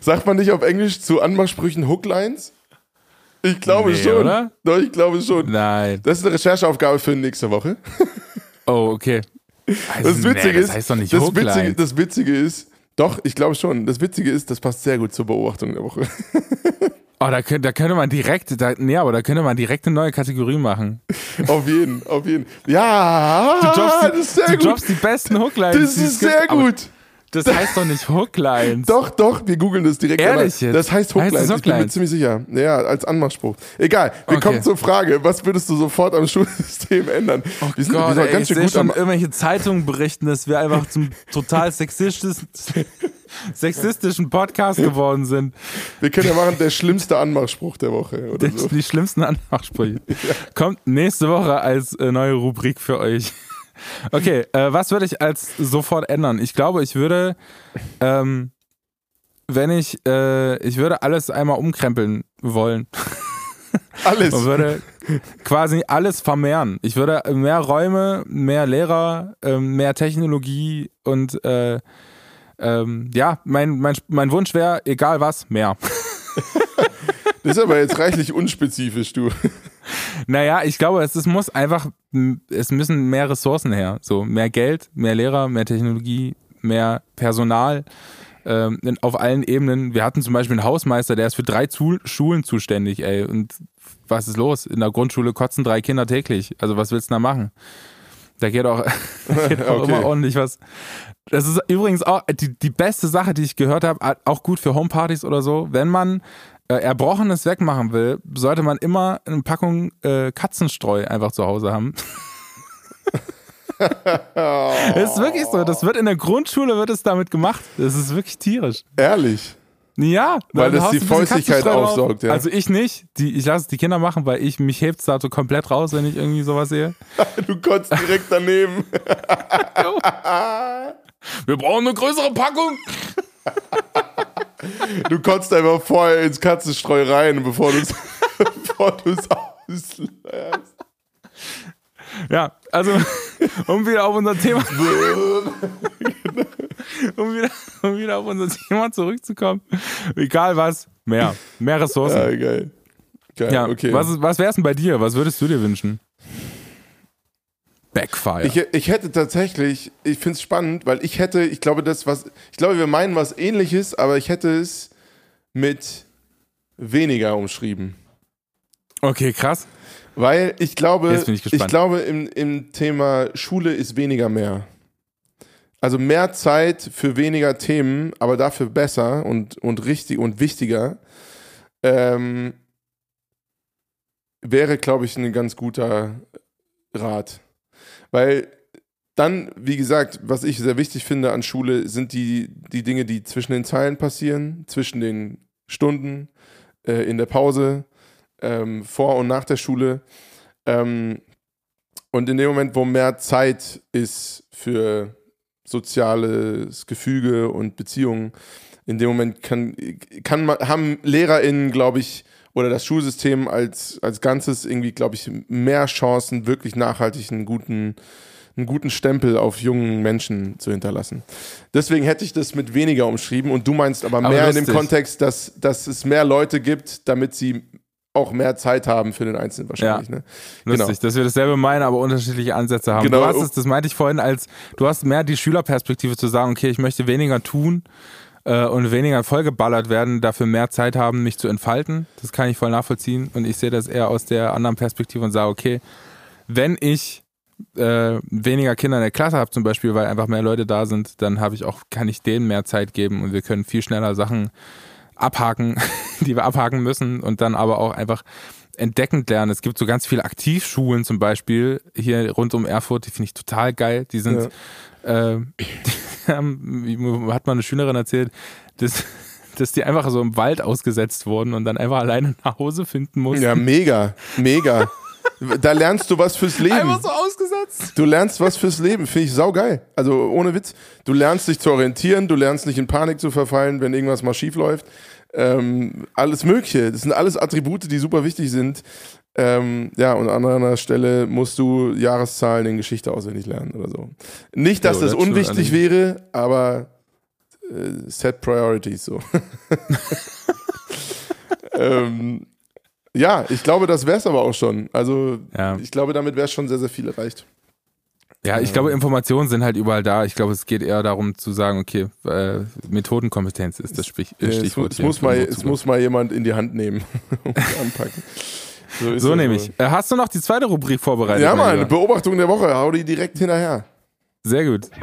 Sagt man nicht auf Englisch zu Anmachsprüchen Hooklines? Ich glaube Nee, schon. oder? Doch, ich glaube schon. Nein. Das ist eine Rechercheaufgabe für nächste Woche. Oh, okay. Also, Das Witzige nee, ist, das heißt doch nicht das. Witzige, das Witzige ist, doch, ich glaube schon. Das Witzige ist, das passt sehr gut zur Beobachtung der Woche. Oh, da könnte, da könnte man direkt, da, nee, aber da könnte man direkt eine neue Kategorie machen. auf jeden, auf jeden. Ja, Du droppst die, das ist sehr du droppst die besten Hooklines. Das ist sehr gut. Das heißt doch nicht Hooklines. Doch, doch, wir googeln das direkt. Ehrlich jetzt? Das heißt Heißt Hooklines, es ich bin mir Hooklines? ziemlich sicher. Ja, als Anmachspruch. Egal, wir Okay. kommen zur Frage, was würdest du sofort am Schulsystem ändern? wir sind, wir Gott, sind ey, ganz ich schön gut am... irgendwelche Zeitungen berichten, dass wir einfach zum total sexistischen, sexistischen Podcast geworden sind. Wir können ja machen, der schlimmste Anmachspruch der Woche oder Das so. die schlimmsten Anmachsprüche. Kommt nächste Woche als äh, neue Rubrik für euch. Okay, äh, was würde ich als sofort ändern? Ich glaube, ich würde, ähm, wenn ich, äh, ich würde alles einmal umkrempeln wollen. Alles. Man würde quasi alles vermehren. Ich würde mehr Räume, mehr Lehrer, ähm, mehr Technologie und äh, ähm, ja, mein, mein, mein Wunsch wäre, egal was, mehr. Das ist aber jetzt reichlich unspezifisch, du. Naja, ich glaube, es, es muss einfach, es müssen mehr Ressourcen her. So, mehr Geld, mehr Lehrer, mehr Technologie, mehr Personal ähm, auf allen Ebenen. Wir hatten zum Beispiel einen Hausmeister, der ist für drei Zu Schulen zuständig, ey. Und was ist los? In der Grundschule kotzen drei Kinder täglich. Also was willst du da machen? Da geht auch, geht auch Okay. immer ordentlich was. Das ist übrigens auch die, die beste Sache, die ich gehört habe, auch gut für Homepartys oder so. Wenn man äh, Erbrochenes wegmachen will, sollte man immer eine Packung äh, Katzenstreu einfach zu Hause haben. Das ist wirklich so. Das wird in der Grundschule wird es damit gemacht. Das ist wirklich tierisch. Ehrlich. Ja, Weil das die Feuchtigkeit aufsaugt, ja. Also ich nicht. Die, ich lasse es die Kinder machen, weil ich mich hebt's da so komplett raus, wenn ich irgendwie sowas sehe. Du kotzt direkt daneben. Wir brauchen eine größere Packung. Du kotzt einfach vorher ins Katzenstreu rein, bevor du es bevor du's ausleerst. Ja, also um wieder auf unser Thema, um wieder, um wieder auf unser Thema zurückzukommen. Egal was, mehr, mehr Ressourcen. Ja, geil. Geil, Ja, okay. was, was wär's denn bei dir? Was würdest du dir wünschen? Backfire. Ich, ich hätte tatsächlich, ich finde es spannend, weil ich hätte, ich glaube, das, was, ich glaube, wir meinen was ähnliches, aber ich hätte es mit weniger umschrieben. okay, krass. Weil ich glaube, ich gespannt. glaube, im, im Thema Schule ist weniger mehr. Also mehr Zeit für weniger Themen, aber dafür besser und, und richtig und wichtiger. Ähm, wäre, glaube ich, ein ganz guter Rat. Weil dann, wie gesagt, was ich sehr wichtig finde an Schule, sind die, die Dinge, die zwischen den Zeilen passieren, zwischen den Stunden, äh, in der Pause, ähm, vor und nach der Schule. Ähm, und in dem Moment, wo mehr Zeit ist für soziales Gefüge und Beziehungen, in dem Moment kann, kann man, haben LehrerInnen, glaube ich, oder das Schulsystem als, als Ganzes irgendwie, glaube ich, mehr Chancen, wirklich nachhaltig einen guten, einen guten Stempel auf jungen Menschen zu hinterlassen. Deswegen hätte ich das mit weniger umschrieben und du meinst aber mehr aber in dem Kontext, dass, dass es mehr Leute gibt, damit sie auch mehr Zeit haben für den Einzelnen wahrscheinlich. Ja. Ne? Lustig, genau. dass wir dasselbe meinen, aber unterschiedliche Ansätze haben. Genau. Du hast es, das meinte ich vorhin, als du hast mehr die Schülerperspektive zu sagen, okay, ich möchte weniger tun äh, und weniger vollgeballert werden, dafür mehr Zeit haben, mich zu entfalten. Das kann ich voll nachvollziehen. Und ich sehe das eher aus der anderen Perspektive und sage, okay, wenn ich äh, weniger Kinder in der Klasse habe, zum Beispiel, weil einfach mehr Leute da sind, dann habe ich auch, kann ich denen mehr Zeit geben und wir können viel schneller Sachen abhaken, die wir abhaken müssen und dann aber auch einfach entdeckend lernen. Es gibt so ganz viele Aktivschulen zum Beispiel hier rund um Erfurt, die finde ich total geil. Die sind, ja. äh, haben, hat mal eine Schülerin erzählt, dass, dass die einfach so im Wald ausgesetzt wurden und dann einfach alleine nach Hause finden mussten. Ja, mega, mega. Da lernst du was fürs Leben. Einfach so ausgesetzt. Du lernst was fürs Leben, finde ich saugeil. Also ohne Witz. Du lernst dich zu orientieren, du lernst nicht in Panik zu verfallen, wenn irgendwas mal schief läuft. Ähm, alles Mögliche. Das sind alles Attribute, die super wichtig sind. Ähm, ja, und an einer Stelle musst du Jahreszahlen in Geschichte auswendig lernen oder so. Nicht, dass jo, das unwichtig wäre, aber äh, set priorities so. ähm, ja, ich glaube, das wäre es aber auch schon. Also, ja. ich glaube, damit wäre schon sehr, sehr viel erreicht. Ja, ich glaube, Informationen sind halt überall da. Ich glaube, es geht eher darum zu sagen, okay, äh, Methodenkompetenz ist das Stich Stichwort. Es, es, muss mal, es muss mal jemand in die Hand nehmen und anpacken. So, so nehme ich. Äh, hast du noch die zweite Rubrik vorbereitet? Ja, Mann, Beobachtung der Woche. Hau die direkt hinterher. Sehr gut.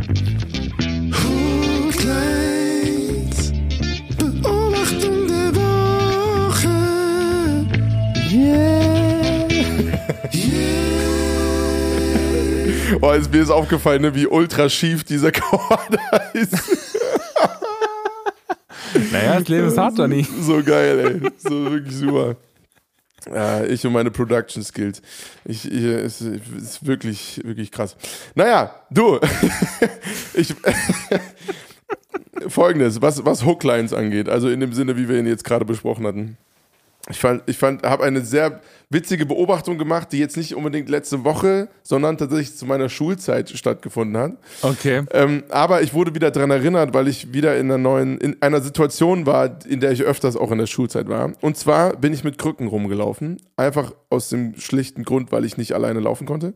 Oh, ist mir ist aufgefallen, ne, wie ultra schief dieser Chord ist. naja, das Leben ist hart, Donny. So geil, ey. So wirklich super. Ich und meine Production Skills. Ich, ich, es ist wirklich, wirklich krass. Naja, du. ich, Folgendes, was, was Hooklines angeht, also in dem Sinne, wie wir ihn jetzt gerade besprochen hatten. Ich fand, ich fand, habe eine sehr witzige Beobachtung gemacht, die jetzt nicht unbedingt letzte Woche, sondern tatsächlich zu meiner Schulzeit stattgefunden hat. Okay. Ähm, aber ich wurde wieder daran erinnert, weil ich wieder in einer neuen, in einer Situation war, in der ich öfters auch in der Schulzeit war. Und zwar bin ich mit Krücken rumgelaufen. Einfach aus dem schlichten Grund, weil ich nicht alleine laufen konnte.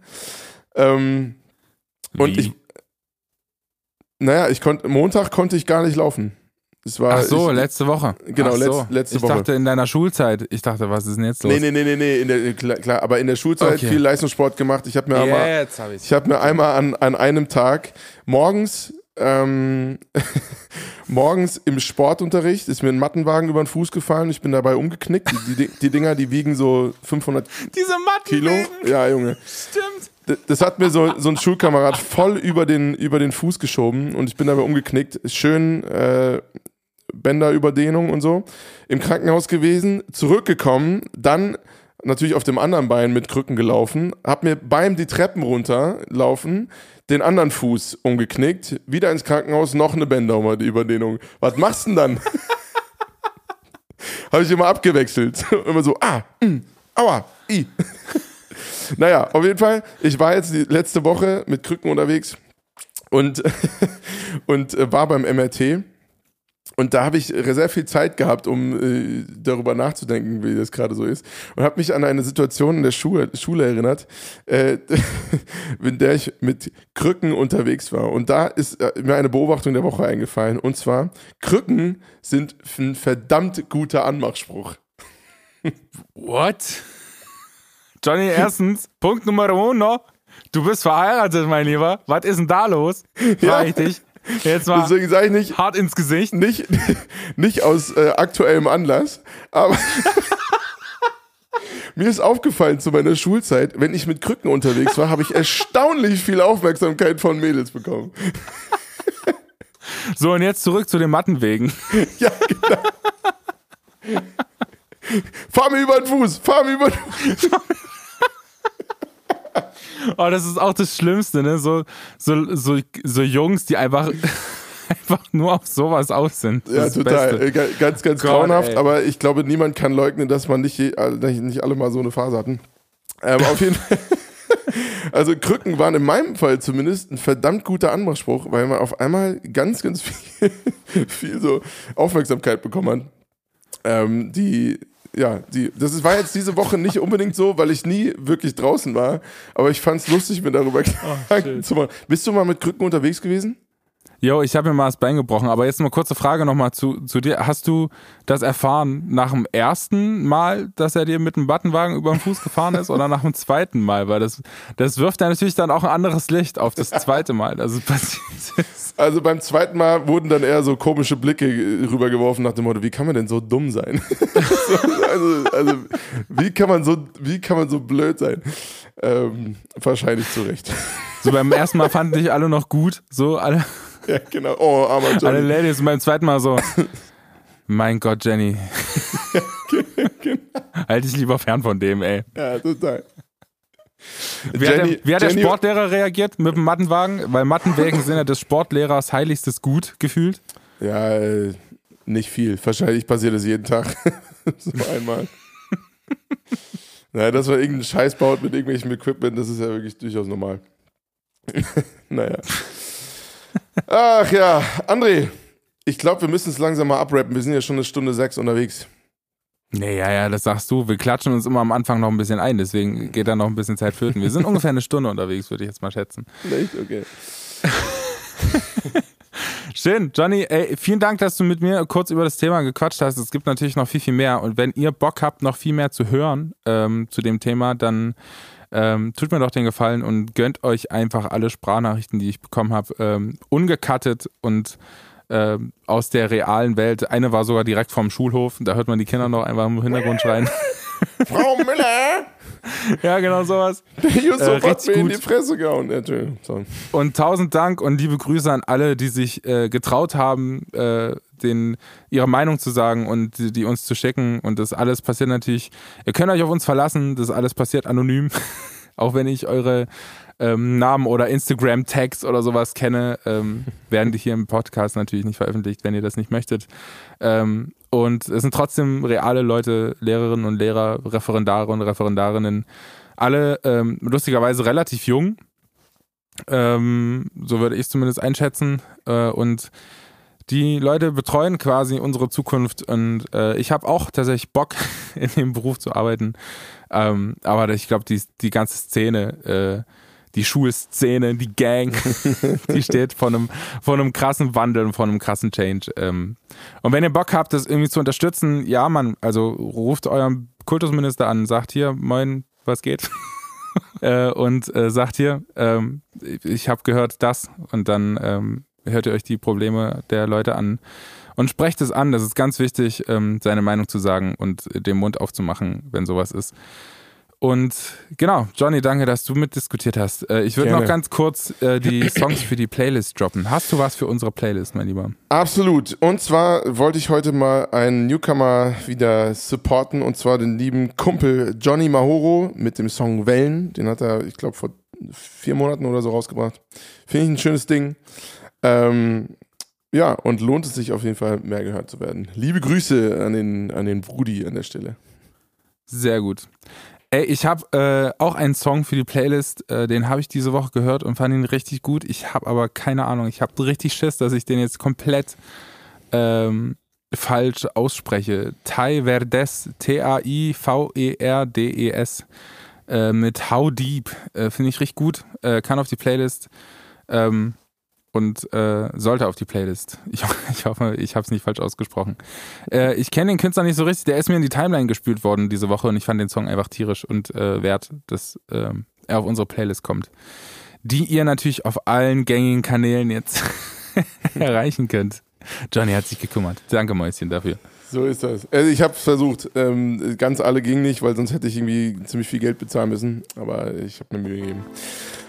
Ähm, und ich, naja, ich konnte, Montag konnte ich gar nicht laufen. Es war, Ach so, ich, letzte Woche. Genau, so. letzt, letzte ich Woche. Ich dachte in deiner Schulzeit. Ich dachte, was ist denn jetzt los? Nee, nee, nee, nee, nee in der, klar, klar, aber in der Schulzeit okay. viel Leistungssport gemacht. Ich habe mir, einmal, hab ich hab mir einmal an, an einem Tag morgens ähm, morgens im Sportunterricht ist mir ein Mattenwagen über den Fuß gefallen. Ich bin dabei umgeknickt. Die, die, die Dinger, die wiegen so 500 Diese Kilo. Ja, Junge. Stimmt. Das hat mir so, so ein Schulkamerad voll über den, über den Fuß geschoben und ich bin dabei umgeknickt. Schön äh, Bänderüberdehnung und so, im Krankenhaus gewesen, zurückgekommen, dann natürlich auf dem anderen Bein mit Krücken gelaufen, hab mir beim die Treppen runterlaufen den anderen Fuß umgeknickt, wieder ins Krankenhaus, noch eine Bänderüberdehnung. Was machst du denn dann? Habe ich immer abgewechselt. immer so, ah, mm, aua, i. naja, auf jeden Fall, ich war jetzt die letzte Woche mit Krücken unterwegs und, und äh, war beim MRT und da habe ich sehr viel Zeit gehabt, um äh, darüber nachzudenken, wie das gerade so ist. Und habe mich an eine Situation in der Schule, Schule erinnert, äh, in der ich mit Krücken unterwegs war. Und da ist äh, mir eine Beobachtung der Woche eingefallen. Und zwar, Krücken sind ein verdammt guter Anmachspruch. What? Johnny, erstens, Punkt Nummer uno. Du bist verheiratet, mein Lieber. Was ist denn da los? Frag ja. ich dich. Jetzt mal Deswegen sage ich nicht, hart ins Gesicht. Nicht, nicht aus äh, aktuellem Anlass, aber mir ist aufgefallen zu meiner Schulzeit, wenn ich mit Krücken unterwegs war, habe ich erstaunlich viel Aufmerksamkeit von Mädels bekommen. So, und jetzt zurück zu den Mattenwegen. Ja, genau. fahr mir über den Fuß, fahr mir über den Fuß. Oh, das ist auch das Schlimmste, ne? So, so, so, so Jungs, die einfach einfach nur auf sowas aus sind. Das ja, total. Beste. Äh, ganz, ganz Gott, grauenhaft, ey. aber ich glaube, niemand kann leugnen, dass man nicht, nicht alle mal so eine Phase hatten. Ähm, auf jeden Fall. Also Krücken waren in meinem Fall zumindest ein verdammt guter Anmachspruch, weil man auf einmal ganz, ganz viel, viel so Aufmerksamkeit bekommen hat. Ähm, die, ja, die, das war jetzt diese Woche nicht unbedingt so, weil ich nie wirklich draußen war, aber ich fand es lustig, mir darüber oh, zu machen. Bist du mal mit Krücken unterwegs gewesen? Jo, ich habe mir mal das Bein gebrochen, aber jetzt eine kurze Frage nochmal zu, zu dir. Hast du das erfahren nach dem ersten Mal, dass er dir mit dem Buttonwagen über den Fuß gefahren ist oder nach dem zweiten Mal? Weil das, das wirft ja natürlich dann auch ein anderes Licht auf das zweite Mal, dass es passiert ist. Also beim zweiten Mal wurden dann eher so komische Blicke rübergeworfen nach dem Motto, wie kann man denn so dumm sein? also, also wie, kann man so, wie kann man so blöd sein? Ähm, wahrscheinlich zu Recht. So beim ersten Mal fanden dich alle noch gut, so alle ja, genau. Oh, armer Johnny. Alle Ladies beim zweiten Mal so. mein Gott, Jenny. genau. Halt dich lieber fern von dem, ey. Ja, total. Wie, Jenny, hat, der, wie hat der, Sportlehrer reagiert mit dem Mattenwagen? Weil Mattenwägen sind ja des Sportlehrers heiligstes Gut gefühlt. Ja, äh, nicht viel. Wahrscheinlich passiert das jeden Tag. so einmal. naja, dass man irgendeinen Scheiß baut mit irgendwelchem Equipment, das ist ja wirklich durchaus normal. naja. Ach ja, André, ich glaube, wir müssen es langsam mal abrappen. Wir sind ja schon eine Stunde sechs unterwegs. Nee, ja, ja, das sagst du. Wir klatschen uns immer am Anfang noch ein bisschen ein, deswegen geht da noch ein bisschen Zeit flöten. Wir sind ungefähr eine Stunde unterwegs, würde ich jetzt mal schätzen. Echt? Okay. Schön, Johnny, ey, vielen Dank, dass du mit mir kurz über das Thema gequatscht hast. Es gibt natürlich noch viel, viel mehr. Und wenn ihr Bock habt, noch viel mehr zu hören ähm, zu dem Thema, dann ähm, tut mir doch den Gefallen und gönnt euch einfach alle Sprachnachrichten, die ich bekommen habe, ähm, ungecuttet und ähm, aus der realen Welt. Eine war sogar direkt vom Schulhof, da hört man die Kinder noch einfach im Hintergrund schreien. Frau Müller! ja, genau sowas. Der Yusuf äh, hat mir in die Fresse gehauen. Und tausend Dank und liebe Grüße an alle, die sich äh, getraut haben, äh, den, ihre Meinung zu sagen und die, die, uns zu schicken. Und das alles passiert natürlich, ihr könnt euch auf uns verlassen, das alles passiert anonym. Auch wenn ich eure ähm, Namen oder Instagram-Tags oder sowas kenne, ähm, werden die hier im Podcast natürlich nicht veröffentlicht, wenn ihr das nicht möchtet. Ähm, und es sind trotzdem reale Leute, Lehrerinnen und Lehrer, Referendare und Referendarinnen, alle ähm, lustigerweise relativ jung. Ähm, so würde ich es zumindest einschätzen. Äh, und die Leute betreuen quasi unsere Zukunft und äh, ich habe auch tatsächlich Bock, in dem Beruf zu arbeiten. Ähm, aber ich glaube, die, die ganze Szene, äh, die Schulszene, die Gang, die steht vor einem, vor einem krassen Wandel und vor einem krassen Change. Ähm. Und wenn ihr Bock habt, das irgendwie zu unterstützen, ja, man, also ruft euren Kultusminister an, sagt hier, moin, was geht? äh, und äh, sagt hier, ähm, ich habe gehört das und dann ähm, hört ihr euch die Probleme der Leute an und sprecht es an. Das ist ganz wichtig, ähm, seine Meinung zu sagen und den Mund aufzumachen, wenn sowas ist. Und genau, Johnny, danke, dass du mitdiskutiert hast. Äh, ich würde noch ganz kurz äh, die Songs für die Playlist droppen. Hast du was für unsere Playlist, mein Lieber? Absolut. Und zwar wollte ich heute mal einen Newcomer wieder supporten, und zwar den lieben Kumpel Johnny Mahoro mit dem Song Wellen. Den hat er, ich glaube, vor vier Monaten oder so rausgebracht. Finde ich ein schönes Ding. Ähm, ja, und lohnt es sich auf jeden Fall, mehr gehört zu werden. Liebe Grüße an den, an den Brudi an der Stelle. Sehr gut. Ey, ich habe äh, auch einen Song für die Playlist, äh, den habe ich diese Woche gehört und fand ihn richtig gut. Ich habe aber keine Ahnung, ich habe richtig Schiss, dass ich den jetzt komplett ähm, falsch ausspreche. Tai Verdes, T-A-I-V-E-R-D-E-S, äh, mit How Deep, äh, finde ich richtig gut, äh, kann auf die Playlist. Ähm, und äh, sollte auf die Playlist. Ich, ich hoffe, ich habe es nicht falsch ausgesprochen. Äh, ich kenne den Künstler nicht so richtig. Der ist mir in die Timeline gespült worden diese Woche und ich fand den Song einfach tierisch und äh, wert, dass äh, er auf unsere Playlist kommt. Die ihr natürlich auf allen gängigen Kanälen jetzt erreichen könnt. Johnny hat sich gekümmert. Danke, Mäuschen, dafür. So ist das. Also ich habe es versucht. Ähm, ganz alle ging nicht, weil sonst hätte ich irgendwie ziemlich viel Geld bezahlen müssen. Aber ich habe mir Mühe gegeben.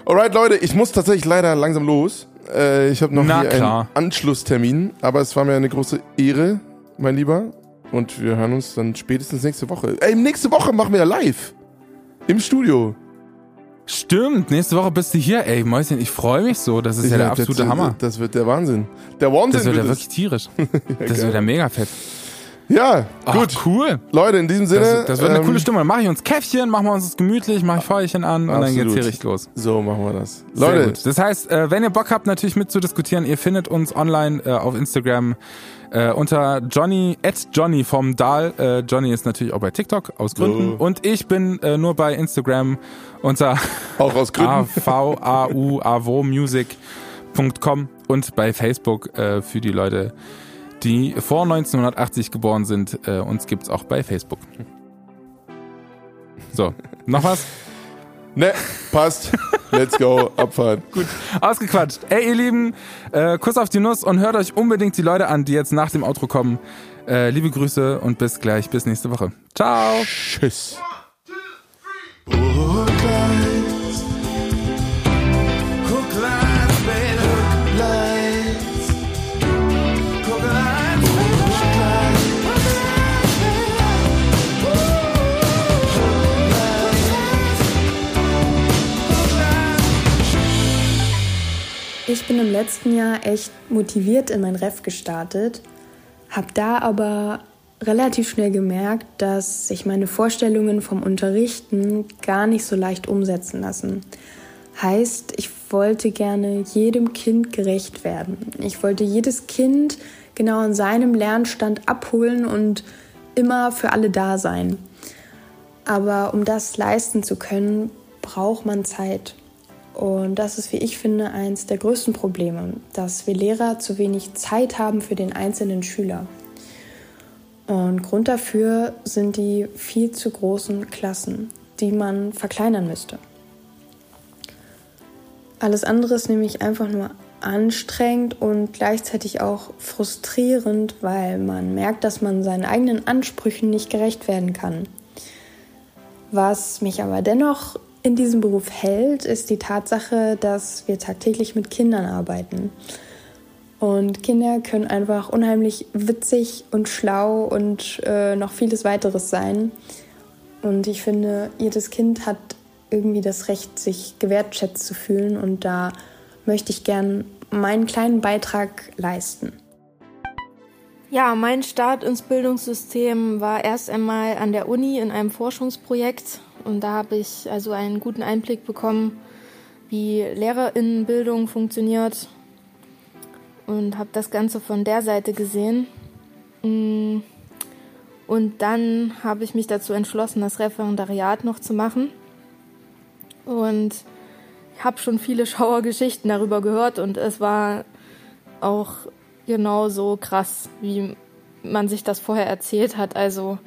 Alright, Leute, ich muss tatsächlich leider langsam los. Äh, ich habe noch einen Anschlusstermin, aber es war mir eine große Ehre, mein Lieber. Und wir hören uns dann spätestens nächste Woche. Ey, nächste Woche machen wir ja live. Im Studio. Stimmt, nächste Woche bist du hier. Ey, Mäuschen, ich freue mich so. Das ist ja, der absolute das, Hammer. Das wird der Wahnsinn. Der Wahnsinn Das wird ja es. wirklich tierisch. Ja, Das geil. wird ja mega fett. Ja, Ach, gut. cool. Leute, in diesem Sinne. Das, das wird eine ähm, coole Stimmung. Dann mache ich uns Käffchen, machen wir uns das gemütlich, mache ich Feuerchen an und dann geht's Absolut. hier richtig los. So machen wir das. Sehr Leute, gut. Das heißt, äh, wenn ihr Bock habt, natürlich mitzudiskutieren, ihr findet uns online äh, auf Instagram äh, unter Johnny, at Johnny vom Dahl. Johnny ist natürlich auch bei TikTok aus Gründen. So. Und ich bin nur bei Instagram unter auch aus Gründen. avauamusic.com und bei Facebook für die Leute, die vor 1980 geboren sind. Äh, uns gibt's auch bei Facebook. So, noch was? Ne, passt. Let's go. Abfahrt. Gut, ausgequatscht. Ey, ihr Lieben, äh, Kuss auf die Nuss und hört euch unbedingt die Leute an, die jetzt nach dem Outro kommen. Äh, liebe Grüße und bis gleich, bis nächste Woche. Ciao. Tschüss. Ich bin im letzten Jahr echt motiviert in mein Ref gestartet, habe da aber relativ schnell gemerkt, dass sich meine Vorstellungen vom Unterrichten gar nicht so leicht umsetzen lassen. Heißt, ich wollte gerne jedem Kind gerecht werden. Ich wollte jedes Kind genau an seinem Lernstand abholen und immer für alle da sein. Aber um das leisten zu können, braucht man Zeit. Und das ist, wie ich finde, eins der größten Probleme, dass wir Lehrer zu wenig Zeit haben für den einzelnen Schüler. Und Grund dafür sind die viel zu großen Klassen, die man verkleinern müsste. Alles andere ist nämlich einfach nur anstrengend und gleichzeitig auch frustrierend, weil man merkt, dass man seinen eigenen Ansprüchen nicht gerecht werden kann. Was mich aber dennoch in diesem Beruf hält, ist die Tatsache, dass wir tagtäglich mit Kindern arbeiten. Und Kinder können einfach unheimlich witzig und schlau und äh, noch vieles weiteres sein. Und ich finde, jedes Kind hat irgendwie das Recht, sich gewertschätzt zu fühlen. Und da möchte ich gern meinen kleinen Beitrag leisten. Ja, mein Start ins Bildungssystem war erst einmal an der Uni in einem Forschungsprojekt und da habe ich also einen guten Einblick bekommen, wie Lehrerinnenbildung funktioniert und habe das Ganze von der Seite gesehen. Und dann habe ich mich dazu entschlossen, das Referendariat noch zu machen. Und ich habe schon viele Schauergeschichten darüber gehört und es war auch genauso krass, wie man sich das vorher erzählt hat. Also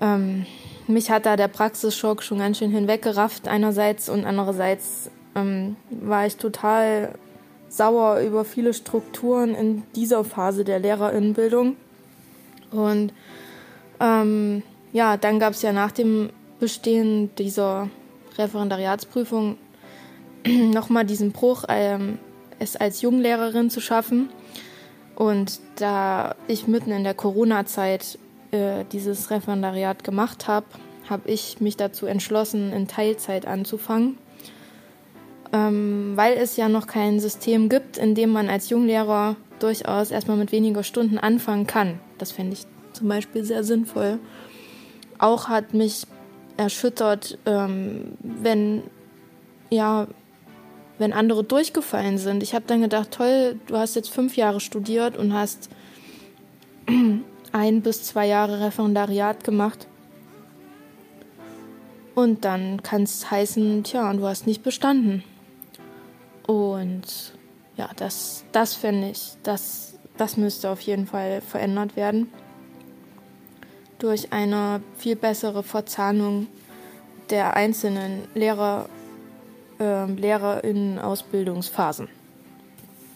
ähm, mich hat da der Praxisschock schon ganz schön hinweggerafft einerseits und andererseits ähm, war ich total sauer über viele Strukturen in dieser Phase der Lehrerinnenbildung. Und ähm, ja, dann gab es ja nach dem Bestehen dieser Referendariatsprüfung nochmal diesen Bruch, ähm, es als Junglehrerin zu schaffen. Und da ich mitten in der Corona-Zeit äh, dieses Referendariat gemacht habe, habe ich mich dazu entschlossen, in Teilzeit anzufangen. Ähm, weil es ja noch kein System gibt, in dem man als Junglehrer durchaus erstmal mit weniger Stunden anfangen kann. Das fände ich zum Beispiel sehr sinnvoll. Auch hat mich erschüttert, ähm, wenn ja, wenn andere durchgefallen sind. Ich habe dann gedacht, toll, du hast jetzt fünf Jahre studiert und hast ein bis zwei Jahre Referendariat gemacht. Und dann kann es heißen, tja, du hast nicht bestanden. Und ja, das, das fände ich, das, das müsste auf jeden Fall verändert werden. Durch eine viel bessere Verzahnung der einzelnen Lehrer, äh, LehrerInnen-Ausbildungsphasen.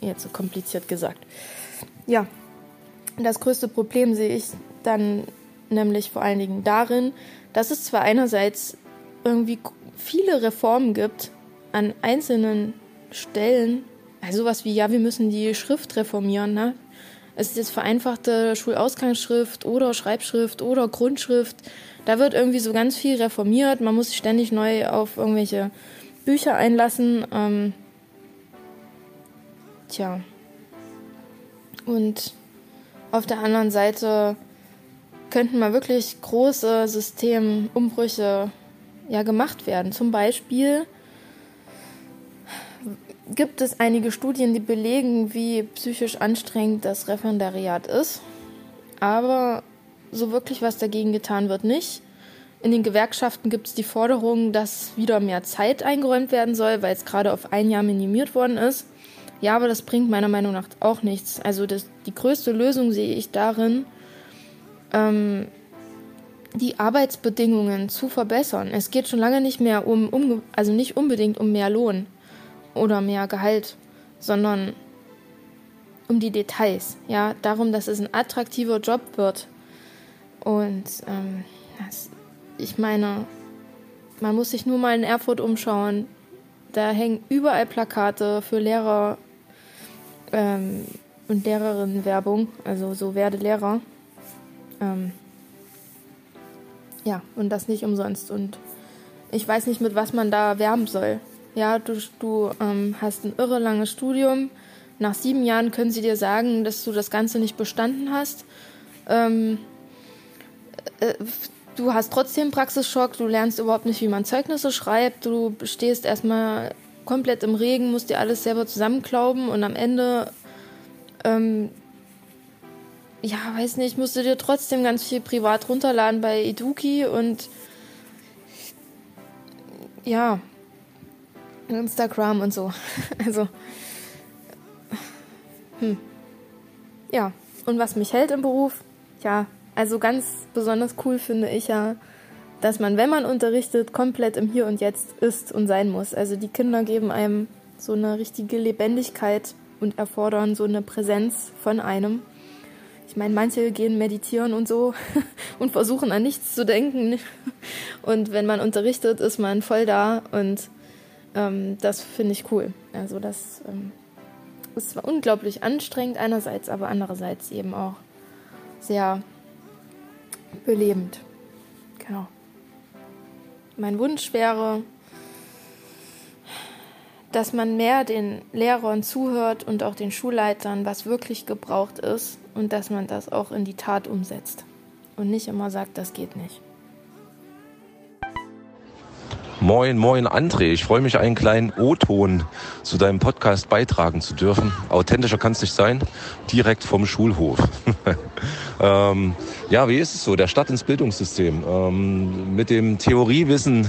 Jetzt so kompliziert gesagt. Ja, das größte Problem sehe ich dann nämlich vor allen Dingen darin, dass es zwar einerseits irgendwie viele Reformen gibt an einzelnen Stellen, also sowas wie, ja, wir müssen die Schrift reformieren, ne? Es ist jetzt vereinfachte Schulausgangsschrift oder Schreibschrift oder Grundschrift. Da wird irgendwie so ganz viel reformiert. Man muss sich ständig neu auf irgendwelche Bücher einlassen. Ähm, tja. Und auf der anderen Seite könnten mal wirklich große Systemumbrüche ja gemacht werden. Zum Beispiel gibt es einige Studien, die belegen, wie psychisch anstrengend das Referendariat ist. Aber so wirklich was dagegen getan wird nicht. In den Gewerkschaften gibt es die Forderung, dass wieder mehr Zeit eingeräumt werden soll, weil es gerade auf ein Jahr minimiert worden ist. Ja, aber das bringt meiner Meinung nach auch nichts. Also das, die größte Lösung sehe ich darin, ähm, die Arbeitsbedingungen zu verbessern. Es geht schon lange nicht mehr um, um, also nicht unbedingt um mehr Lohn oder mehr Gehalt, sondern um die Details. Ja, darum, dass es ein attraktiver Job wird. Und ähm, das, ich meine, man muss sich nur mal in Erfurt umschauen. Da hängen überall Plakate für Lehrer ähm, und Lehrerinnen Werbung, also so werde Lehrer. Ähm, ja, und das nicht umsonst. Und ich weiß nicht, mit was man da werben soll. Ja, du, du ähm, hast ein irre langes Studium. Nach sieben Jahren können sie dir sagen, dass du das Ganze nicht bestanden hast. Ähm, äh, du hast trotzdem Praxisschock, du lernst überhaupt nicht, wie man Zeugnisse schreibt, du stehst erstmal komplett im Regen, musst dir alles selber zusammenklauben und am Ende, ähm, ja, weiß nicht, musst du dir trotzdem ganz viel privat runterladen bei Eduki und ja, Instagram und so. Also, hm. Ja, und was mich hält im Beruf? Ja, also ganz besonders cool finde ich ja, dass man, wenn man unterrichtet, komplett im Hier und Jetzt ist und sein muss. Also die Kinder geben einem so eine richtige Lebendigkeit und erfordern so eine Präsenz von einem. Ich meine, manche gehen meditieren und so und versuchen an nichts zu denken. Und wenn man unterrichtet, ist man voll da und ähm, das finde ich cool. Also das ähm, ist zwar unglaublich anstrengend einerseits, aber andererseits eben auch sehr belebend. Genau. Mein Wunsch wäre, dass man mehr den Lehrern zuhört und auch den Schulleitern, was wirklich gebraucht ist und dass man das auch in die Tat umsetzt und nicht immer sagt, das geht nicht. Moin, moin André. Ich freue mich, einen kleinen O-Ton zu deinem Podcast beitragen zu dürfen. Authentischer kann es nicht sein. Direkt vom Schulhof. ähm, ja, wie ist es so? Der Start ins Bildungssystem. Ähm, mit dem Theoriewissen,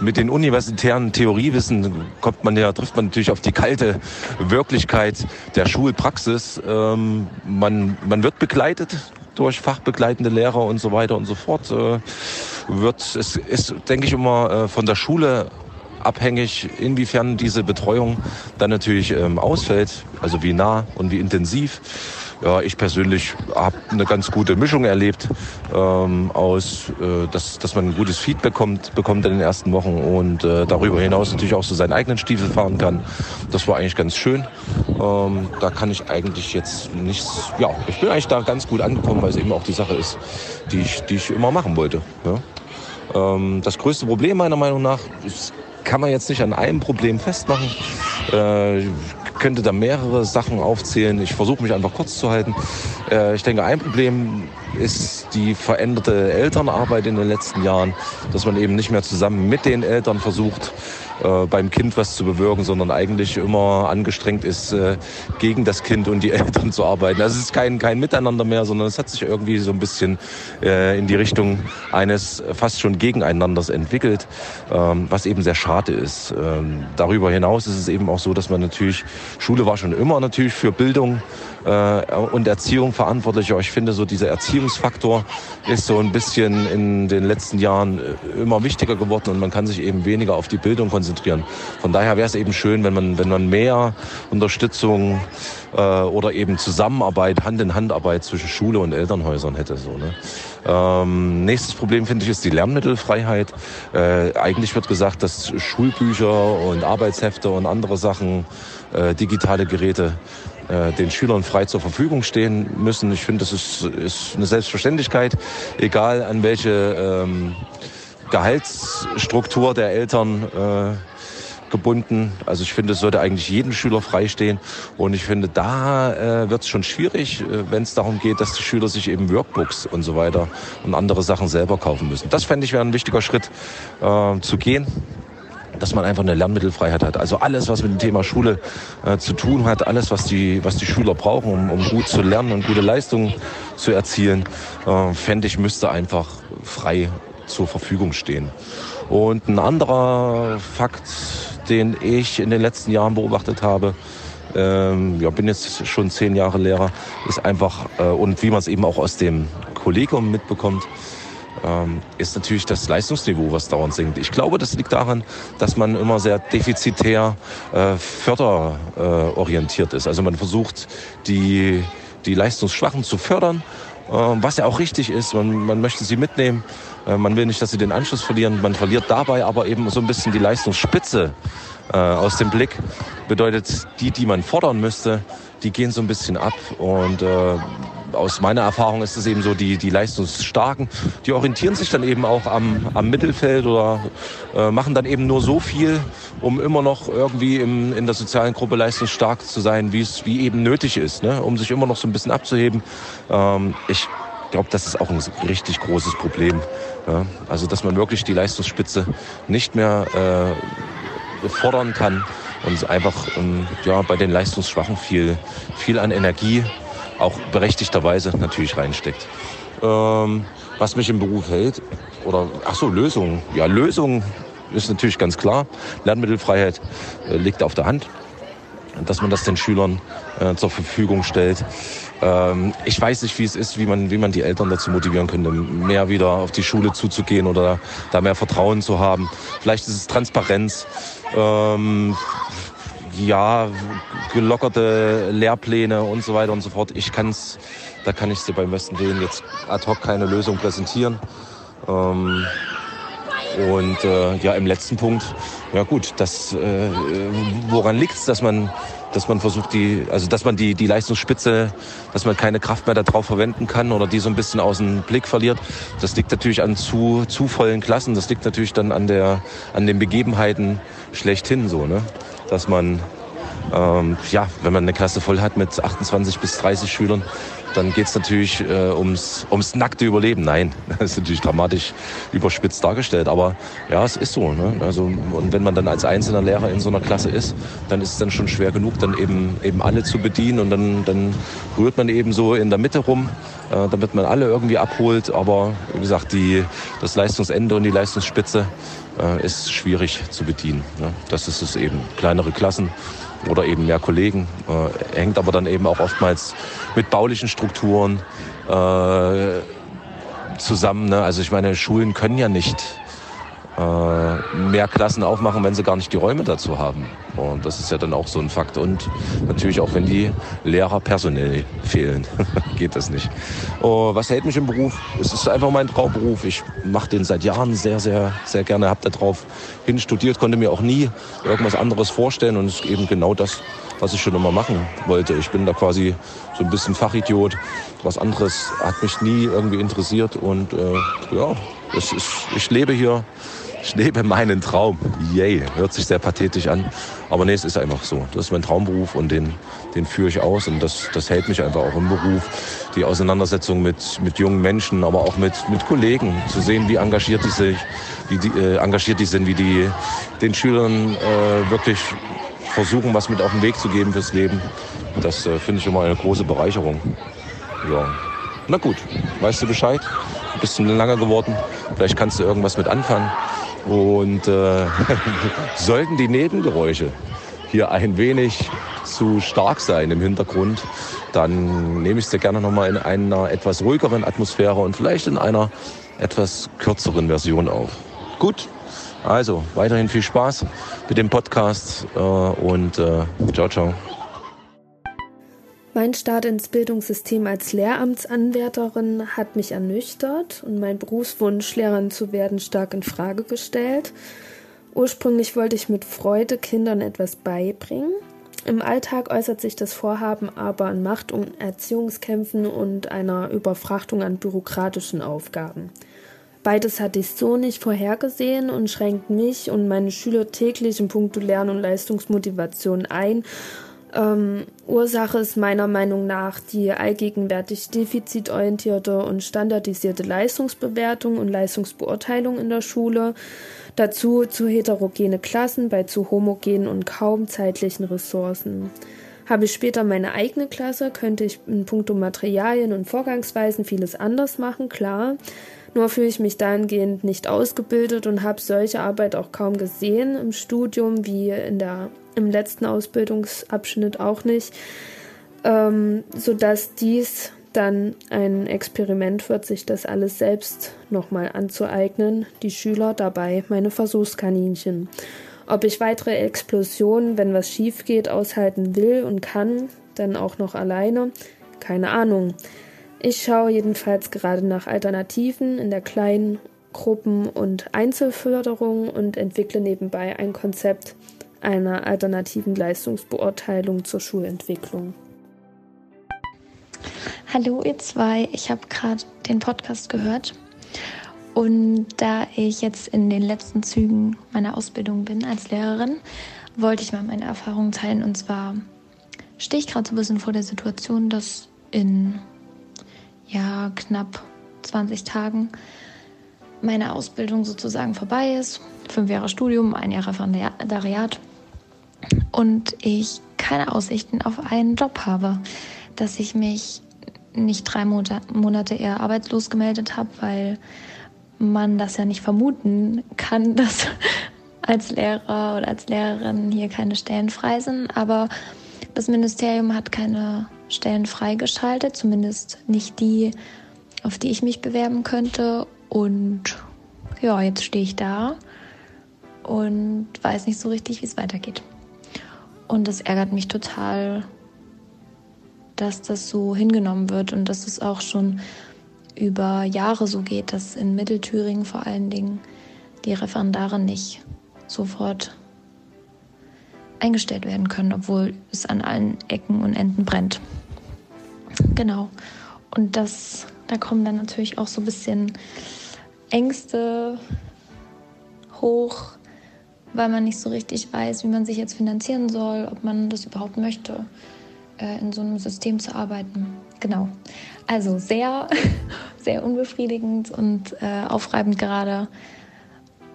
mit den universitären Theoriewissen kommt man ja, trifft man natürlich auf die kalte Wirklichkeit der Schulpraxis. Ähm, man, man wird begleitet durch fachbegleitende Lehrer und so weiter und so fort. Äh, wird, es ist, denke ich, immer äh, von der Schule abhängig, inwiefern diese Betreuung dann natürlich ähm, ausfällt, also wie nah und wie intensiv. Ja, ich persönlich habe eine ganz gute Mischung erlebt ähm, aus, äh, dass, dass man ein gutes Feedback bekommt, bekommt in den ersten Wochen und äh, darüber hinaus natürlich auch so seinen eigenen Stiefel fahren kann. Das war eigentlich ganz schön. Ähm, da kann ich eigentlich jetzt nichts, ja, ich bin eigentlich da ganz gut angekommen, weil es eben auch die Sache ist, die ich, die ich immer machen wollte. Ja. Ähm, das größte Problem meiner Meinung nach ist, kann man jetzt nicht an einem Problem festmachen. Äh, könnte da mehrere Sachen aufzählen. Ich versuche mich einfach kurz zu halten. Äh, ich denke, ein Problem ist die veränderte Elternarbeit in den letzten Jahren, dass man eben nicht mehr zusammen mit den Eltern versucht, äh, beim Kind was zu bewirken, sondern eigentlich immer angestrengt ist, äh, gegen das Kind und die Eltern zu arbeiten. Also es ist kein, kein Miteinander mehr, sondern es hat sich irgendwie so ein bisschen äh, in die Richtung eines fast schon Gegeneinanders entwickelt, ähm, was eben sehr schade ist. Ähm, darüber hinaus ist es eben auch so, dass man natürlich, Schule war schon immer natürlich für Bildung äh, und Erziehung verantwortlich. Aber ich finde, so dieser Erziehungsfaktor ist so ein bisschen in den letzten Jahren äh, immer wichtiger geworden und man kann sich eben weniger auf die Bildung konzentrieren. Von daher wäre es eben schön, wenn man, wenn man mehr Unterstützung äh, oder eben Zusammenarbeit, Hand-in-Hand-Arbeit zwischen Schule und Elternhäusern hätte. So, ne? Ähm, nächstes Problem finde ich ist die Lernmittelfreiheit. Äh, eigentlich wird gesagt, dass Schulbücher und Arbeitshefte und andere Sachen, äh, digitale Geräte äh, den Schülern frei zur Verfügung stehen müssen. Ich finde, das ist, ist eine Selbstverständlichkeit, egal an welche ähm, Gehaltsstruktur der Eltern äh, gebunden. Also ich finde, es sollte eigentlich jedem Schüler freistehen. Und ich finde, da äh, wird es schon schwierig, äh, wenn es darum geht, dass die Schüler sich eben Workbooks und so weiter und andere Sachen selber kaufen müssen. Das fände ich wäre ein wichtiger Schritt äh, zu gehen dass man einfach eine Lernmittelfreiheit hat. Also alles, was mit dem Thema Schule äh, zu tun hat, alles, was die, was die Schüler brauchen, um, um gut zu lernen und gute Leistungen zu erzielen, äh, fände ich, müsste einfach frei zur Verfügung stehen. Und ein anderer Fakt, den ich in den letzten Jahren beobachtet habe, ähm, ja, bin jetzt schon zehn Jahre Lehrer, ist einfach, äh, und wie man es eben auch aus dem Kollegium mitbekommt, ist natürlich das Leistungsniveau, was dauernd sinkt. Ich glaube, das liegt daran, dass man immer sehr defizitär äh, förderorientiert ist. Also man versucht, die, die Leistungsschwachen zu fördern, äh, was ja auch richtig ist. Man, man möchte sie mitnehmen. Äh, man will nicht, dass sie den Anschluss verlieren. Man verliert dabei aber eben so ein bisschen die Leistungsspitze äh, aus dem Blick. Bedeutet, die, die man fordern müsste, die gehen so ein bisschen ab und äh, aus meiner Erfahrung ist es eben so, die, die Leistungsstarken, die orientieren sich dann eben auch am, am Mittelfeld oder äh, machen dann eben nur so viel, um immer noch irgendwie im, in der sozialen Gruppe leistungsstark zu sein, wie es wie eben nötig ist, ne? um sich immer noch so ein bisschen abzuheben. Ähm, ich glaube, das ist auch ein richtig großes Problem. Ja? Also, dass man wirklich die Leistungsspitze nicht mehr äh, fordern kann und einfach ähm, ja, bei den Leistungsschwachen viel, viel an Energie auch berechtigterweise natürlich reinsteckt. Ähm, was mich im Beruf hält, oder ach so, Lösungen. Ja, Lösungen ist natürlich ganz klar. Lernmittelfreiheit äh, liegt auf der Hand, dass man das den Schülern äh, zur Verfügung stellt. Ähm, ich weiß nicht, wie es ist, wie man, wie man die Eltern dazu motivieren könnte, mehr wieder auf die Schule zuzugehen oder da mehr Vertrauen zu haben. Vielleicht ist es Transparenz. Ähm, ja, gelockerte Lehrpläne und so weiter und so fort. Ich kann's, da kann ich dir beim besten Willen jetzt ad hoc keine Lösung präsentieren. Ähm, und äh, ja, im letzten Punkt, ja gut, das, äh, woran liegt's, dass man, dass man versucht, die, also dass man die, die Leistungsspitze, dass man keine Kraft mehr darauf verwenden kann oder die so ein bisschen aus dem Blick verliert. Das liegt natürlich an zu, zu vollen Klassen. Das liegt natürlich dann an der, an den Begebenheiten schlechthin so, ne? Dass man, ähm, ja, wenn man eine Klasse voll hat mit 28 bis 30 Schülern, dann geht es natürlich äh, ums, ums nackte Überleben. Nein, das ist natürlich dramatisch überspitzt dargestellt, aber ja, es ist so. Ne? Also, und wenn man dann als einzelner Lehrer in so einer Klasse ist, dann ist es dann schon schwer genug, dann eben, eben alle zu bedienen und dann, dann rührt man eben so in der Mitte rum, äh, damit man alle irgendwie abholt. Aber wie gesagt, die, das Leistungsende und die Leistungsspitze äh, ist schwierig zu bedienen. Ne? Das ist es eben. Kleinere Klassen oder eben mehr Kollegen. Äh, hängt aber dann eben auch oftmals mit baulichen Strukturen äh, zusammen. Ne? Also ich meine, Schulen können ja nicht mehr Klassen aufmachen, wenn sie gar nicht die Räume dazu haben. Und das ist ja dann auch so ein Fakt. Und natürlich auch, wenn die Lehrer personell fehlen, geht das nicht. Oh, was hält mich im Beruf? Es ist einfach mein Traumberuf. Ich mache den seit Jahren sehr, sehr, sehr gerne. Habe darauf hin studiert, konnte mir auch nie irgendwas anderes vorstellen. Und es ist eben genau das, was ich schon immer machen wollte. Ich bin da quasi so ein bisschen Fachidiot. Was anderes hat mich nie irgendwie interessiert. Und äh, ja, es ist, ich lebe hier ich lebe meinen Traum. Yay. Hört sich sehr pathetisch an. Aber nee, es ist einfach so. Das ist mein Traumberuf und den, den führe ich aus. Und das, das hält mich einfach auch im Beruf. Die Auseinandersetzung mit, mit jungen Menschen, aber auch mit, mit Kollegen. Zu sehen, wie engagiert die sich, wie die, äh, engagiert die sind, wie die den Schülern äh, wirklich versuchen, was mit auf den Weg zu geben fürs Leben. Das äh, finde ich immer eine große Bereicherung. Ja. Na gut, weißt du Bescheid? Ein bisschen lange geworden. Vielleicht kannst du irgendwas mit anfangen. Und äh, sollten die Nebengeräusche hier ein wenig zu stark sein im Hintergrund, dann nehme ich es dir gerne nochmal in einer etwas ruhigeren Atmosphäre und vielleicht in einer etwas kürzeren Version auf. Gut, also weiterhin viel Spaß mit dem Podcast äh, und äh, ciao, ciao. Mein Start ins Bildungssystem als Lehramtsanwärterin hat mich ernüchtert und mein Berufswunsch, Lehrerin zu werden, stark in Frage gestellt. Ursprünglich wollte ich mit Freude Kindern etwas beibringen, Im Alltag äußert sich das Vorhaben aber in Macht- und Erziehungskämpfen und einer Überfrachtung an bürokratischen Aufgaben. Beides hatte ich so nicht vorhergesehen und schränkt mich und meine Schüler täglich in puncto Lern- und Leistungsmotivation ein. Ähm, Ursache ist meiner Meinung nach die allgegenwärtig defizitorientierte und standardisierte Leistungsbewertung und Leistungsbeurteilung in der Schule. Dazu zu heterogene Klassen bei zu homogenen und kaum zeitlichen Ressourcen. Habe ich später meine eigene Klasse, könnte ich in puncto Materialien und Vorgangsweisen vieles anders machen, klar. Nur fühle ich mich dahingehend nicht ausgebildet und habe solche Arbeit auch kaum gesehen im Studium, wie in der, im letzten Ausbildungsabschnitt auch nicht, ähm, sodass dies dann ein Experiment wird, sich das alles selbst nochmal anzueignen, die Schüler dabei meine Versuchskaninchen. Ob ich weitere Explosionen, wenn was schief geht, aushalten will und kann, dann auch noch alleine, keine Ahnung. Ich schaue jedenfalls gerade nach Alternativen in der kleinen Gruppen- und Einzelförderung und entwickle nebenbei ein Konzept einer alternativen Leistungsbeurteilung zur Schulentwicklung. Hallo ihr zwei, ich habe gerade den Podcast gehört. Und da ich jetzt in den letzten Zügen meiner Ausbildung bin als Lehrerin, wollte ich mal meine Erfahrungen teilen. Und zwar stehe ich gerade so ein bisschen vor der Situation, dass in ja knapp 20 Tagen meine Ausbildung sozusagen vorbei ist. Fünf Jahre Studium, ein Jahr Referendariat und ich keine Aussichten auf einen Job habe, dass ich mich nicht drei Monate eher arbeitslos gemeldet habe, weil man das ja nicht vermuten kann, dass als Lehrer oder als Lehrerin hier keine Stellen frei sind. Aber das Ministerium hat keine Stellen freigeschaltet, zumindest nicht die, auf die ich mich bewerben könnte. Und ja, jetzt stehe ich da und weiß nicht so richtig, wie es weitergeht. Und das ärgert mich total, dass das so hingenommen wird und dass es auch schon über Jahre so geht, dass in Mittelthüringen vor allen Dingen die Referendare nicht sofort eingestellt werden können, obwohl es an allen Ecken und Enden brennt. Genau. Und das, da kommen dann natürlich auch so ein bisschen Ängste hoch, weil man nicht so richtig weiß, wie man sich jetzt finanzieren soll, ob man das überhaupt möchte äh, in so einem System zu arbeiten. Genau. Also sehr, sehr unbefriedigend und äh, aufreibend gerade,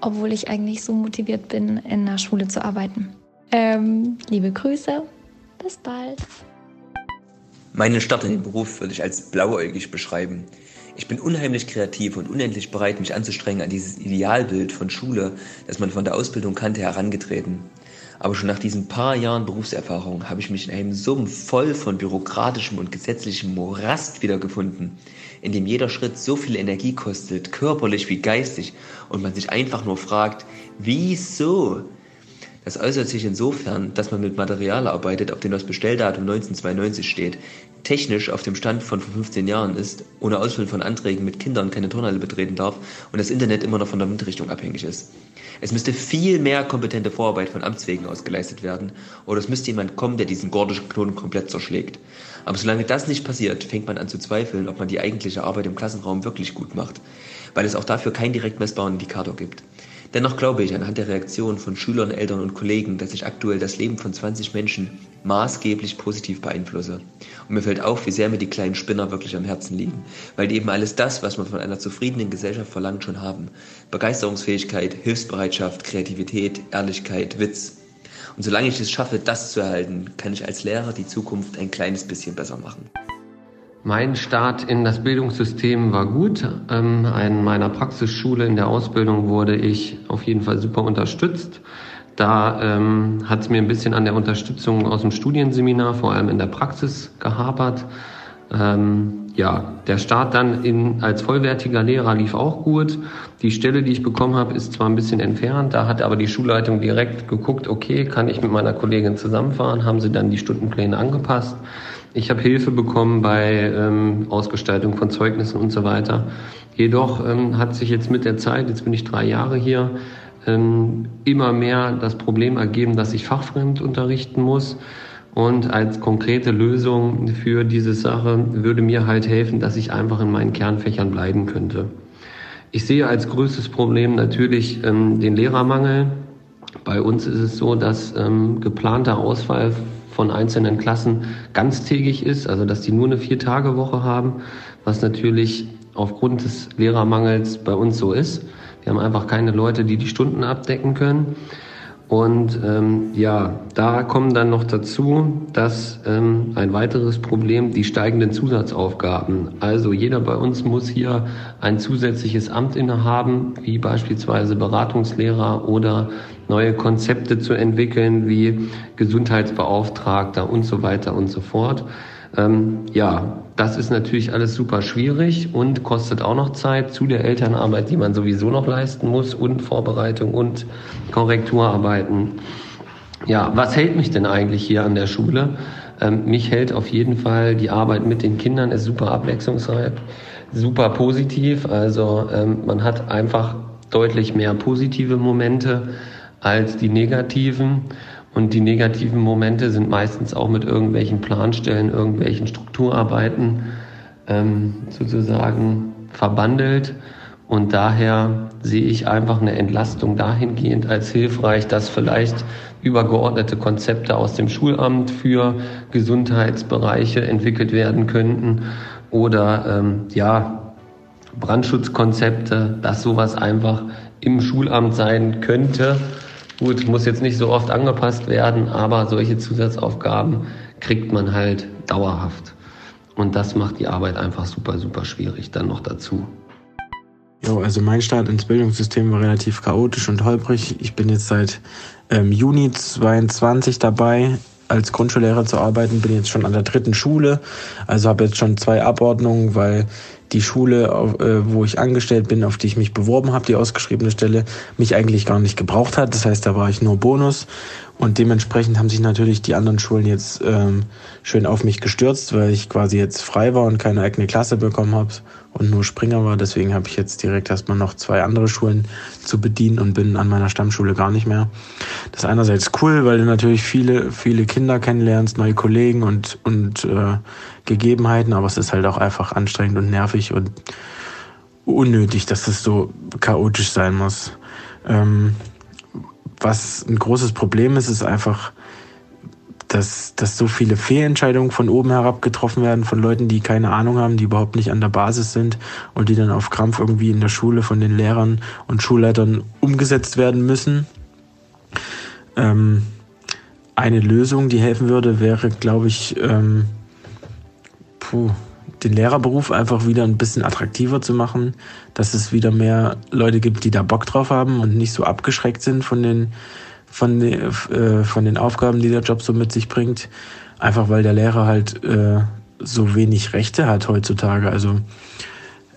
obwohl ich eigentlich so motiviert bin, in der Schule zu arbeiten. Ähm, liebe Grüße, bis bald. Meinen Start in den Beruf würde ich als blauäugig beschreiben. Ich bin unheimlich kreativ und unendlich bereit, mich anzustrengen an dieses Idealbild von Schule, das man von der Ausbildung kannte, herangetreten. Aber schon nach diesen paar Jahren Berufserfahrung habe ich mich in einem Sumpf voll von bürokratischem und gesetzlichem Morast wiedergefunden, in dem jeder Schritt so viel Energie kostet, körperlich wie geistig, und man sich einfach nur fragt, wieso? Das äußert sich insofern, dass man mit Material arbeitet, auf dem das Bestelldatum 1992 steht, technisch auf dem Stand von vor 15 Jahren ist, ohne Ausfüllen von Anträgen mit Kindern keine Turnhalle betreten darf und das Internet immer noch von der Windrichtung abhängig ist. Es müsste viel mehr kompetente Vorarbeit von Amtswegen aus geleistet werden oder es müsste jemand kommen, der diesen gordischen Knoten komplett zerschlägt. Aber solange das nicht passiert, fängt man an zu zweifeln, ob man die eigentliche Arbeit im Klassenraum wirklich gut macht, weil es auch dafür keinen direkt messbaren Indikator gibt. Dennoch glaube ich anhand der Reaktionen von Schülern, Eltern und Kollegen, dass ich aktuell das Leben von 20 Menschen maßgeblich positiv beeinflusse. Und mir fällt auf, wie sehr mir die kleinen Spinner wirklich am Herzen liegen, weil die eben alles das, was man von einer zufriedenen Gesellschaft verlangt, schon haben. Begeisterungsfähigkeit, Hilfsbereitschaft, Kreativität, Ehrlichkeit, Witz. Und solange ich es schaffe, das zu erhalten, kann ich als Lehrer die Zukunft ein kleines bisschen besser machen. Mein Start in das Bildungssystem war gut. Ähm, in meiner Praxisschule in der Ausbildung wurde ich auf jeden Fall super unterstützt. Da ähm, hat es mir ein bisschen an der Unterstützung aus dem Studienseminar, vor allem in der Praxis, gehapert. Ähm, ja, der Start dann in, als vollwertiger Lehrer lief auch gut. Die Stelle, die ich bekommen habe, ist zwar ein bisschen entfernt, da hat aber die Schulleitung direkt geguckt, okay, kann ich mit meiner Kollegin zusammenfahren, haben sie dann die Stundenpläne angepasst. Ich habe Hilfe bekommen bei ähm, Ausgestaltung von Zeugnissen und so weiter. Jedoch ähm, hat sich jetzt mit der Zeit, jetzt bin ich drei Jahre hier, immer mehr das Problem ergeben, dass ich fachfremd unterrichten muss. Und als konkrete Lösung für diese Sache würde mir halt helfen, dass ich einfach in meinen Kernfächern bleiben könnte. Ich sehe als größtes Problem natürlich ähm, den Lehrermangel. Bei uns ist es so, dass ähm, geplanter Ausfall von einzelnen Klassen ganztägig ist, also dass die nur eine Vier-Tage-Woche haben, was natürlich aufgrund des Lehrermangels bei uns so ist. Wir haben einfach keine Leute, die die Stunden abdecken können. Und ähm, ja, da kommen dann noch dazu, dass ähm, ein weiteres Problem die steigenden Zusatzaufgaben. Also jeder bei uns muss hier ein zusätzliches Amt innehaben, wie beispielsweise Beratungslehrer oder neue Konzepte zu entwickeln, wie Gesundheitsbeauftragter und so weiter und so fort. Ähm, ja, das ist natürlich alles super schwierig und kostet auch noch Zeit zu der Elternarbeit, die man sowieso noch leisten muss und Vorbereitung und Korrekturarbeiten. Ja, was hält mich denn eigentlich hier an der Schule? Ähm, mich hält auf jeden Fall die Arbeit mit den Kindern, ist super abwechslungsreich, super positiv. Also ähm, man hat einfach deutlich mehr positive Momente als die negativen. Und die negativen Momente sind meistens auch mit irgendwelchen Planstellen, irgendwelchen Strukturarbeiten ähm, sozusagen verbandelt. Und daher sehe ich einfach eine Entlastung dahingehend als hilfreich, dass vielleicht übergeordnete Konzepte aus dem Schulamt für Gesundheitsbereiche entwickelt werden könnten oder ähm, ja Brandschutzkonzepte, dass sowas einfach im Schulamt sein könnte Gut, muss jetzt nicht so oft angepasst werden, aber solche Zusatzaufgaben kriegt man halt dauerhaft. Und das macht die Arbeit einfach super, super schwierig dann noch dazu. Jo, also mein Start ins Bildungssystem war relativ chaotisch und holprig. Ich bin jetzt seit ähm, Juni 22 dabei, als Grundschullehrer zu arbeiten, bin jetzt schon an der dritten Schule, also habe jetzt schon zwei Abordnungen, weil die Schule, äh, wo ich angestellt bin, auf die ich mich beworben habe, die ausgeschriebene Stelle, mich eigentlich gar nicht gebraucht hat. Das heißt, da war ich nur Bonus. Und dementsprechend haben sich natürlich die anderen Schulen jetzt ähm, schön auf mich gestürzt, weil ich quasi jetzt frei war und keine eigene Klasse bekommen habe und nur Springer war. Deswegen habe ich jetzt direkt erstmal noch zwei andere Schulen zu bedienen und bin an meiner Stammschule gar nicht mehr. Das ist einerseits cool, weil du natürlich viele, viele Kinder kennenlernst, neue Kollegen und, und äh, Gegebenheiten, aber es ist halt auch einfach anstrengend und nervig und unnötig, dass es so chaotisch sein muss. Ähm, was ein großes Problem ist, ist einfach, dass, dass so viele Fehlentscheidungen von oben herab getroffen werden von Leuten, die keine Ahnung haben, die überhaupt nicht an der Basis sind und die dann auf Krampf irgendwie in der Schule von den Lehrern und Schulleitern umgesetzt werden müssen. Ähm, eine Lösung, die helfen würde, wäre, glaube ich, ähm, puh, den Lehrerberuf einfach wieder ein bisschen attraktiver zu machen, dass es wieder mehr Leute gibt, die da Bock drauf haben und nicht so abgeschreckt sind von den, von den, äh, von den Aufgaben, die der Job so mit sich bringt. Einfach weil der Lehrer halt äh, so wenig Rechte hat heutzutage. Also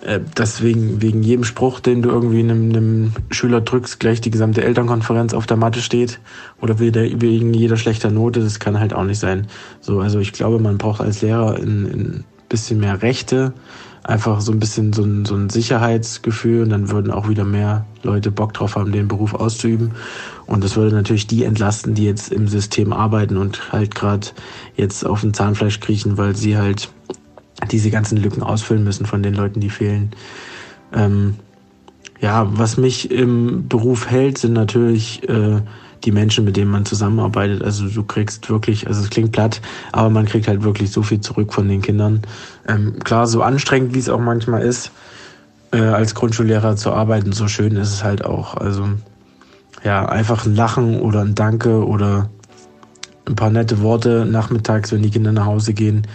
äh, deswegen wegen jedem Spruch, den du irgendwie einem, einem Schüler drückst, gleich die gesamte Elternkonferenz auf der Matte steht oder wegen jeder schlechter Note, das kann halt auch nicht sein. So, also ich glaube, man braucht als Lehrer ein, ein bisschen mehr Rechte, einfach so ein bisschen so ein, so ein Sicherheitsgefühl und dann würden auch wieder mehr Leute Bock drauf haben, den Beruf auszuüben. Und das würde natürlich die entlasten, die jetzt im System arbeiten und halt gerade jetzt auf dem Zahnfleisch kriechen, weil sie halt diese ganzen Lücken ausfüllen müssen von den Leuten, die fehlen. Ähm, ja, was mich im Beruf hält, sind natürlich äh, die Menschen, mit denen man zusammenarbeitet. Also du kriegst wirklich, also es klingt platt, aber man kriegt halt wirklich so viel zurück von den Kindern. Ähm, klar, so anstrengend wie es auch manchmal ist, äh, als Grundschullehrer zu arbeiten, so schön ist es halt auch. Also ja, einfach ein Lachen oder ein Danke oder ein paar nette Worte nachmittags, wenn die Kinder nach Hause gehen,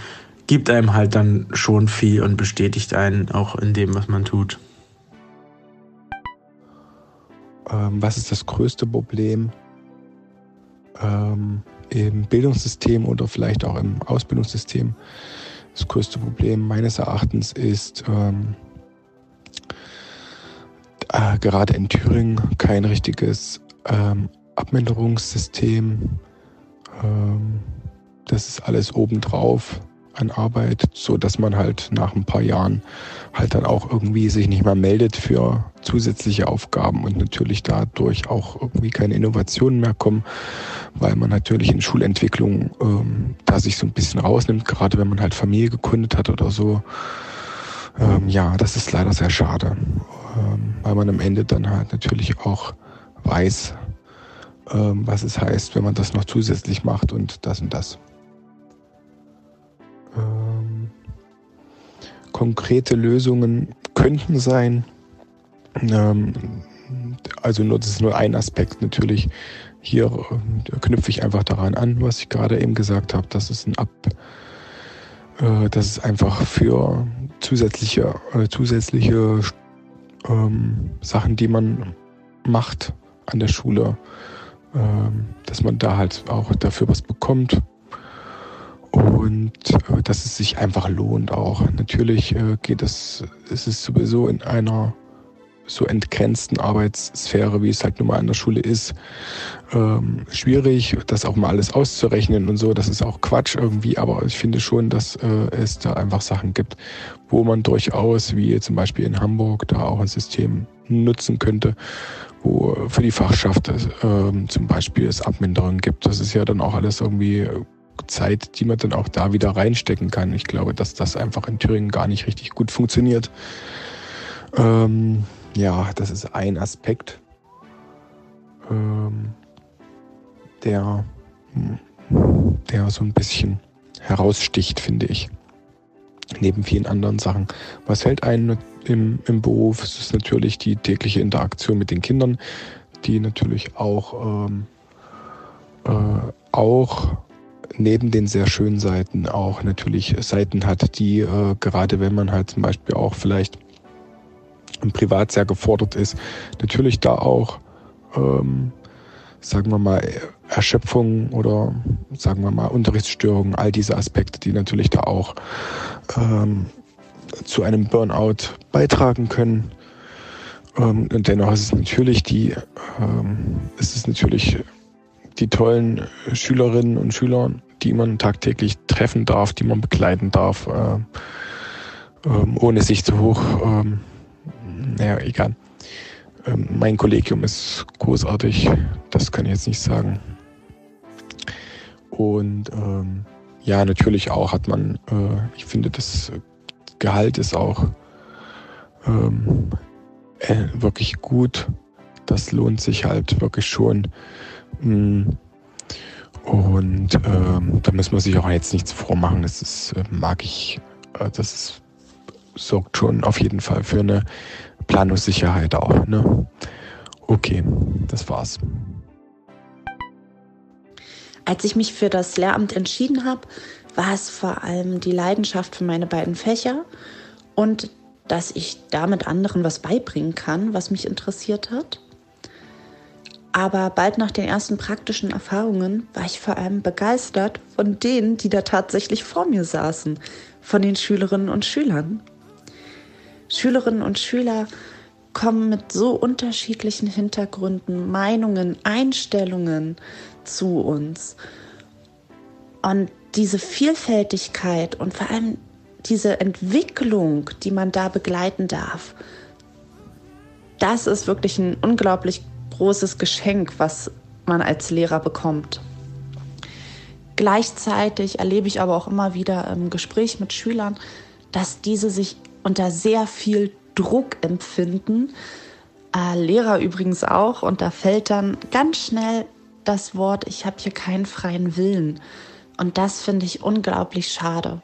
gibt einem halt dann schon viel und bestätigt einen auch in dem, was man tut. Ähm, was ist das größte Problem ähm, im Bildungssystem oder vielleicht auch im Ausbildungssystem? Das größte Problem meines Erachtens ist ähm, äh, gerade in Thüringen kein richtiges ähm, Abminderungssystem. Ähm, das ist alles obendrauf an Arbeit, so dass man halt nach ein paar Jahren halt dann auch irgendwie sich nicht mehr meldet für zusätzliche Aufgaben und natürlich dadurch auch irgendwie keine Innovationen mehr kommen, weil man natürlich in Schulentwicklung ähm, da sich so ein bisschen rausnimmt, gerade wenn man halt Familie gegründet hat oder so. Ähm, ja, das ist leider sehr schade, ähm, weil man am Ende dann halt natürlich auch weiß, ähm, was es heißt, wenn man das noch zusätzlich macht und das und das. Ähm, konkrete Lösungen könnten sein, ähm, also nur, das ist nur ein Aspekt natürlich. Hier äh, knüpfe ich einfach daran an, was ich gerade eben gesagt habe, dass es ein Ab, äh, dass es einfach für zusätzliche, äh, zusätzliche ähm, Sachen, die man macht an der Schule, ähm, dass man da halt auch dafür was bekommt und äh, dass es sich einfach lohnt auch. Natürlich äh, geht es, es ist sowieso in einer so entgrenzten Arbeitssphäre, wie es halt nun mal an der Schule ist, ähm, schwierig, das auch mal alles auszurechnen und so. Das ist auch Quatsch irgendwie, aber ich finde schon, dass äh, es da einfach Sachen gibt, wo man durchaus, wie zum Beispiel in Hamburg, da auch ein System nutzen könnte, wo für die Fachschaft äh, zum Beispiel es Abminderungen gibt. Das ist ja dann auch alles irgendwie Zeit, die man dann auch da wieder reinstecken kann. Ich glaube, dass das einfach in Thüringen gar nicht richtig gut funktioniert. Ähm, ja, das ist ein Aspekt, ähm, der, der so ein bisschen heraussticht, finde ich. Neben vielen anderen Sachen. Was hält einen im, im Beruf? Es ist natürlich die tägliche Interaktion mit den Kindern, die natürlich auch, ähm, äh, auch neben den sehr schönen Seiten auch natürlich Seiten hat, die äh, gerade wenn man halt zum Beispiel auch vielleicht im Privat sehr gefordert ist, natürlich da auch, ähm, sagen wir mal, Erschöpfung oder sagen wir mal Unterrichtsstörungen, all diese Aspekte, die natürlich da auch ähm, zu einem Burnout beitragen können. Ähm, und dennoch ist es natürlich die, ähm, ist es natürlich die tollen Schülerinnen und Schüler, die man tagtäglich treffen darf, die man begleiten darf, äh, ähm, ohne sich zu hoch, ähm, naja, egal. Ähm, mein Kollegium ist großartig, das kann ich jetzt nicht sagen. Und ähm, ja, natürlich auch hat man, äh, ich finde, das Gehalt ist auch ähm, äh, wirklich gut. Das lohnt sich halt wirklich schon. Mm. Und ähm, da muss man sich auch jetzt nichts vormachen. Das ist, äh, mag ich, äh, das sorgt schon auf jeden Fall für eine Planungssicherheit auch. Ne? Okay, das war's. Als ich mich für das Lehramt entschieden habe, war es vor allem die Leidenschaft für meine beiden Fächer und dass ich damit anderen was beibringen kann, was mich interessiert hat. Aber bald nach den ersten praktischen Erfahrungen war ich vor allem begeistert von denen, die da tatsächlich vor mir saßen, von den Schülerinnen und Schülern. Schülerinnen und Schüler kommen mit so unterschiedlichen Hintergründen, Meinungen, Einstellungen zu uns. Und diese Vielfältigkeit und vor allem diese Entwicklung, die man da begleiten darf, das ist wirklich ein unglaublich großes Geschenk, was man als Lehrer bekommt. Gleichzeitig erlebe ich aber auch immer wieder im Gespräch mit Schülern, dass diese sich unter sehr viel Druck empfinden. Äh, Lehrer übrigens auch. Und da fällt dann ganz schnell das Wort, ich habe hier keinen freien Willen. Und das finde ich unglaublich schade.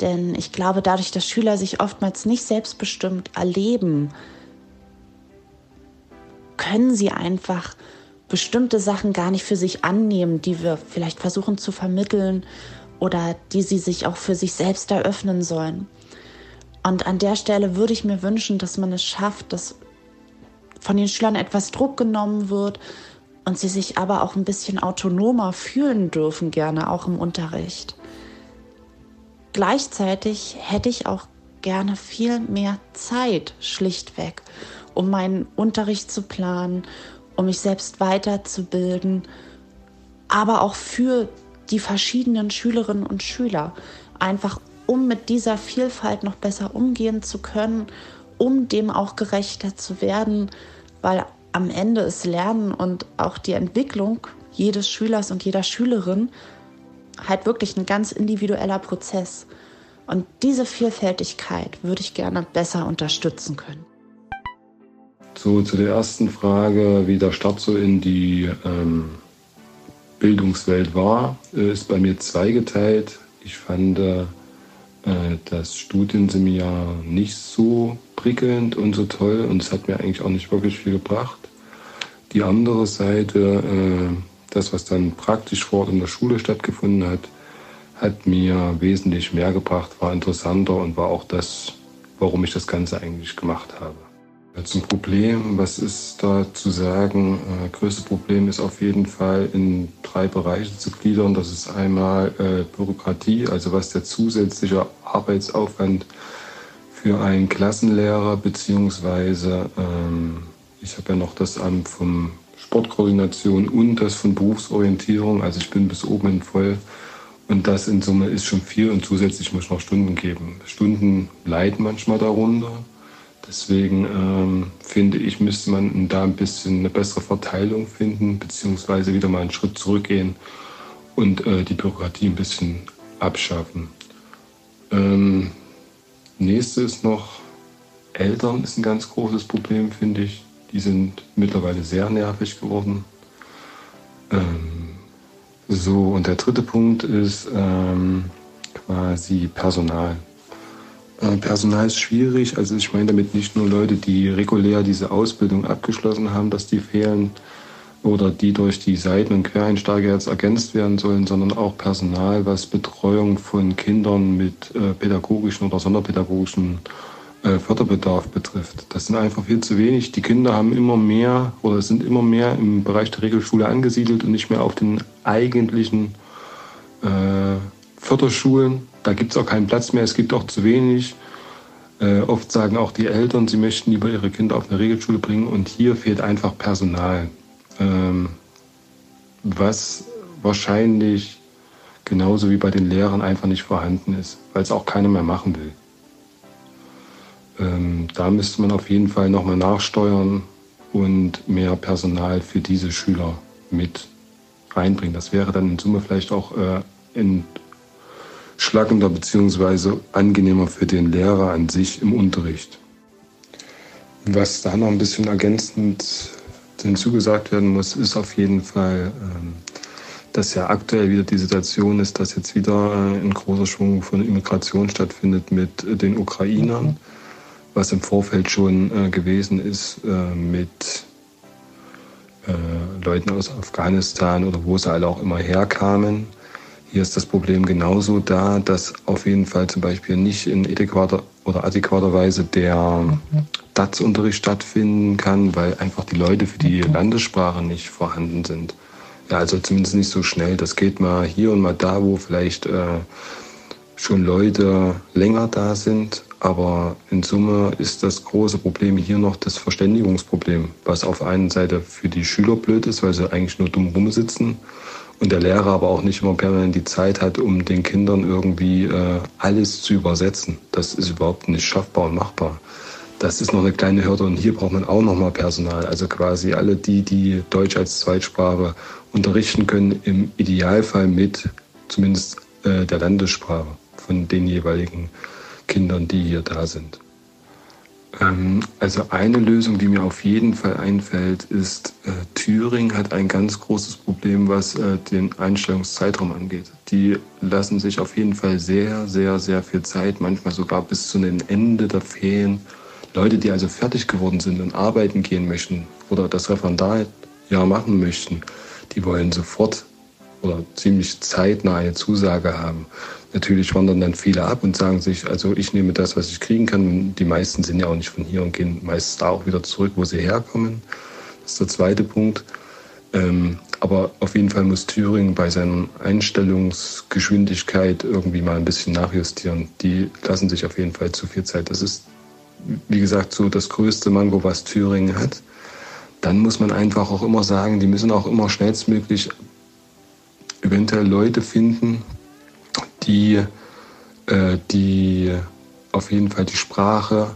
Denn ich glaube, dadurch, dass Schüler sich oftmals nicht selbstbestimmt erleben, können sie einfach bestimmte Sachen gar nicht für sich annehmen, die wir vielleicht versuchen zu vermitteln oder die sie sich auch für sich selbst eröffnen sollen. Und an der Stelle würde ich mir wünschen, dass man es schafft, dass von den Schülern etwas Druck genommen wird und sie sich aber auch ein bisschen autonomer fühlen dürfen, gerne auch im Unterricht. Gleichzeitig hätte ich auch gerne viel mehr Zeit, schlichtweg, um meinen Unterricht zu planen, um mich selbst weiterzubilden, aber auch für die verschiedenen Schülerinnen und Schüler. einfach um mit dieser Vielfalt noch besser umgehen zu können, um dem auch gerechter zu werden, weil am Ende ist Lernen und auch die Entwicklung jedes Schülers und jeder Schülerin halt wirklich ein ganz individueller Prozess. Und diese Vielfältigkeit würde ich gerne besser unterstützen können. So, zu der ersten Frage, wie der Start so in die ähm, Bildungswelt war, äh, ist bei mir zweigeteilt. Ich fand äh, das Studienseminar nicht so prickelnd und so toll und es hat mir eigentlich auch nicht wirklich viel gebracht. Die andere Seite, äh, das, was dann praktisch vor Ort in der Schule stattgefunden hat, hat mir wesentlich mehr gebracht, war interessanter und war auch das, warum ich das Ganze eigentlich gemacht habe. Zum Problem, was ist da zu sagen? Äh, größte Problem ist auf jeden Fall in drei Bereiche zu gliedern. Das ist einmal äh, Bürokratie, also was der zusätzliche Arbeitsaufwand für einen Klassenlehrer beziehungsweise ähm, ich habe ja noch das Amt von Sportkoordination und das von Berufsorientierung. Also ich bin bis oben hin voll. Und das in Summe ist schon viel und zusätzlich muss ich noch Stunden geben. Stunden leiden manchmal darunter. Deswegen ähm, finde ich, müsste man da ein bisschen eine bessere Verteilung finden, beziehungsweise wieder mal einen Schritt zurückgehen und äh, die Bürokratie ein bisschen abschaffen. Ähm, nächste ist noch, Eltern ist ein ganz großes Problem, finde ich. Die sind mittlerweile sehr nervig geworden. Ähm, so, und der dritte Punkt ist ähm, quasi Personal. Äh, Personal ist schwierig. Also ich meine damit nicht nur Leute, die regulär diese Ausbildung abgeschlossen haben, dass die fehlen oder die durch die Seiten- und Quereinsteiger jetzt ergänzt werden sollen, sondern auch Personal, was Betreuung von Kindern mit äh, pädagogischen oder sonderpädagogischen äh, Förderbedarf betrifft. Das sind einfach viel zu wenig. Die Kinder haben immer mehr oder sind immer mehr im Bereich der Regelschule angesiedelt und nicht mehr auf den eigentlichen äh, Förderschulen. Da gibt es auch keinen Platz mehr, es gibt auch zu wenig. Äh, oft sagen auch die Eltern, sie möchten lieber ihre Kinder auf eine Regelschule bringen und hier fehlt einfach Personal. Ähm, was wahrscheinlich genauso wie bei den Lehrern einfach nicht vorhanden ist, weil es auch keiner mehr machen will. Ähm, da müsste man auf jeden Fall nochmal nachsteuern und mehr Personal für diese Schüler mit reinbringen. Das wäre dann in Summe vielleicht auch äh, entschlackender bzw. angenehmer für den Lehrer an sich im Unterricht. Was da noch ein bisschen ergänzend hinzugesagt werden muss, ist auf jeden Fall, ähm, dass ja aktuell wieder die Situation ist, dass jetzt wieder äh, ein großer Schwung von Immigration stattfindet mit den Ukrainern was im Vorfeld schon äh, gewesen ist äh, mit Leuten aus Afghanistan oder wo sie alle auch immer herkamen. Hier ist das Problem genauso da, dass auf jeden Fall zum Beispiel nicht in adäquater oder adäquater Weise der DATS-Unterricht stattfinden kann, weil einfach die Leute für die Landessprache nicht vorhanden sind. Ja, also zumindest nicht so schnell. Das geht mal hier und mal da, wo vielleicht äh, schon Leute länger da sind, aber in Summe ist das große Problem hier noch das Verständigungsproblem, was auf einer Seite für die Schüler blöd ist, weil sie eigentlich nur dumm rumsitzen und der Lehrer aber auch nicht immer permanent die Zeit hat, um den Kindern irgendwie äh, alles zu übersetzen. Das ist überhaupt nicht schaffbar und machbar. Das ist noch eine kleine Hürde und hier braucht man auch noch mal Personal. Also quasi alle die, die Deutsch als Zweitsprache unterrichten können, im Idealfall mit zumindest äh, der Landessprache von den jeweiligen Kindern, die hier da sind. Ähm, also eine Lösung, die mir auf jeden Fall einfällt, ist, äh, Thüringen hat ein ganz großes Problem, was äh, den Einstellungszeitraum angeht. Die lassen sich auf jeden Fall sehr, sehr, sehr viel Zeit, manchmal sogar bis zu dem Ende der Ferien. Leute, die also fertig geworden sind und arbeiten gehen möchten oder das Referendar ja machen möchten, die wollen sofort oder ziemlich zeitnah eine Zusage haben. Natürlich wandern dann viele ab und sagen sich, also ich nehme das, was ich kriegen kann. Die meisten sind ja auch nicht von hier und gehen meistens da auch wieder zurück, wo sie herkommen. Das ist der zweite Punkt. Ähm, aber auf jeden Fall muss Thüringen bei seiner Einstellungsgeschwindigkeit irgendwie mal ein bisschen nachjustieren. Die lassen sich auf jeden Fall zu viel Zeit. Das ist, wie gesagt, so das größte Mango, was Thüringen hat. Dann muss man einfach auch immer sagen, die müssen auch immer schnellstmöglich eventuell Leute finden, die äh, die auf jeden Fall die Sprache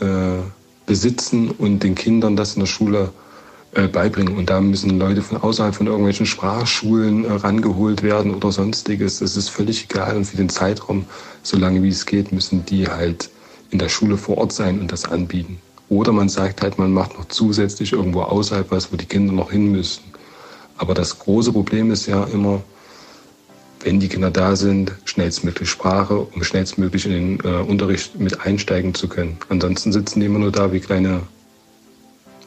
äh, besitzen und den Kindern das in der Schule äh, beibringen. Und da müssen Leute von außerhalb von irgendwelchen Sprachschulen äh, rangeholt werden oder sonstiges. Das ist völlig egal. Und für den Zeitraum, solange wie es geht, müssen die halt in der Schule vor Ort sein und das anbieten. Oder man sagt halt, man macht noch zusätzlich irgendwo außerhalb was, wo die Kinder noch hin müssen. Aber das große Problem ist ja immer, wenn die Kinder da sind, schnellstmöglich Sprache, um schnellstmöglich in den äh, Unterricht mit einsteigen zu können. Ansonsten sitzen die immer nur da wie kleine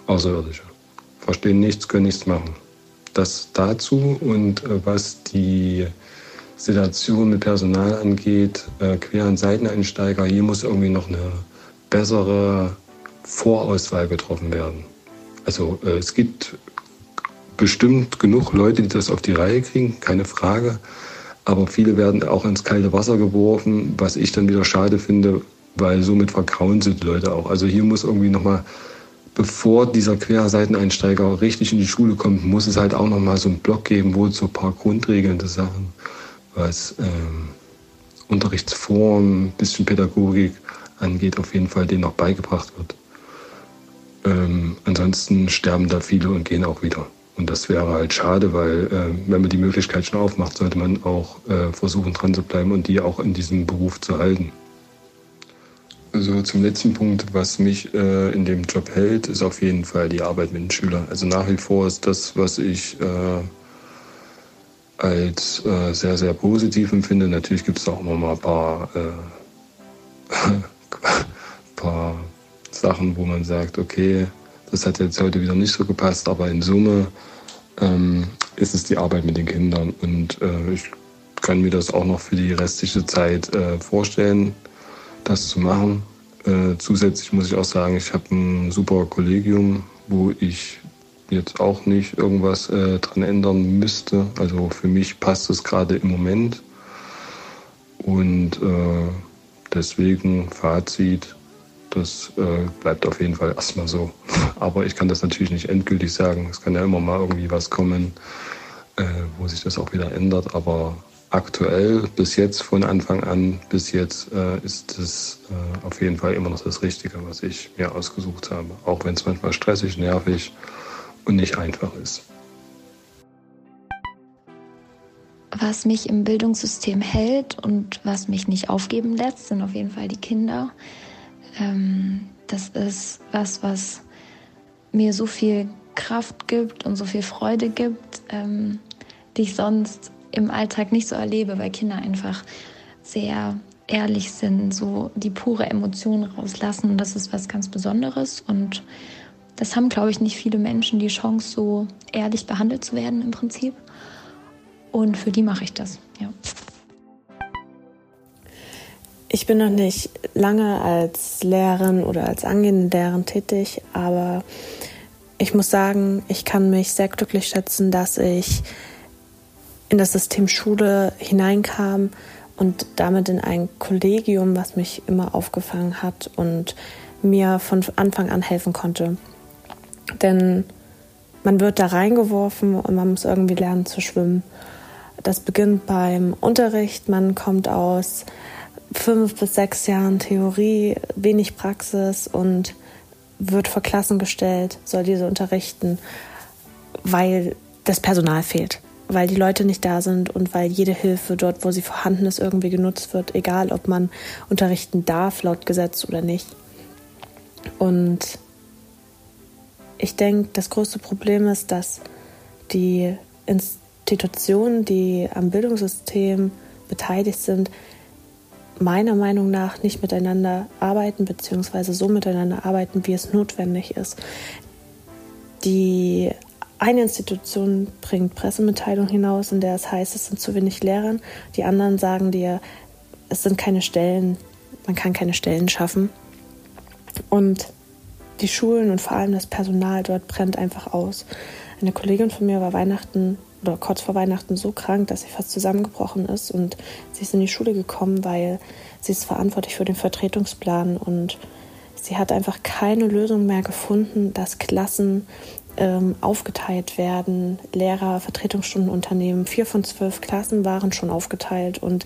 Außerirdische. Verstehen nichts, können nichts machen. Das dazu und äh, was die Situation mit Personal angeht, äh, Quer- und Seiteneinsteiger, hier muss irgendwie noch eine bessere Vorauswahl getroffen werden. Also äh, es gibt bestimmt genug Leute, die das auf die Reihe kriegen, keine Frage. Aber viele werden auch ins kalte Wasser geworfen, was ich dann wieder schade finde, weil somit vergrauen sind Leute auch. Also hier muss irgendwie nochmal, bevor dieser Querseiteneinsteiger richtig in die Schule kommt, muss es halt auch nochmal so einen Block geben, wo so ein paar grundregelnde Sachen, was ähm, Unterrichtsform, bisschen Pädagogik angeht, auf jeden Fall denen noch beigebracht wird. Ähm, ansonsten sterben da viele und gehen auch wieder. Und das wäre halt schade, weil äh, wenn man die Möglichkeit schon aufmacht, sollte man auch äh, versuchen, dran zu bleiben und die auch in diesem Beruf zu halten. Also zum letzten Punkt, was mich äh, in dem Job hält, ist auf jeden Fall die Arbeit mit den Schülern. Also nach wie vor ist das, was ich äh, als äh, sehr, sehr positiv empfinde. Natürlich gibt es auch immer mal ein paar, äh, paar Sachen, wo man sagt, okay, das hat jetzt heute wieder nicht so gepasst, aber in Summe ähm, ist es die Arbeit mit den Kindern. Und äh, ich kann mir das auch noch für die restliche Zeit äh, vorstellen, das zu machen. Äh, zusätzlich muss ich auch sagen, ich habe ein super Kollegium, wo ich jetzt auch nicht irgendwas äh, dran ändern müsste. Also für mich passt es gerade im Moment. Und äh, deswegen Fazit, das äh, bleibt auf jeden Fall erstmal so. Aber ich kann das natürlich nicht endgültig sagen. Es kann ja immer mal irgendwie was kommen, äh, wo sich das auch wieder ändert. Aber aktuell, bis jetzt, von Anfang an bis jetzt, äh, ist es äh, auf jeden Fall immer noch das Richtige, was ich mir ausgesucht habe. Auch wenn es manchmal stressig, nervig und nicht einfach ist. Was mich im Bildungssystem hält und was mich nicht aufgeben lässt, sind auf jeden Fall die Kinder. Ähm, das ist was, was mir so viel Kraft gibt und so viel Freude gibt, ähm, die ich sonst im Alltag nicht so erlebe, weil Kinder einfach sehr ehrlich sind, so die pure Emotion rauslassen. Das ist was ganz Besonderes und das haben, glaube ich, nicht viele Menschen die Chance, so ehrlich behandelt zu werden im Prinzip. Und für die mache ich das, ja. Ich bin noch nicht lange als Lehrerin oder als angehende Lehrerin tätig, aber ich muss sagen, ich kann mich sehr glücklich schätzen, dass ich in das System Schule hineinkam und damit in ein Kollegium, was mich immer aufgefangen hat und mir von Anfang an helfen konnte. Denn man wird da reingeworfen und man muss irgendwie lernen zu schwimmen. Das beginnt beim Unterricht, man kommt aus fünf bis sechs Jahren Theorie, wenig Praxis und wird vor Klassen gestellt, soll diese unterrichten, weil das Personal fehlt, weil die Leute nicht da sind und weil jede Hilfe dort, wo sie vorhanden ist, irgendwie genutzt wird, egal ob man unterrichten darf laut Gesetz oder nicht. Und ich denke, das größte Problem ist, dass die Institutionen, die am Bildungssystem beteiligt sind, meiner Meinung nach nicht miteinander arbeiten, beziehungsweise so miteinander arbeiten, wie es notwendig ist. Die eine Institution bringt Pressemitteilung hinaus, in der es heißt, es sind zu wenig Lehrer. Die anderen sagen dir, es sind keine Stellen, man kann keine Stellen schaffen. Und die Schulen und vor allem das Personal dort brennt einfach aus. Eine Kollegin von mir war Weihnachten oder kurz vor Weihnachten so krank, dass sie fast zusammengebrochen ist und sie ist in die Schule gekommen, weil sie ist verantwortlich für den Vertretungsplan und sie hat einfach keine Lösung mehr gefunden, dass Klassen ähm, aufgeteilt werden, Lehrer Vertretungsstunden unternehmen. Vier von zwölf Klassen waren schon aufgeteilt und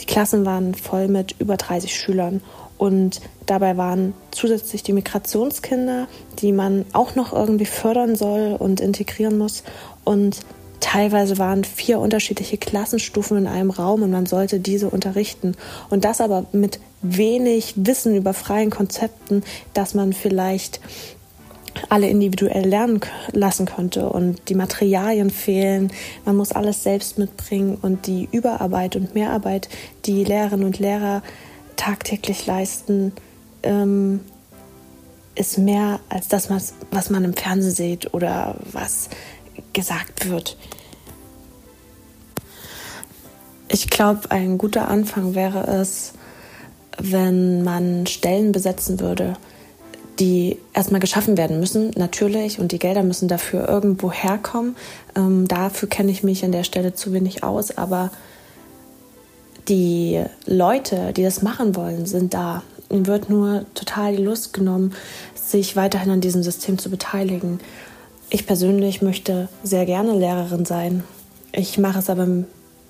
Die Klassen waren voll mit über 30 Schülern und dabei waren zusätzlich die Migrationskinder, die man auch noch irgendwie fördern soll und integrieren muss. Und teilweise waren vier unterschiedliche Klassenstufen in einem Raum und man sollte diese unterrichten. Und das aber mit wenig Wissen über freien Konzepten, dass man vielleicht alle individuell lernen lassen könnte und die Materialien fehlen. Man muss alles selbst mitbringen und die Überarbeit und Mehrarbeit, die Lehrerinnen und Lehrer tagtäglich leisten, ähm, ist mehr als das, was, was man im Fernsehen sieht oder was gesagt wird. Ich glaube, ein guter Anfang wäre es, wenn man Stellen besetzen würde, die erstmal geschaffen werden müssen, natürlich, und die Gelder müssen dafür irgendwo herkommen. Ähm, dafür kenne ich mich an der Stelle zu wenig aus, aber die Leute, die das machen wollen, sind da. Ihnen wird nur total die Lust genommen, sich weiterhin an diesem System zu beteiligen. Ich persönlich möchte sehr gerne Lehrerin sein. Ich mache es aber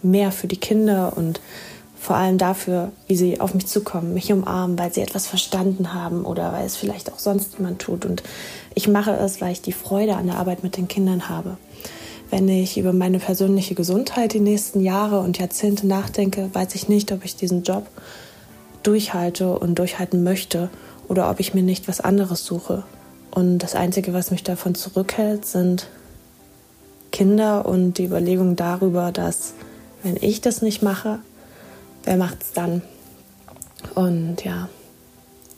mehr für die Kinder und vor allem dafür, wie sie auf mich zukommen, mich umarmen, weil sie etwas verstanden haben oder weil es vielleicht auch sonst jemand tut. Und ich mache es, weil ich die Freude an der Arbeit mit den Kindern habe. Wenn ich über meine persönliche Gesundheit die nächsten Jahre und Jahrzehnte nachdenke, weiß ich nicht, ob ich diesen Job durchhalte und durchhalten möchte oder ob ich mir nicht was anderes suche. Und das Einzige, was mich davon zurückhält, sind Kinder und die Überlegung darüber, dass wenn ich das nicht mache, wer macht's dann? Und ja,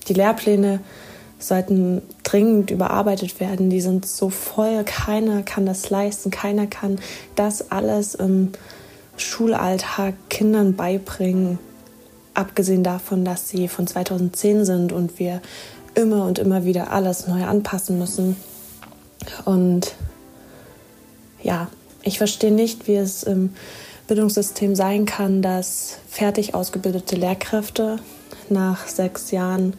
die Lehrpläne sollten dringend überarbeitet werden. Die sind so voll, keiner kann das leisten, keiner kann das alles im Schulalltag Kindern beibringen. Abgesehen davon, dass sie von 2010 sind und wir immer und immer wieder alles neu anpassen müssen. Und ja, ich verstehe nicht, wie es im Bildungssystem sein kann, dass fertig ausgebildete Lehrkräfte nach sechs Jahren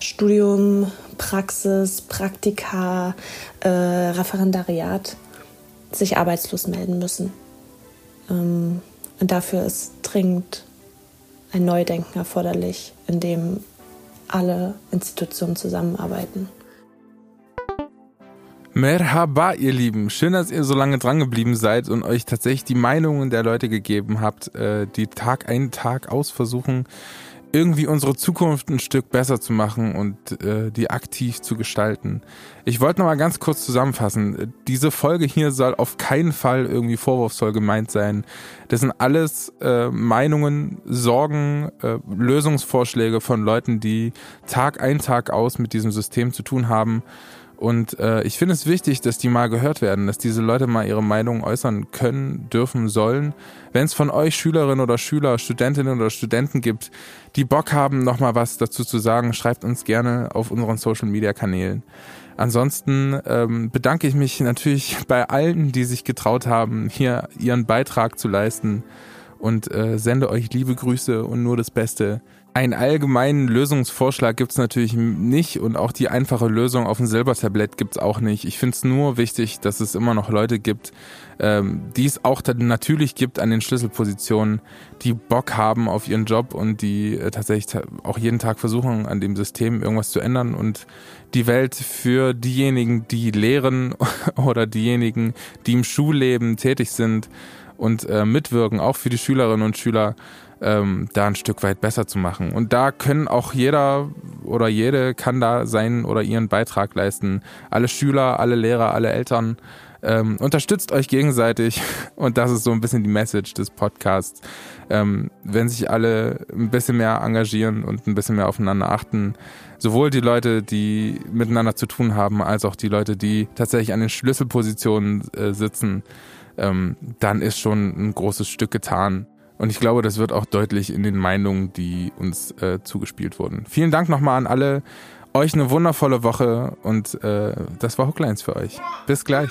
Studium, Praxis, Praktika, äh, Referendariat sich arbeitslos melden müssen. Ähm, und dafür ist dringend ein Neudenken erforderlich, in dem alle Institutionen zusammenarbeiten. Merhaba, ihr Lieben. Schön, dass ihr so lange dran geblieben seid und euch tatsächlich die Meinungen der Leute gegeben habt, äh, die Tag ein, Tag aus versuchen, irgendwie unsere Zukunft ein Stück besser zu machen und äh, die aktiv zu gestalten. Ich wollte noch mal ganz kurz zusammenfassen. Diese Folge hier soll auf keinen Fall irgendwie vorwurfsvoll gemeint sein. Das sind alles äh, Meinungen, Sorgen, äh, Lösungsvorschläge von Leuten, die Tag ein, Tag aus mit diesem System zu tun haben und äh, ich finde es wichtig, dass die mal gehört werden, dass diese Leute mal ihre Meinung äußern können, dürfen, sollen. Wenn es von euch Schülerinnen oder Schüler, Studentinnen oder Studenten gibt, die Bock haben, nochmal was dazu zu sagen, schreibt uns gerne auf unseren Social-Media-Kanälen. Ansonsten ähm, bedanke ich mich natürlich bei allen, die sich getraut haben, hier ihren Beitrag zu leisten und äh, sende euch liebe Grüße und nur das Beste. Einen allgemeinen Lösungsvorschlag gibt's natürlich nicht und auch die einfache Lösung auf dem Silbertablett gibt's auch nicht. Ich finde es nur wichtig, dass es immer noch Leute gibt, ähm, die es auch natürlich gibt an den Schlüsselpositionen, die Bock haben auf ihren Job und die äh, tatsächlich auch jeden Tag versuchen, an dem System irgendwas zu ändern und die Welt für diejenigen, die lehren oder diejenigen, die im Schulleben tätig sind und äh, mitwirken, auch für die Schülerinnen und Schüler, ähm, da ein Stück weit besser zu machen. Und da können auch jeder oder jede kann da seinen oder ihren Beitrag leisten. Alle Schüler, alle Lehrer, alle Eltern. Ähm, unterstützt euch gegenseitig und das ist so ein bisschen die Message des Podcasts. Ähm, wenn sich alle ein bisschen mehr engagieren und ein bisschen mehr aufeinander achten, sowohl die Leute, die miteinander zu tun haben, als auch die Leute, die tatsächlich an den Schlüsselpositionen äh, sitzen, ähm, dann ist schon ein großes Stück getan. Und ich glaube, das wird auch deutlich in den Meinungen, die uns äh, zugespielt wurden. Vielen Dank nochmal an alle. Euch eine wundervolle Woche und äh, das war Hooklines für euch. Bis gleich.